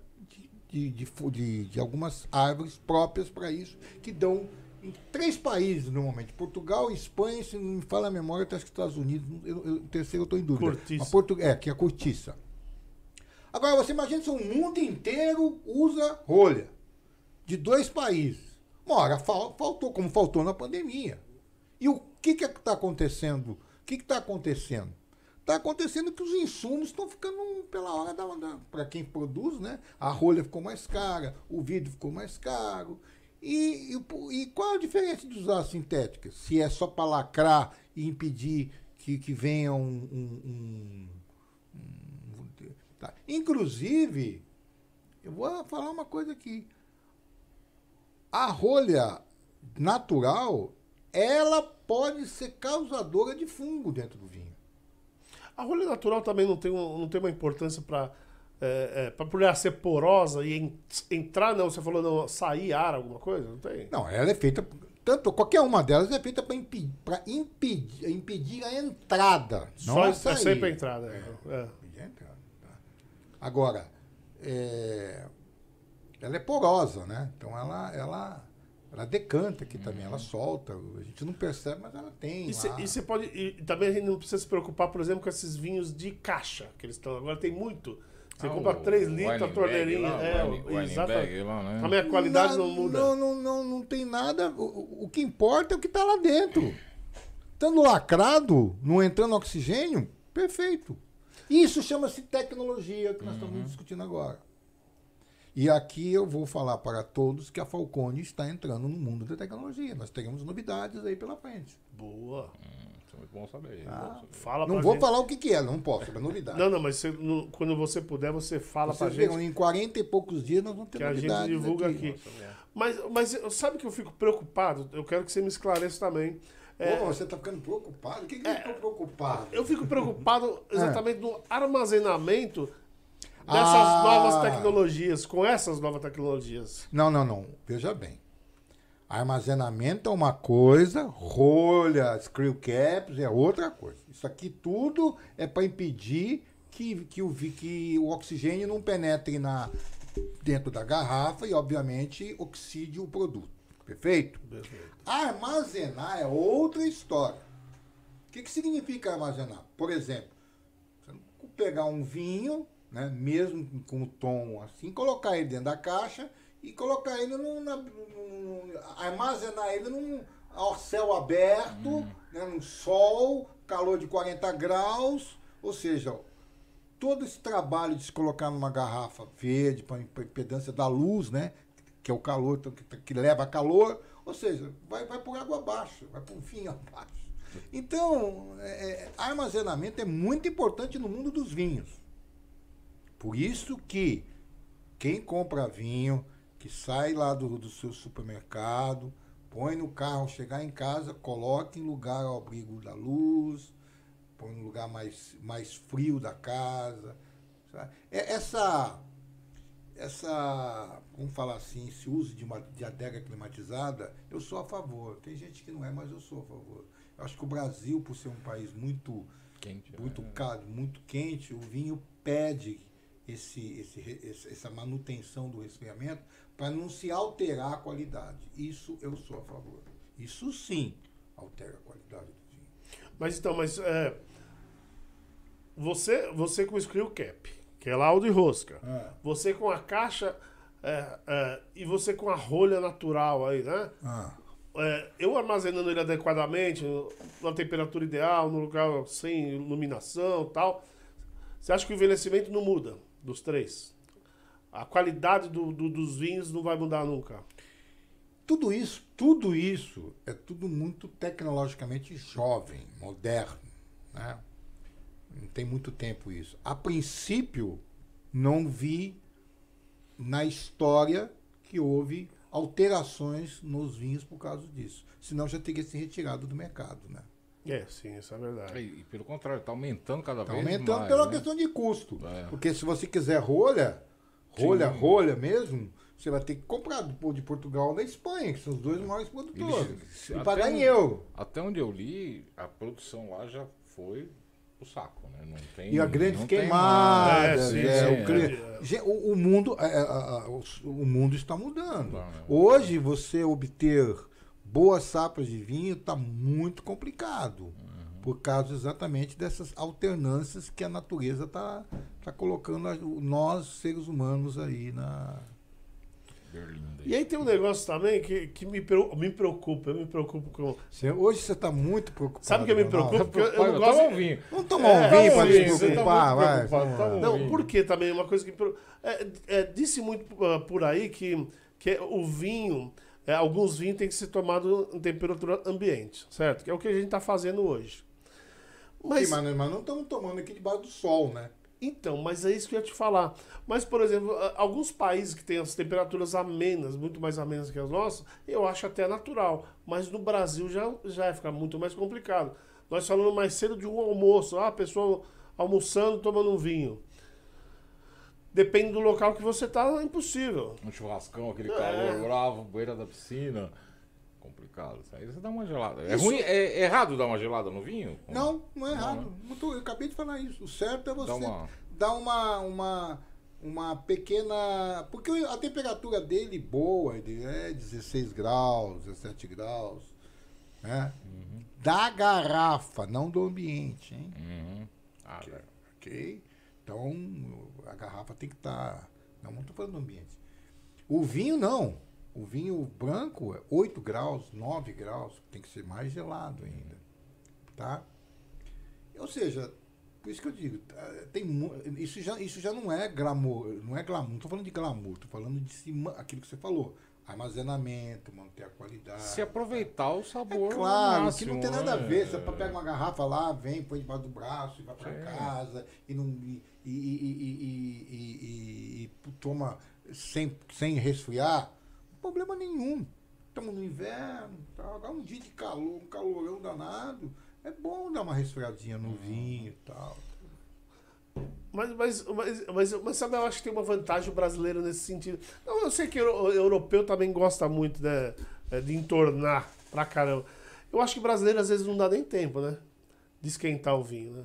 de, de, de, de- algumas árvores próprias para isso, que dão em três países normalmente. Portugal, Espanha, se não me fala a memória, acho que Estados Unidos. Eu, eu, o terceiro eu estou em dúvida. Cortiça. Mas Portu- é, que é a cortiça. Agora, você imagina se o mundo inteiro usa rolha de dois países. Uma hora fal- faltou, como faltou na pandemia. E o que está acontecendo? O que está acontecendo? Está acontecendo que os insumos estão ficando pela hora da. da Para quem produz, né? A rolha ficou mais cara, o vidro ficou mais caro. E, e, e qual a diferença de usar a sintética? Se é só para lacrar e impedir que, que venha um- um- um Tá. Inclusive, eu vou falar uma coisa aqui. A rolha natural, ela pode ser causadora de fungo dentro do vinho. A rolha natural também não tem, um- não tem uma importância para é, é, para ser porosa e en- entrar, não, você falou não, sair ar, alguma coisa? Não tem? Não, ela é feita. Tanto, qualquer uma delas é feita para impedir, pra impedir, impedir a entrada. não Só a é saída. sempre a entrada. É. É. Impedir a entrada. tá? Agora, é, ela é porosa, né? Então ela, ela, ela decanta aqui também, ela solta. A gente não percebe, mas ela tem. E você lá. pode. E também a gente não precisa se preocupar, por exemplo, com esses vinhos de caixa que eles estão. Agora tem muito. Você Ah, compra o 3 litros, a torneirinha. lá, É, o Weine- Weinberg exatamente. lá, né? Também a qualidade Na- não muda. Não, não, não, não tem nada. O, o- o que importa é o que está lá dentro. Estando lacrado, não entrando oxigênio, perfeito. Isso chama-se tecnologia que nós Uhum. estamos discutindo agora. E aqui eu vou falar para todos que a Falcone está entrando no mundo da tecnologia. Nós teremos novidades aí pela frente. Boa. Isso é muito bom saber. Ah. bom saber. Fala não vou gente. falar o que, que é, não posso, é novidade. Não, não, mas você- no- quando você puder, você fala pra gente. em 40 e poucos dias nós vamos ter Que a gente novidades divulga aqui. Mas, mas eu- sabe que eu fico preocupado? Eu quero que você me esclareça também. É, Pô, você está ficando preocupado? O que, que eu estou preocupado? eu fico preocupado exatamente no armazenamento dessas Ah. novas tecnologias, com essas novas tecnologias. Não, não, não. Veja bem. Armazenamento é uma coisa, rolha, screw caps é outra coisa. Isso aqui tudo é para impedir que, que, o, que o oxigênio não penetre na, dentro da garrafa e, obviamente, oxide o produto. Perfeito? Perfeito. Armazenar é outra história. O que, que significa armazenar? Por exemplo, pegar um vinho, né, mesmo com o tom assim, colocar ele dentro da caixa e colocar ele num, na- num- armazenar ele num ao céu aberto, né, no sol, calor de 40 graus, ou seja, todo esse trabalho de se colocar numa garrafa verde para impedância da luz, né, que é o calor então, que, que leva calor, ou seja, vai, vai por água abaixo, vai por vinho abaixo. Então, é, é, armazenamento é muito importante no mundo dos vinhos. Por isso que quem compra vinho, que sai lá do, do seu supermercado, põe no carro, chegar em casa, coloque em lugar ao abrigo da luz, põe no lugar mais, mais frio da casa. sabe? É, Essa, essa, vamos falar assim, esse uso de uma de adega climatizada, eu sou a favor. Tem gente que não é, mas eu sou a favor. Eu acho que o Brasil, por ser um país muito Quente. muito né? caro, muito quente, o vinho pede esse, esse, essa manutenção do resfriamento para não se alterar a qualidade. Isso eu sou a favor. Isso sim altera a qualidade do vinho. Mas então, mas é, você, você com o screw cap, que é laudo e rosca. Ah. Você com a caixa é, é, e você com a rolha natural aí, né? Ah, É, eu armazenando ele adequadamente, na temperatura ideal, no lugar sem iluminação e tal. Você acha que o envelhecimento não muda dos três? A qualidade do- do- dos vinhos não vai mudar nunca. Tudo isso, tudo isso é tudo muito tecnologicamente jovem, moderno. Né? Não tem muito tempo isso. A princípio, não vi na história que houve alterações nos vinhos por causa disso. Senão já teria se retirado do mercado. Né? É, sim, isso é verdade. E, e pelo contrário, tá aumentando cada Está vez aumentando mais. pela né? questão de custo. É. Porque se você quiser rolha, rolha, Sim. rolha mesmo, você vai ter que comprar do- de Portugal ou da Espanha, que são os dois maiores Eles- produtores. se- E pagar em euro. Até onde eu li, a produção lá já foi o saco, né? Não tem, E a grandes tem queimadas. É, é, o, é. O- o mundo, é, é, a- a- o, o mundo está mudando. Tá, né? Hoje, você obter boas safras de vinho está muito complicado. Uhum. Por causa exatamente dessas alternâncias que a natureza está tá colocando a- nós, seres humanos, aí na. E aí tem um negócio também que, que me, me preocupa. Eu me preocupo com. Você- hoje você está muito preocupado. Sabe o que eu me preocupo? Porque eu, eu não toma gosto. um vinho. Vamos tomar um É, vinho para se você tá preocupar, muito vai. um Não, vinho. por que também? Uma coisa que. É, é, disse muito ah, por aí que, que o vinho, é, alguns vinhos têm que ser tomados em temperatura ambiente, certo? Que é o que a gente está fazendo hoje. Mas, Sim, mas, mas não estamos tomando aqui debaixo do sol, né? Então, mas é isso que eu ia te falar. Mas, por exemplo, alguns países que têm as temperaturas amenas, muito mais amenas que as nossas, eu acho até natural. Mas no Brasil já, já vai ficar muito mais complicado. Nós falamos mais cedo de um almoço, ah, a pessoa almoçando, tomando um vinho. Depende do local que você está, é impossível. Um churrascão, aquele É. calor bravo, beira da piscina. Complicado. Isso aí você dá uma gelada. É Isso- ruim, é errado dar uma gelada no vinho? Não, não é Não, errado. Não tô- eu acabei de falar isso. O certo é você uma- dar uma, uma, uma pequena. Porque a temperatura dele boa é 16 graus, 17 graus. Né? Uhum. Da garrafa, não do ambiente. Hein? Uhum. Ah, velho. Ok? Então a garrafa tem que estar. Não, não estou falando do ambiente. O vinho não. O vinho branco é 8 graus, 9 graus, tem que ser mais gelado ainda. Tá? Ou seja, por isso que eu digo, tá, tem, isso, já, isso já não é glamour, não é glamour, não estou falando de glamour, estou falando de cima, aquilo que você falou. Armazenamento, manter a qualidade. Se aproveitar o É sabor. claro, máximo, que não tem nada a né? ver. Você pega uma garrafa lá, vem, põe debaixo do braço e vai pra Sim. casa e, não, e, e, e- toma sem, sem resfriar. Problema nenhum. Estamos no inverno, tá? Agora um dia de calor, um calorão danado. É bom dar uma resfriadinha no vinho e tal. Mas, mas, mas, mas, mas sabe, eu acho que tem uma vantagem o brasileiro nesse sentido. Não, eu sei que o europeu também gosta muito né, é, de entornar pra caramba. Eu acho que brasileiro às vezes não dá nem tempo, né? De esquentar o vinho, né?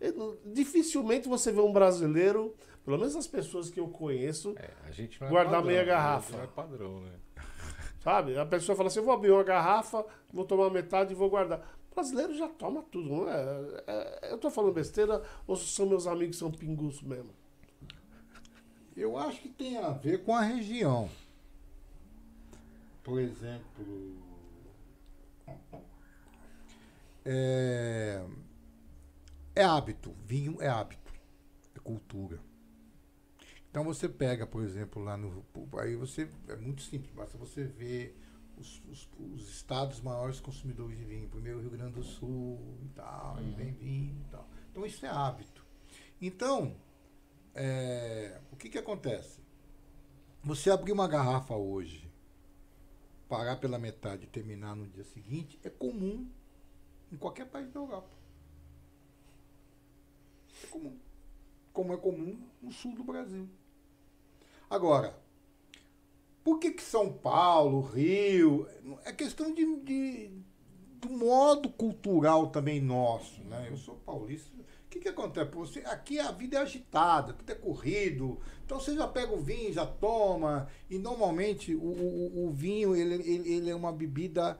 Eu- dificilmente você vê um brasileiro, pelo menos as pessoas que eu conheço, É, é Guardar padrão, meia né? garrafa. Não é padrão, né? Sabe? A pessoa fala assim, eu vou abrir uma garrafa, vou tomar metade e vou guardar. Brasileiro já toma tudo, não é? É- eu tô falando besteira ou são meus amigos são pingus mesmo? Eu acho que tem a ver com a região. Por exemplo. É, é hábito. Vinho é hábito. É cultura. Então você pega, por exemplo, lá no. Aí você. É muito simples, basta você ver os, os- os estados maiores consumidores de vinho. Primeiro Rio Grande do Sul e tal, aí vem vinho e tal. Então isso é hábito. Então, é, o que, que acontece? Você abrir uma garrafa hoje, parar pela metade e terminar no dia seguinte, é comum em qualquer país da Europa. É comum. Como é comum no sul do Brasil. Agora, por que, que São Paulo, Rio. É questão de, de- do modo cultural também nosso. Né? Eu sou paulista. O que, que acontece? Você, aqui a vida é agitada, tudo é corrido. Então você já pega o vinho, já toma. E normalmente o, o, o vinho ele, ele, ele é uma bebida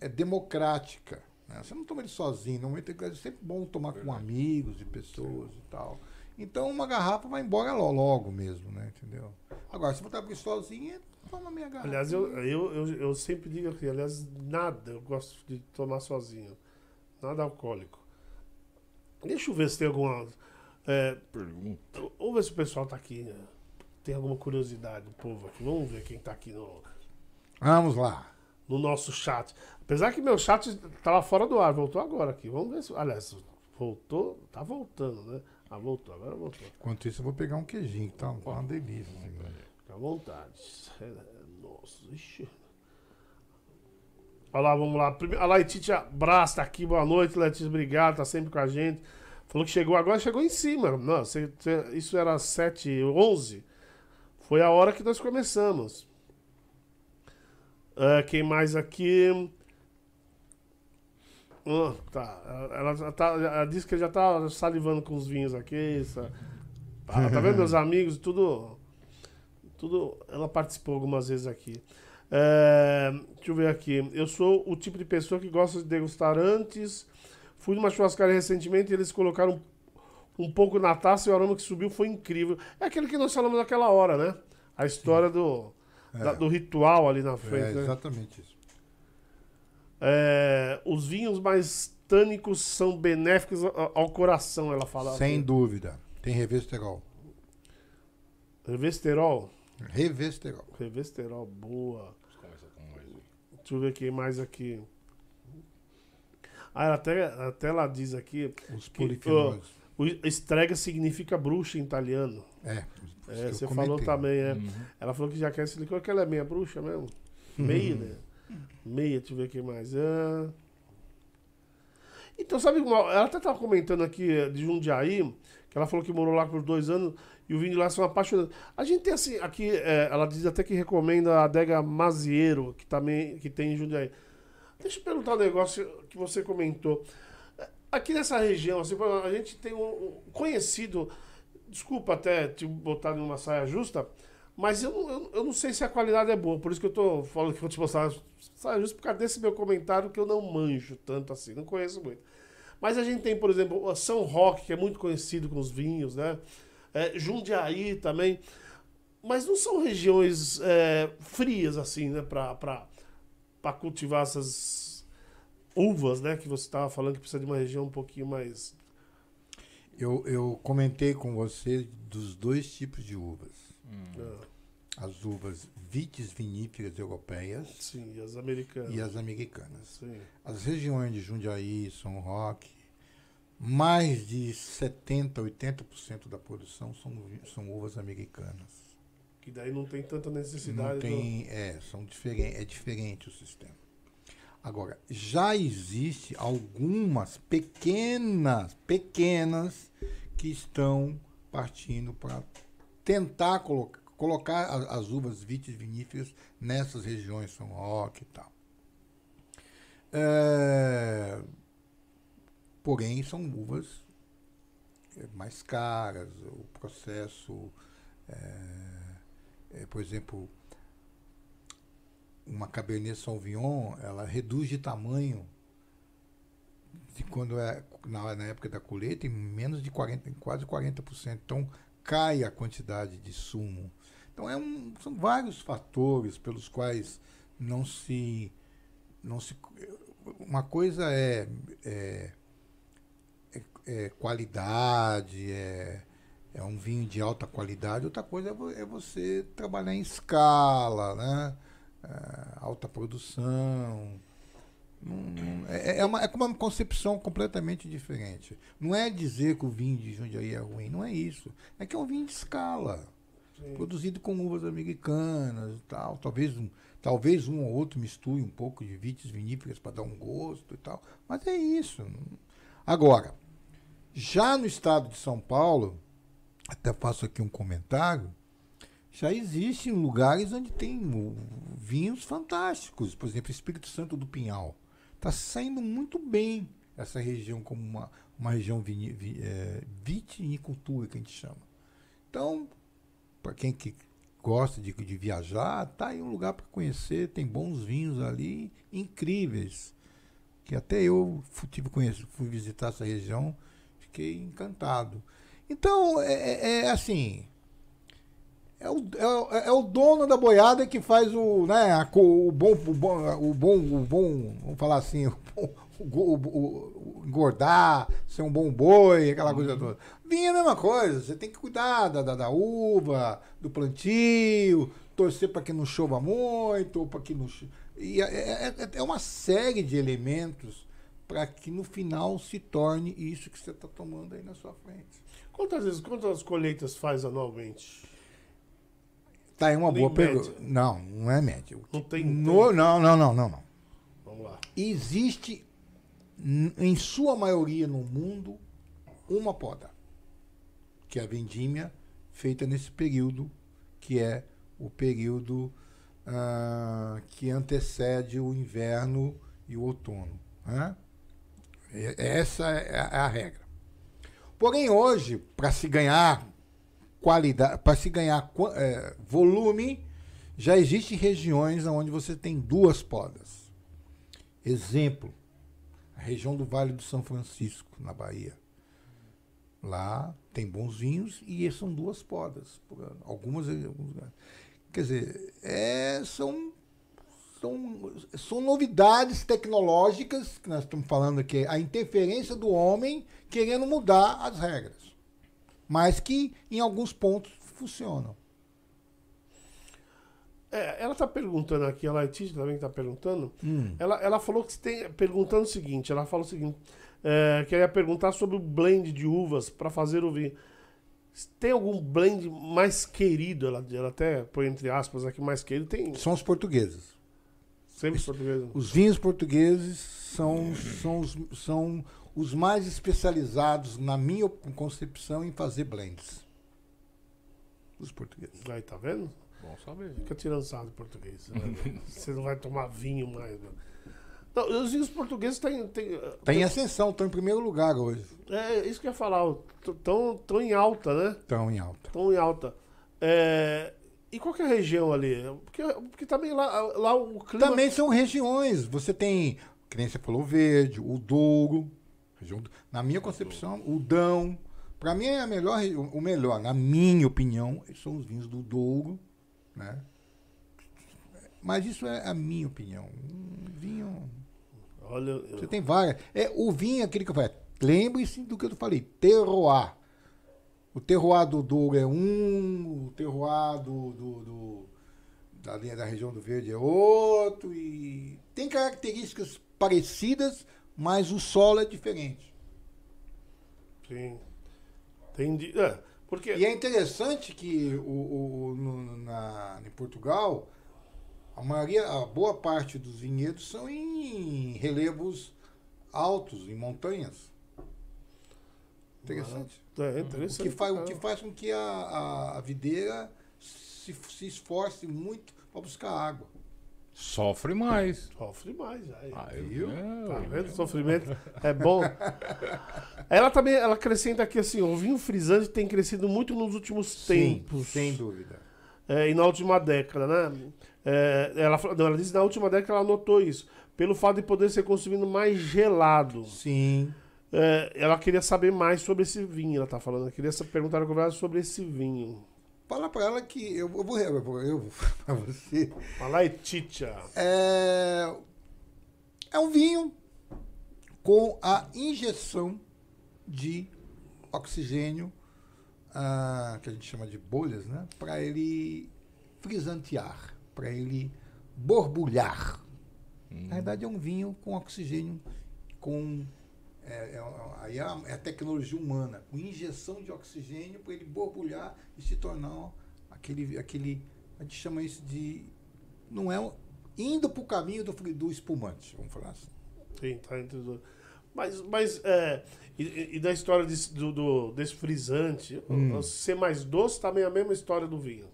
é, democrática. né? Você não toma ele sozinho. Normalmente é sempre bom tomar com amigos e pessoas e tal. Então uma garrafa vai embora lo- logo mesmo, né? Entendeu? Agora, se você abrir sozinho, toma meia garrafa. Aliás, eu, eu, eu, eu sempre digo aqui, aliás, nada eu gosto de tomar sozinho. Nada alcoólico. Deixa eu ver se tem alguma. É, Pergunta. vamos ver se o pessoal tá aqui. né? Tem alguma curiosidade do povo aqui. Vamos ver quem tá aqui no, Vamos lá. no nosso chat. Apesar que meu chat tava fora do ar, voltou agora aqui. Vamos ver se. Aliás, voltou. Tá voltando, né? Ah, voltou, agora voltou. Enquanto isso, eu vou pegar um queijinho, que tá tá uma delícia. assim? Fica à vontade. É, Nossa, ixi. Olha lá, vamos lá. Prime- A Letícia Brás tá aqui. Boa noite, Letícia. Obrigado, tá sempre com a gente. Falou que chegou agora, chegou em cima. Não, você- isso era 7 11 Foi a hora que nós começamos. Ah, quem mais aqui? Ah, tá. Ela, ela tá. Ela disse que já tá salivando com os vinhos aqui. Tá, tá vendo, meus amigos? Tudo. Tudo. Ela participou algumas vezes aqui. É, deixa eu ver aqui. Eu sou o tipo de pessoa que gosta de degustar antes. Fui numa churrascaria recentemente e eles colocaram um, pouco na taça e o aroma que subiu foi incrível. É aquele que nós falamos naquela hora, né? A história do, da- do ritual ali na É, frente. né? exatamente isso. É, os vinhos mais tânicos são benéficos ao, coração, ela fala. Sem assim. dúvida. Tem revesterol. Revesterol. Revesterol. Revesterol, boa. Deixa eu ver quem mais aqui. Ah, ela até, até ela diz aqui. Os Que, polifenóis. O estrega significa bruxa em italiano. É, É, você falou comentei. também, é. Uhum. Ela falou que já quer esse licor, que ela é meia bruxa mesmo. Meia, né? Meia, deixa eu ver quem mais. Ah. Então, sabe, ela até estava comentando aqui eh, de Jundiaí, que ela falou que morou lá por dois anos e o vinho de lá são apaixonados. A gente tem assim, aqui, eh, ela diz até que recomenda a adega Mazieiro, que também que tem em Jundiaí. Deixa eu perguntar um negócio que você comentou. Eh, Aqui nessa região, assim, a gente tem um conhecido, desculpa até te botar numa saia justa, mas eu, não- eu, eu não sei se a qualidade é boa, por isso que eu tô falando que vou te mostrar saia justa por causa desse meu comentário que eu não manjo tanto assim, não conheço muito. Mas a gente tem, por exemplo, São Roque, que é muito conhecido com os vinhos, né? É, Jundiaí também. Mas não são regiões é, frias, assim, né? Para cultivar essas uvas, né? Que você estava falando que precisa de uma região um pouquinho mais. Eu, eu comentei com você dos dois tipos de uvas. ah, As uvas vites viníferas europeias sim, as americanas. e as americanas. Sim. As regiões de Jundiaí, São Roque, mais de 70%, 80% da produção são, são uvas americanas. Que daí não tem tanta necessidade. Não tem, é, são diferen, é diferente o sistema. Agora, já existe algumas pequenas, pequenas, que estão partindo para tentar colocar, colocar as uvas vitis viníferas nessas regiões, São Roque e tal. É, porém, são uvas é, mais caras, o processo, é, é, por exemplo, uma Cabernet Sauvignon, ela reduz de tamanho de quando é na, na época da colheita em menos de 40, em quase 40%. Então cai a quantidade de sumo. Então é um, são vários fatores pelos quais não se não se uma coisa é, é, é, é qualidade, é, é um vinho de alta qualidade, outra coisa é, é você trabalhar em escala, né? É, alta produção. é, uma, é uma concepção completamente diferente. Não é dizer que o vinho de Jundiaí é ruim, não é isso. É que é um vinho de escala. Sim. Produzido com uvas americanas e tal. Talvez um, talvez um ou outro misture um pouco de vites viníferas para dar um gosto e tal. Mas é isso. Agora, já no estado de São Paulo, até faço aqui um comentário, já existem lugares onde tem vinhos fantásticos. Por exemplo, Espírito Santo do Pinhal. Está saindo muito bem essa região como uma, uma região é, vitivinicultura, que a gente chama. Então, para quem que gosta de, de viajar, tá aí um lugar para conhecer. Tem bons vinhos ali, incríveis. Que até eu tive conheço, fui visitar essa região, fiquei encantado. Então, é, é, é assim. É o, é, é, o dono da boiada que faz o, né, a, o, bom, o, bom, o bom, o bom, vamos falar assim, o, o, o, engordar, ser um bom boi, aquela coisa uhum. toda. Vinho é a mesma coisa, você tem que cuidar da, da, da uva, do plantio, torcer para que não chova muito, ou para que não. E é, é, é uma série de elementos para que no final se torne isso que você está tomando aí na sua frente. Quantas vezes, quantas colheitas faz anualmente? Tá aí uma Nem boa pergunta. Não, não é média. Não tem, no, Não, não, não, não, não. Vamos lá. Existe, em sua maioria no mundo, uma poda. Que é a vendímia feita nesse período, que é o período uh, que antecede o inverno e o outono. Né? Essa é a, é a regra. Porém, hoje, para se ganhar qualidade, para se ganhar é, volume, já existem regiões onde você tem duas podas. Exemplo, a região do Vale do São Francisco, na Bahia. Lá tem bons vinhos e são duas podas. Algumas, quer dizer, é, são, são, são novidades tecnológicas que nós estamos falando aqui, a interferência do homem querendo mudar as regras mas que em alguns pontos funcionam. É, ela está perguntando aqui, a Letícia também está perguntando. Hum. Ela, ela falou que tem. Perguntando o seguinte: ela falou o seguinte. É, que ia perguntar sobre o blend de uvas para fazer o vinho. Tem algum blend mais querido? Ela, ela até põe entre aspas aqui, mais querido. Tem... São os portugueses. Sempre os portugueses. Os vinhos portugueses são, são, são os mais especializados, na minha concepção, em fazer blends. Os portugueses. Aí, tá vendo? Bom saber. Fica tirando sarro de português. Você não vai tomar vinho mais. Não. Não, os portugueses têm. Tem, tem tem... ascensão, estão em primeiro lugar hoje. É, isso que eu ia falar. Estão em alta, né? Estão em alta. Estão em alta. É, e qual é a região ali? Porque, porque também lá, lá o clima. Também são regiões. Você tem, que nem você falou, verde, o Douro, na minha concepção, o Dão. Para mim é a melhor, o melhor, na minha opinião, são os vinhos do Douro, né? Mas isso é a minha opinião. Um vinho. Olha, eu... Você tem várias. É, o vinho é aquele que eu falei. Lembre-se do que eu falei. Terroir. O terroir do Douro é um, o terroir do, do, do, da linha da região do Verde é outro. E tem características parecidas, mas o solo é diferente. Sim. Entendi. É, porque... E é interessante que o, o no, na, em Portugal, a maioria, a boa parte dos vinhedos são em relevos altos, em montanhas. Interessante. É, interessante. O que faz, o que faz com que a, a, a videira se, se esforce muito para buscar água. Sofre mais. Sofre mais. Aí, ah, viu? Tá vendo? O sofrimento é bom. Ela também ela acrescenta aqui assim: o vinho frisante tem crescido muito nos últimos Sim, tempos. Sem dúvida. É, e na última década, né? É, ela, não, ela disse na última década que ela notou isso. Pelo fato de poder ser consumido mais gelado. Sim. É, ela queria saber mais sobre esse vinho, ela tá falando. Ela queria perguntar ao convidado sobre esse vinho. Fala pra ela que eu, eu vou, eu vou, pra você. Fala aí, Titia. É, é um vinho com a injeção de oxigênio, ah, que a gente chama de bolhas, né? Para ele frisantear, para ele borbulhar. Na verdade, é um vinho com oxigênio, com. É, é, aí é a, é a tecnologia humana, com injeção de oxigênio para ele borbulhar e se tornar aquele, aquele. A gente chama isso de. Não é um, indo para o caminho do, do espumante, vamos falar assim. Sim, tá entre os dois. Mas, mas é, e- e, da história desse, do, do- desse frisante, Hum. o ser mais doce também é a mesma história do vinho.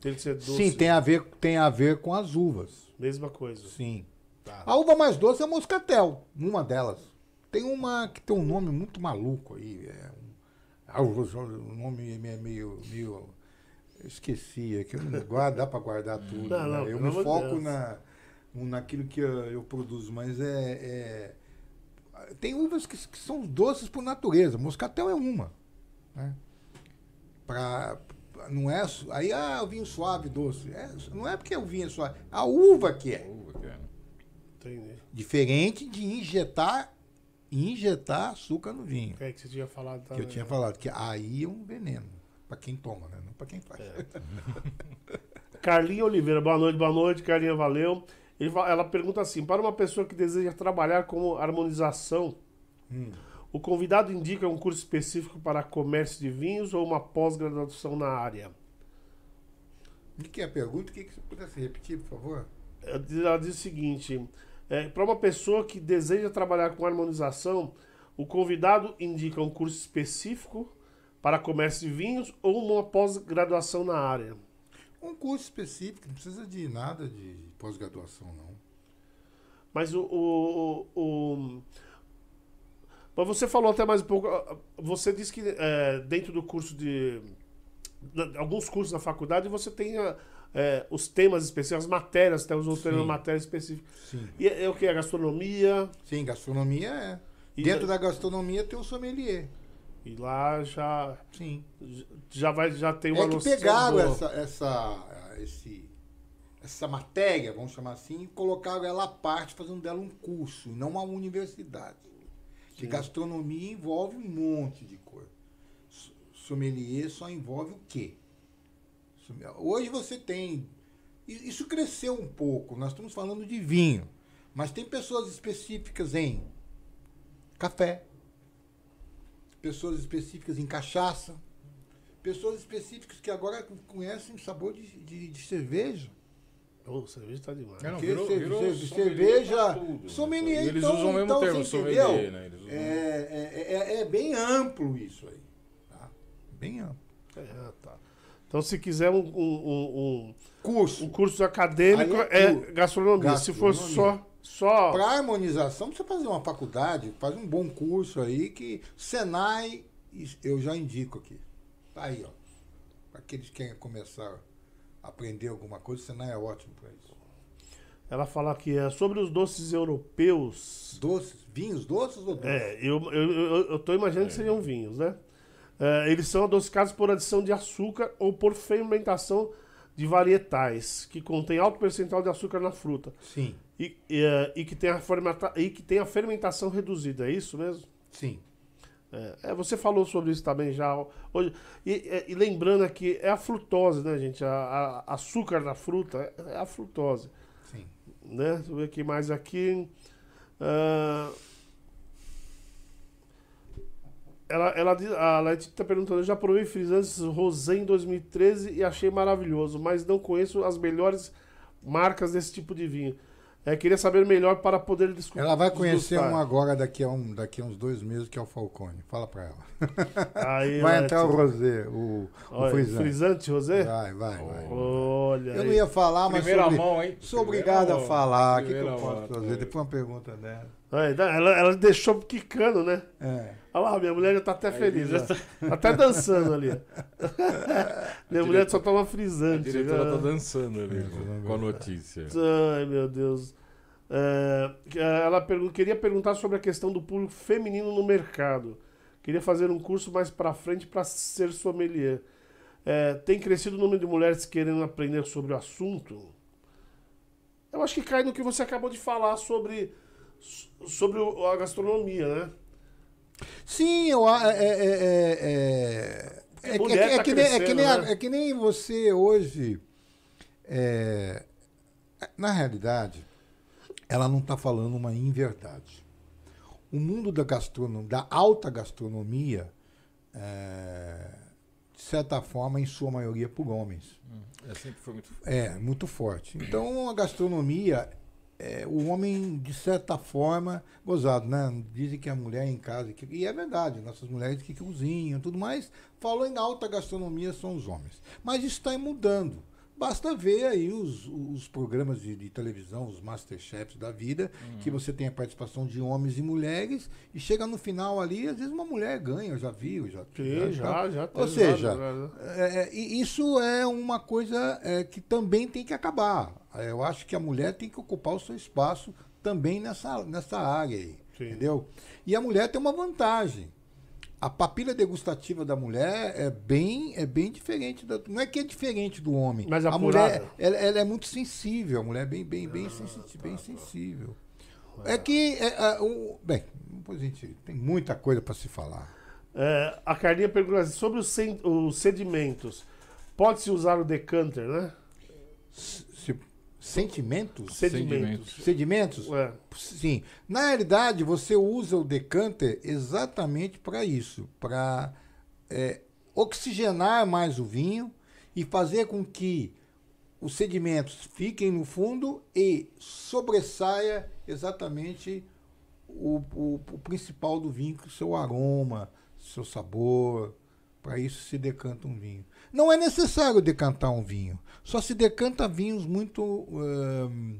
Tem que ser doce. Sim, tem a, ver, tem a ver com as uvas. Mesma coisa. Sim. Tá. A uva mais doce é a moscatel, uma delas. Tem uma que tem um nome muito maluco aí. É um, ah, o o nome é meio. meio eu esqueci, é que eu não guardo, dá para guardar tudo. Não, né? não, eu me foco Deus. na, naquilo que eu, eu produzo, mas é. é- tem uvas que, que são doces por natureza. Moscatel é uma. Né? Pra, não é. Aí, ah, o vinho suave, doce. É, não é porque o vinho é suave. A uva que é. Uva, cara. Entendi. Diferente de injetar injetar açúcar no vinho. É que você tinha falado Que também. eu tinha falado, que aí é um veneno. Pra quem toma, né? Não pra quem faz. É. Carlinha Oliveira, boa noite, boa noite, Carlinha, valeu. Ela pergunta assim: para uma pessoa que deseja trabalhar como harmonização, Hum. o convidado indica um curso específico para comércio de vinhos ou uma pós-graduação na área? O que, que é a pergunta? O que, que você pudesse repetir, por favor? Ela diz, ela diz o seguinte: para uma pessoa que deseja trabalhar com harmonização, o convidado indica um curso específico para comércio de vinhos ou uma pós-graduação na área. Um curso específico, não precisa de nada de pós-graduação, não. Mas o, o, o- o- Mas você falou até mais um pouco. ah, Você disse que é, dentro do curso de. Alguns cursos na faculdade você tem ah, é, os temas específicos, as matérias, tem os outros Sim. matérias específicas. Sim. E é, é o que? A gastronomia. Sim, gastronomia é. E Dentro da- da gastronomia tem o sommelier. E lá já. Sim. Já, vai, já tem uma É que pegaram do- essa, essa, esse, essa matéria, vamos chamar assim, e colocaram ela à parte, fazendo dela um curso, não uma universidade. Que gastronomia envolve um monte de coisa. Sommelier só envolve o quê? Hoje você tem. Isso cresceu um pouco, nós estamos falando de vinho. Mas tem pessoas específicas em café, pessoas específicas em cachaça, pessoas específicas que agora conhecem sabor de, de, de cerveja. Ô, cerveja tá demais. É, não, virou- virou cerveja. pra tudo, né? sommelier, E eles então, usam o mesmo então, termo, sommelier, né? Eles usam- É, é, é, é bem amplo isso aí. tá? Bem amplo. É, tá. Então, se quiser um, um, Curso. um curso acadêmico, Aí é é tu- gastronomia. Se for só. só Para harmonização, você fazer uma faculdade, faz um bom curso aí que Senai, eu já indico aqui. Tá aí, ó. Para aqueles que querem começar a aprender alguma coisa, Senai é ótimo para isso. Ela fala que é sobre os doces europeus. Doces, vinhos doces ou doces? É, eu, eu, eu, eu tô imaginando que seriam vinhos, né? É, eles são adocicados por adição de açúcar ou por fermentação de varietais, que contém alto percentual de açúcar na fruta. Sim, E, e, é, e que, tem a fermenta, e que tem a fermentação reduzida, é isso mesmo? sim. É, é, você falou sobre isso também já. Hoje, e, e lembrando aqui, é a frutose, né, gente? A, a- açúcar da fruta é a frutose. Sim. né? Deixa eu ver aqui mais aqui. Ah, ela, ela, diz- a Letícia está perguntando, eu já provei frisantes rosé em 2013 e achei maravilhoso, mas não conheço as melhores marcas desse tipo de vinho. É, queria saber melhor para poder discutir. Ela vai conhecer um agora daqui a, um, daqui a uns dois meses, que é o Falcone. Fala pra ela. Aí, vai Leti, entrar o Rosé, o, o olha, frisante. frisante rosé? Vai, vai, vai. Olha. Eu não aí. ia falar, mas Primeira sobre- mão, hein? sou Primeira obrigado a falar. O que, que eu posso mão, fazer? tá. Depois uma pergunta dela. Tá, ela, ela deixou quicando, né? É. Olha lá, minha mulher já tá até Aí feliz. já Já tá até dançando ali. minha mulher só toma A frisante. diretora tá dançando ali com a notícia. Ai, meu Deus. É, ela pergun- queria perguntar sobre a questão do público feminino no mercado. Queria fazer um curso mais pra frente para ser sommelier. É, tem crescido o número de mulheres querendo aprender sobre o assunto? Eu acho que cai no que você acabou de falar sobre, sobre o- a gastronomia, né? Sim, eu, é, é, é, é, é, que- é nem, é, que crescendo, nem a- né? é que nem você hoje. é, na realidade, ela não está falando uma inverdade. O mundo da gastronomia, da alta gastronomia, é, de certa forma, em sua maioria, por homens. É, sempre foi muito. É, muito forte. Então, a gastronomia, é, o homem, de certa forma, gozado, né? Dizem que a mulher em casa, que- e é verdade, nossas mulheres que cozinham tudo mais, falou em alta gastronomia são os homens. Mas isso está mudando. Basta ver aí os, os programas de, de televisão, os Masterchefs da vida, que você tem a participação de homens e mulheres, e chega no final ali, às vezes uma mulher ganha, eu já vi, eu já Sim, já, já. Ou teve seja, né? é, e isso é uma coisa é, que também tem que acabar. É, Eu acho que a mulher tem que ocupar o seu espaço também nessa, nessa área aí. Sim. Entendeu? E a mulher tem uma vantagem. A papila degustativa da mulher é bem, é bem diferente. Da, não é que é diferente do homem. Mais a mulher ela, ela é muito sensível. A mulher é bem, bem, bem, sensi- bem sensível. É que. É, é, o- bem, depois a gente tem muita coisa para se falar. É, a Carlinha pergunta assim, sobre os, sen- os sedimentos. Pode-se usar o decanter, né? Se- sentimentos? Sedimentos. Sedimentos? É. Sim. Na realidade, você usa o decanter exatamente para isso, para oxigenar mais o vinho e fazer com que os sedimentos fiquem no fundo e sobressaia exatamente o, o- o principal do vinho, que é o seu aroma, seu sabor. Para isso se decanta um vinho. Não é necessário decantar um vinho. Só se decanta vinhos muito ahn,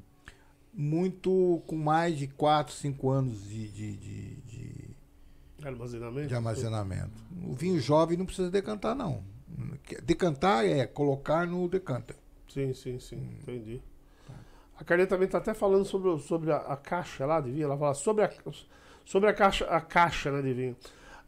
muito com mais de 4, 5 anos de, de, de, de- Armazenamento? de armazenamento. O vinho jovem não precisa decantar, não. Decantar é colocar no decanter. Sim, sim, sim. Entendi. A Carlinha também está até falando sobre, sobre a, a caixa lá de vinho. Ela fala sobre a, sobre a, caixa, a caixa né, de vinho.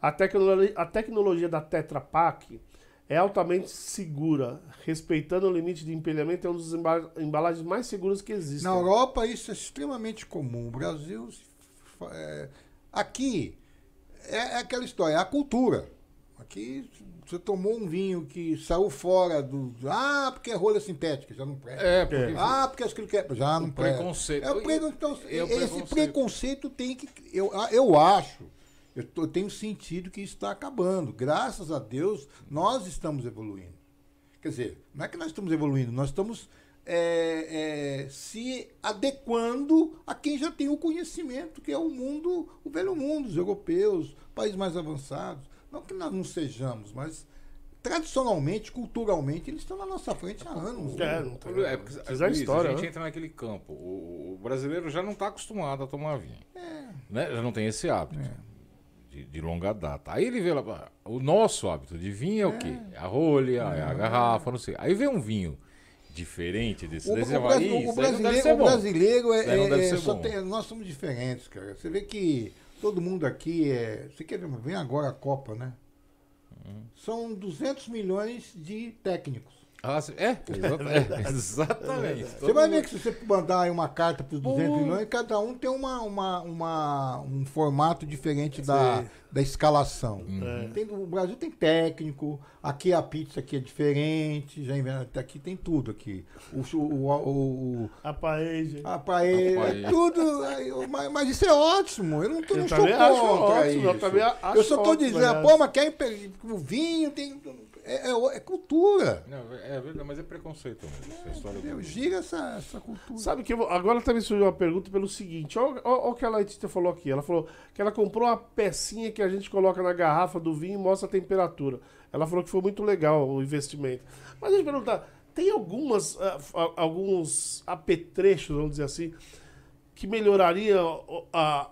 A tecnologia, a tecnologia da Tetra Pak é altamente segura. Respeitando o limite de empilhamento, é uma das emba- embalagens mais seguras que existem. Na Europa isso é extremamente comum. O Brasil, é, aqui é, é aquela história, é a cultura. Aqui você tomou um vinho que saiu fora do. Ah, porque é rolha sintética, já não presta. É, porque. Ah, porque aquilo que é. Já não O presta. preconceito. É o pre- então, É o esse preconceito. preconceito tem que. Eu, eu acho, eu, tô- eu tenho sentido que está acabando. Graças a Deus, nós estamos evoluindo. Quer dizer, não é que nós estamos evoluindo, nós estamos é, é, se adequando a quem já tem o conhecimento, que é o mundo, o velho mundo, os europeus, países mais avançados. Não que nós não sejamos, mas tradicionalmente, culturalmente, eles estão na nossa frente há anos. É, né? não tem. É, porque, Luiz, história, a gente né? entra naquele campo. O, o brasileiro já não está acostumado a tomar vinho. É. Né? Já não tem esse hábito. De, de longa data. Aí ele vê lá, o nosso hábito de vinho é o quê? É a rolha, é a garrafa, não sei. Aí vê um vinho diferente desse. O, daí o "Ih, o brasileiro, o bom." brasileiro é, é- ser só bom. tem- nós somos diferentes, cara. Você vê que todo mundo aqui é. Você quer ver? Vem agora a Copa, né? Uhum. São 200 milhões de técnicos. Ah, sim. é, exata- é, exatamente. Você vai ver que se você mandar aí uma carta para os 200 Pô. milhões, cada um tem uma, uma, uma- um formato diferente da, Sim. da escalação. Uhum. Tem- o Brasil tem técnico, aqui a pizza aqui é diferente, já inventa, aqui tem tudo aqui. O, o, o, o, A paeja. a paella, paella. tudo. eu- Mas, mas isso é ótimo. Eu não, tô, Eu não contra ótimo, eu isso. acho eu só estou dizendo, aliás. pô, mas quer o vinho tem. É, é- é cultura. Não, é verdade, mas é preconceito mesmo. Essa história do- Eu gira essa, essa cultura. Sabe que eu vou- agora também surgiu uma pergunta pelo seguinte: olha o que a Letícia falou aqui. Ela falou que ela comprou uma pecinha que a gente coloca na garrafa do vinho e mostra a temperatura. Ela falou que foi muito legal o investimento. Mas deixa eu perguntar: tem algumas, ah, ah, alguns apetrechos, vamos dizer assim, que melhoraria a,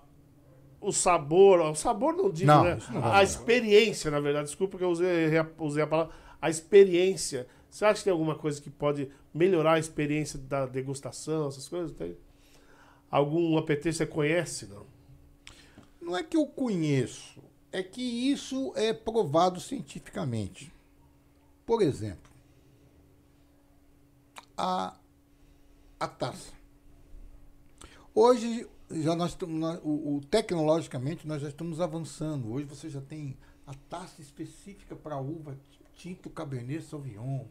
o sabor, o sabor não digo, Não, né? não A, experiência, na verdade, desculpa que eu usei, usei a palavra, a experiência. Você acha que tem alguma coisa que pode melhorar a experiência da degustação, essas coisas? Tem? Algum APT você conhece, não? Não é que eu conheço, é que isso é provado cientificamente. Por exemplo, a, a taça. Hoje, já nós o, o- tecnologicamente, nós já estamos avançando. Hoje você já tem a taça específica para uva tinto Cabernet Sauvignon,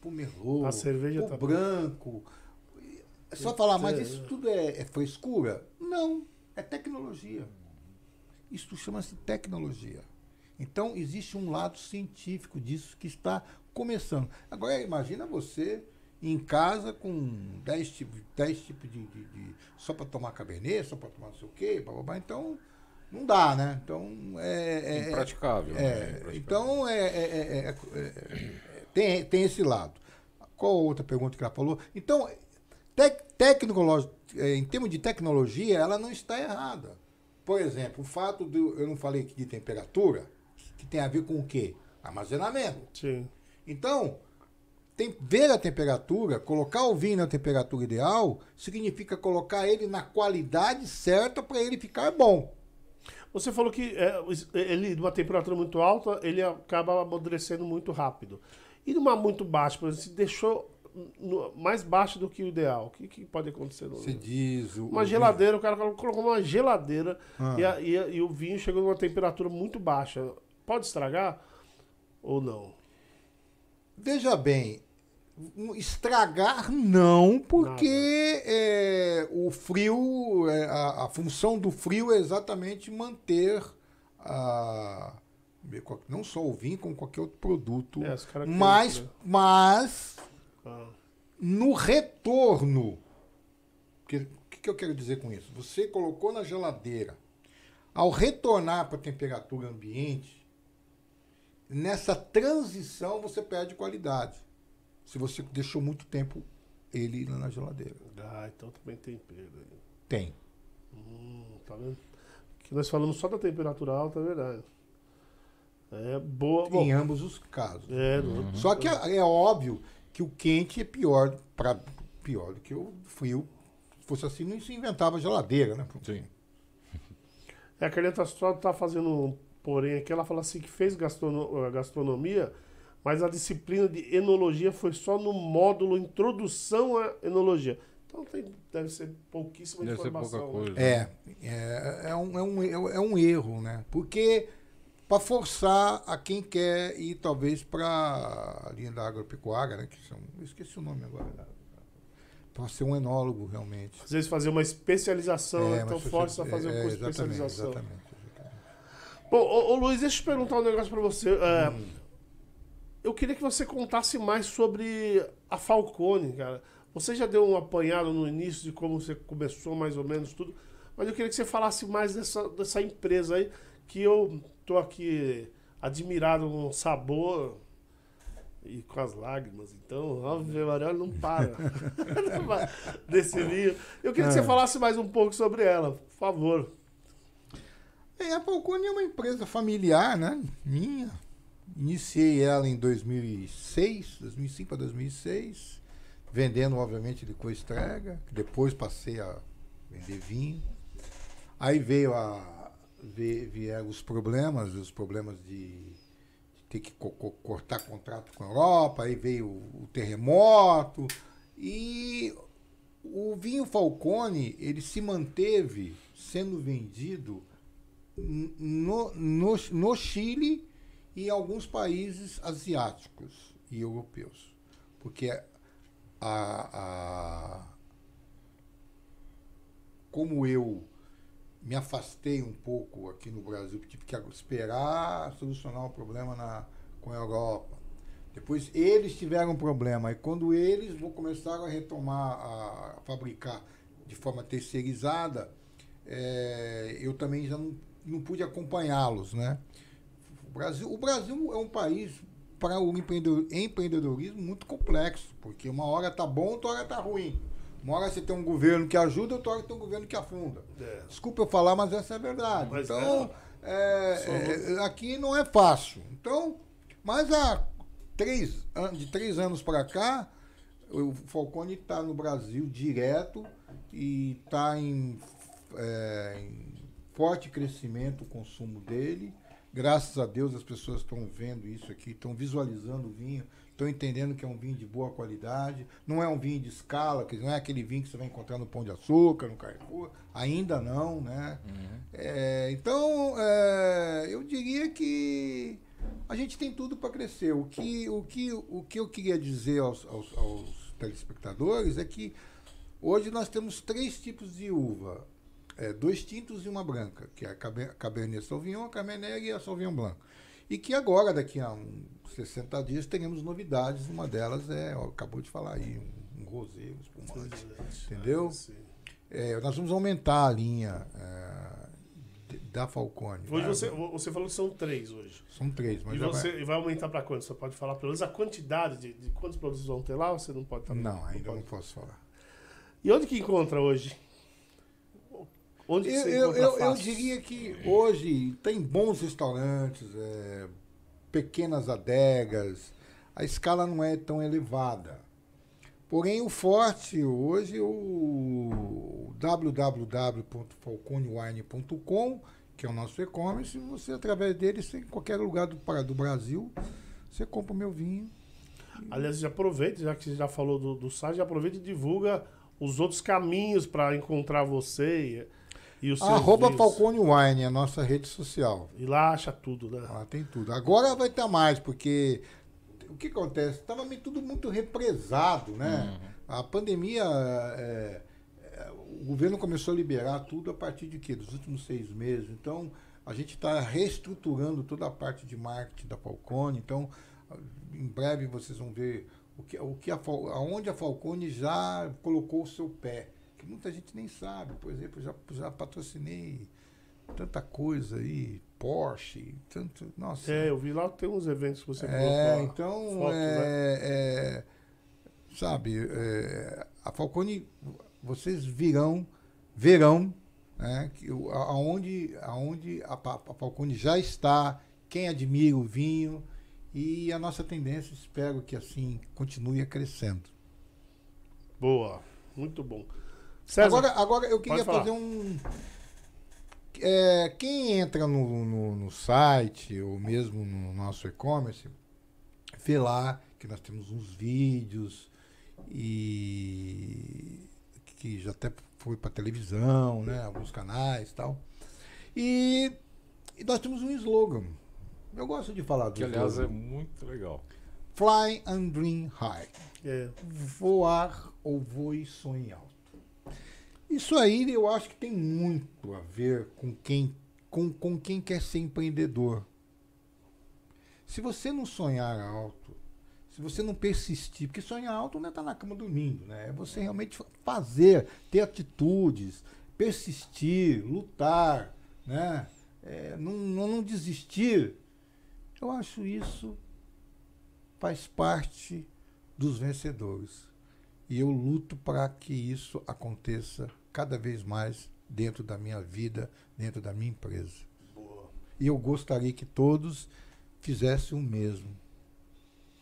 para o Merlot, A cerveja tá- branco. É só falar, mas É. isso tudo é, é frescura? Não, é tecnologia. Isso chama-se tecnologia. Então, existe um lado científico disso que está começando. Agora, imagina você em casa com 10 tipos, 10 tipos de, de- de- Só para tomar cabernet, só para tomar não sei o quê, blá, blá, blá. Então, não dá, né? Então, é. é- é- Impraticável. né? é, Impraticável. então é, é- é- é- é- tem, tem esse lado. Qual outra pergunta que ela falou? Então, tec, é, em termos de tecnologia, ela não está errada. Por exemplo, o fato de eu não falei aqui de temperatura, que tem a ver com o quê? Armazenamento. Sim. Então, tem, ver a temperatura, colocar o vinho na temperatura ideal, significa colocar ele na qualidade certa para ele ficar bom. Você falou que é, ele, numa temperatura muito alta, ele acaba amadurecendo muito rápido. E numa muito baixa, por exemplo, se deixou no- mais baixo do que o ideal, o que, que pode acontecer? no- Você diz o, Uma o geladeira, o cara colocou uma geladeira Ah. e, a- e a- e o vinho chegou numa temperatura muito baixa. Pode estragar ou não? Veja bem, estragar não, porque é, o frio, é, a, a função do frio é exatamente manter a, não só o vinho, como qualquer outro produto. É, mas, né? mas Ah, no retorno, que- o que, que eu quero dizer com isso? Você colocou na geladeira, ao retornar para a temperatura ambiente, nessa transição você perde qualidade. Se você deixou muito tempo ele lá na geladeira. ah, então também tem perda. aí. Tem. Hum, tá vendo? Que nós falamos só da temperatura alta, é verdade. É boa. Bom, Em ambos os casos. é, no- Só que é, é óbvio que o quente é pior, pra, pior do que o frio. Se fosse assim, não se inventava geladeira, né? Sim. É, a Carleta só tá fazendo um porém aqui. Ela fala assim que fez gastrono- gastronomia, mas a disciplina de enologia foi só no módulo Introdução à Enologia. Então tem, deve ser pouquíssima Deve ser informação. pouca né? coisa. É, é, é, um, é, um, é um erro, né? Porque para forçar a quem quer ir talvez para a linha da agropecuária, né? Que são, eu esqueci o nome agora. Para ser um enólogo, realmente. Às vezes fazer uma especialização, né? É, então força a é, fazer é, uma curso de especialização. exatamente, exatamente. Bom, ô, ô, Luiz, deixa eu te perguntar um negócio pra você. É, Hum. Eu queria que você contasse mais sobre a Falcone, cara. Você já deu um apanhado no início de como você começou, mais ou menos, tudo. Mas eu queria que você falasse mais dessa, dessa empresa aí, que eu tô aqui admirado com o sabor e com as lágrimas. Então, Ave Maria, não para desse vinho. Eu queria que você falasse mais um pouco sobre ela, por favor. É, a Falcone é uma empresa familiar, né? Minha. Iniciei ela em 2006, 2005 para 2006, vendendo, obviamente, licor estrega. Depois passei a vender vinho. Aí veio a, vieram os problemas, os problemas de, ter que co- co- cortar contrato com a Europa. Aí veio o, o terremoto. E o vinho Falcone, ele se manteve sendo vendido no, no, no Chile e alguns países asiáticos e europeus. Porque a, a, como eu me afastei um pouco aqui no Brasil, tive que esperar solucionar o problema na, com a Europa. Depois eles tiveram um problema. E quando eles vão começar a retomar a, a fabricar de forma terceirizada, é, eu também já não, não pude acompanhá-los, né? O Brasil, o Brasil é um país para o empreendedor- empreendedorismo muito complexo, porque uma hora tá bom, outra hora tá ruim. Uma hora você tem um governo que ajuda, outra hora tem um governo que afunda. É. Desculpa eu falar, mas essa é a verdade. Mas então, é, é, aqui não é fácil. Então, mas há três, de três anos para cá, o Falcone está no Brasil direto e está em, é, em forte crescimento o consumo dele. Graças a Deus as pessoas estão vendo isso aqui, estão visualizando o vinho, estão entendendo que é um vinho de boa qualidade. Não é um vinho de escala, que não é aquele vinho que você vai encontrar no Pão de Açúcar, no Carrefour. Ainda não, né? É, então, é, eu diria que a gente tem tudo para crescer. O que, o, que, o que eu queria dizer aos, aos, aos telespectadores é que hoje nós temos três tipos de uva. É, dois tintos e uma branca, que é a Caber- Cabernet Sauvignon, a Carmener e a Sauvignon Blanc. E que agora, daqui a uns 60 dias, teremos novidades. Uma delas é, ó, acabou de falar aí, um, um rosé, um espumante. Entendeu? Sim. É, nós vamos aumentar a linha é, da Falcone. Hoje né? você, você falou que são três hoje. São três, mas E vai- você e vai aumentar para quanto? Você pode falar pelo menos a quantidade de, de quantos produtos vão ter lá? ou Você não pode também? Não, ainda pode. não posso falar. E onde que encontra hoje? Onde Eu, você eu, eu, eu diria que hoje tem bons restaurantes, é, pequenas adegas, a escala não é tão elevada. Porém, o forte hoje, o www.falconewine.com, que é o nosso e-commerce, você através dele, você, em qualquer lugar do, do Brasil, você compra o meu vinho. Aliás, já aproveita, já que você já falou do, do site, já aproveita e divulga os outros caminhos para encontrar você e, e seus Arroba. Falcone Wine, a nossa rede social. E lá acha tudo, né? Lá tem tudo. Agora vai ter mais, porque o que acontece? Estava tudo muito represado, né? A pandemia, é, é, o governo começou a liberar tudo a partir de quê? Dos últimos seis meses. Então, a gente está reestruturando toda a parte de marketing da Falcone. Então, em breve vocês vão ver o que, o que a, aonde a Falcone já colocou o seu pé. Muita gente nem sabe. Por exemplo, já, já patrocinei tanta coisa aí, Porsche, tanto. Nossa. É, eu vi lá que tem uns eventos que você É, colocou. então, fotos, né? é, é, sabe, é, a Falcone, vocês virão, verão, né, que, aonde, aonde a, a Falcone já está, quem admira o vinho, e a nossa tendência, espero que assim, continue crescendo. Boa, muito bom. César, Agora, agora eu queria fazer um. é, quem entra no, no, no site ou mesmo no nosso e-commerce, vê lá que nós temos uns vídeos e que já até foi para televisão, né? Alguns canais e tal. E, e nós temos um slogan. Eu gosto de falar do Que aliás é slogan. muito legal. Fly and Dream High é, voar ou voe e sonhe alto. Isso aí eu acho que tem muito a ver com quem, com, com quem quer ser empreendedor. Se você não sonhar alto, se você não persistir, porque sonhar alto não é estar na cama dormindo, né? É você realmente fa- fazer, ter atitudes, persistir, lutar, né? É, não, não, não desistir. Eu acho isso faz parte dos vencedores. E eu luto para que isso aconteça cada vez mais dentro da minha vida, dentro da minha empresa. boa. E eu gostaria que todos fizessem o mesmo.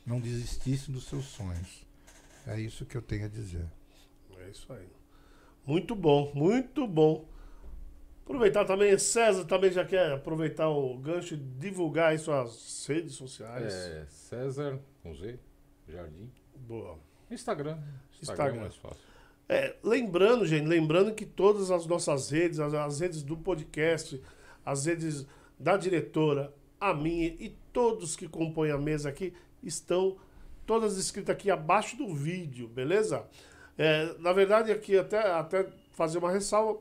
Não desistissem dos seus sonhos. É isso que eu tenho a dizer. É isso aí. Muito bom, muito bom. Aproveitar também, César também já quer aproveitar o gancho e divulgar aí suas redes sociais. É, César, com Z, Jardim. Boa. Instagram. Instagram, Instagram. é. É, lembrando, gente, lembrando que todas as nossas redes, as, as redes do podcast, as redes da diretora, a minha e todos que compõem a mesa aqui, estão todas escritas aqui abaixo do vídeo, beleza? É, na verdade, aqui até, até fazer uma ressalva,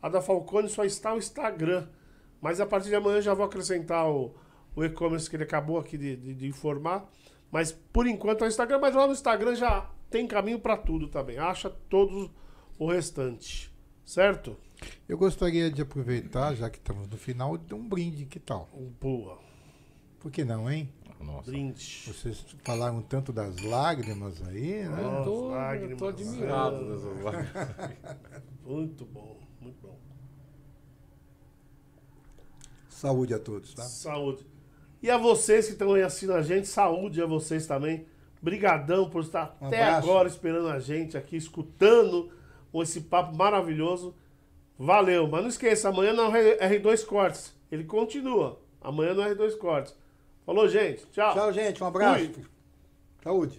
a da Falcone só está o Instagram, mas a partir de amanhã eu já vou acrescentar o, o e-commerce que ele acabou aqui de, de- de informar, mas por enquanto é o Instagram, mas lá no Instagram já tem caminho para tudo também, acha todo o restante, certo? Eu gostaria de aproveitar, já que estamos no final, de um brinde, que tal? Boa. Por que não, hein? Nossa. Brinde. Vocês falaram tanto das lágrimas aí, né? Eu tô, eu lágrimas. tô admirado dessas lágrimas. Muito bom, muito bom. Saúde a todos, tá? Saúde. E a vocês que estão aí assistindo a gente, saúde a vocês também. Brigadão por estar Um até abraço. agora esperando a gente aqui, escutando esse papo maravilhoso. Valeu. Mas não esqueça, amanhã não é R2 Cortes. Ele continua. Amanhã no R2 Cortes. Falou, gente. Tchau. Tchau, gente. Um abraço. Fui. Saúde.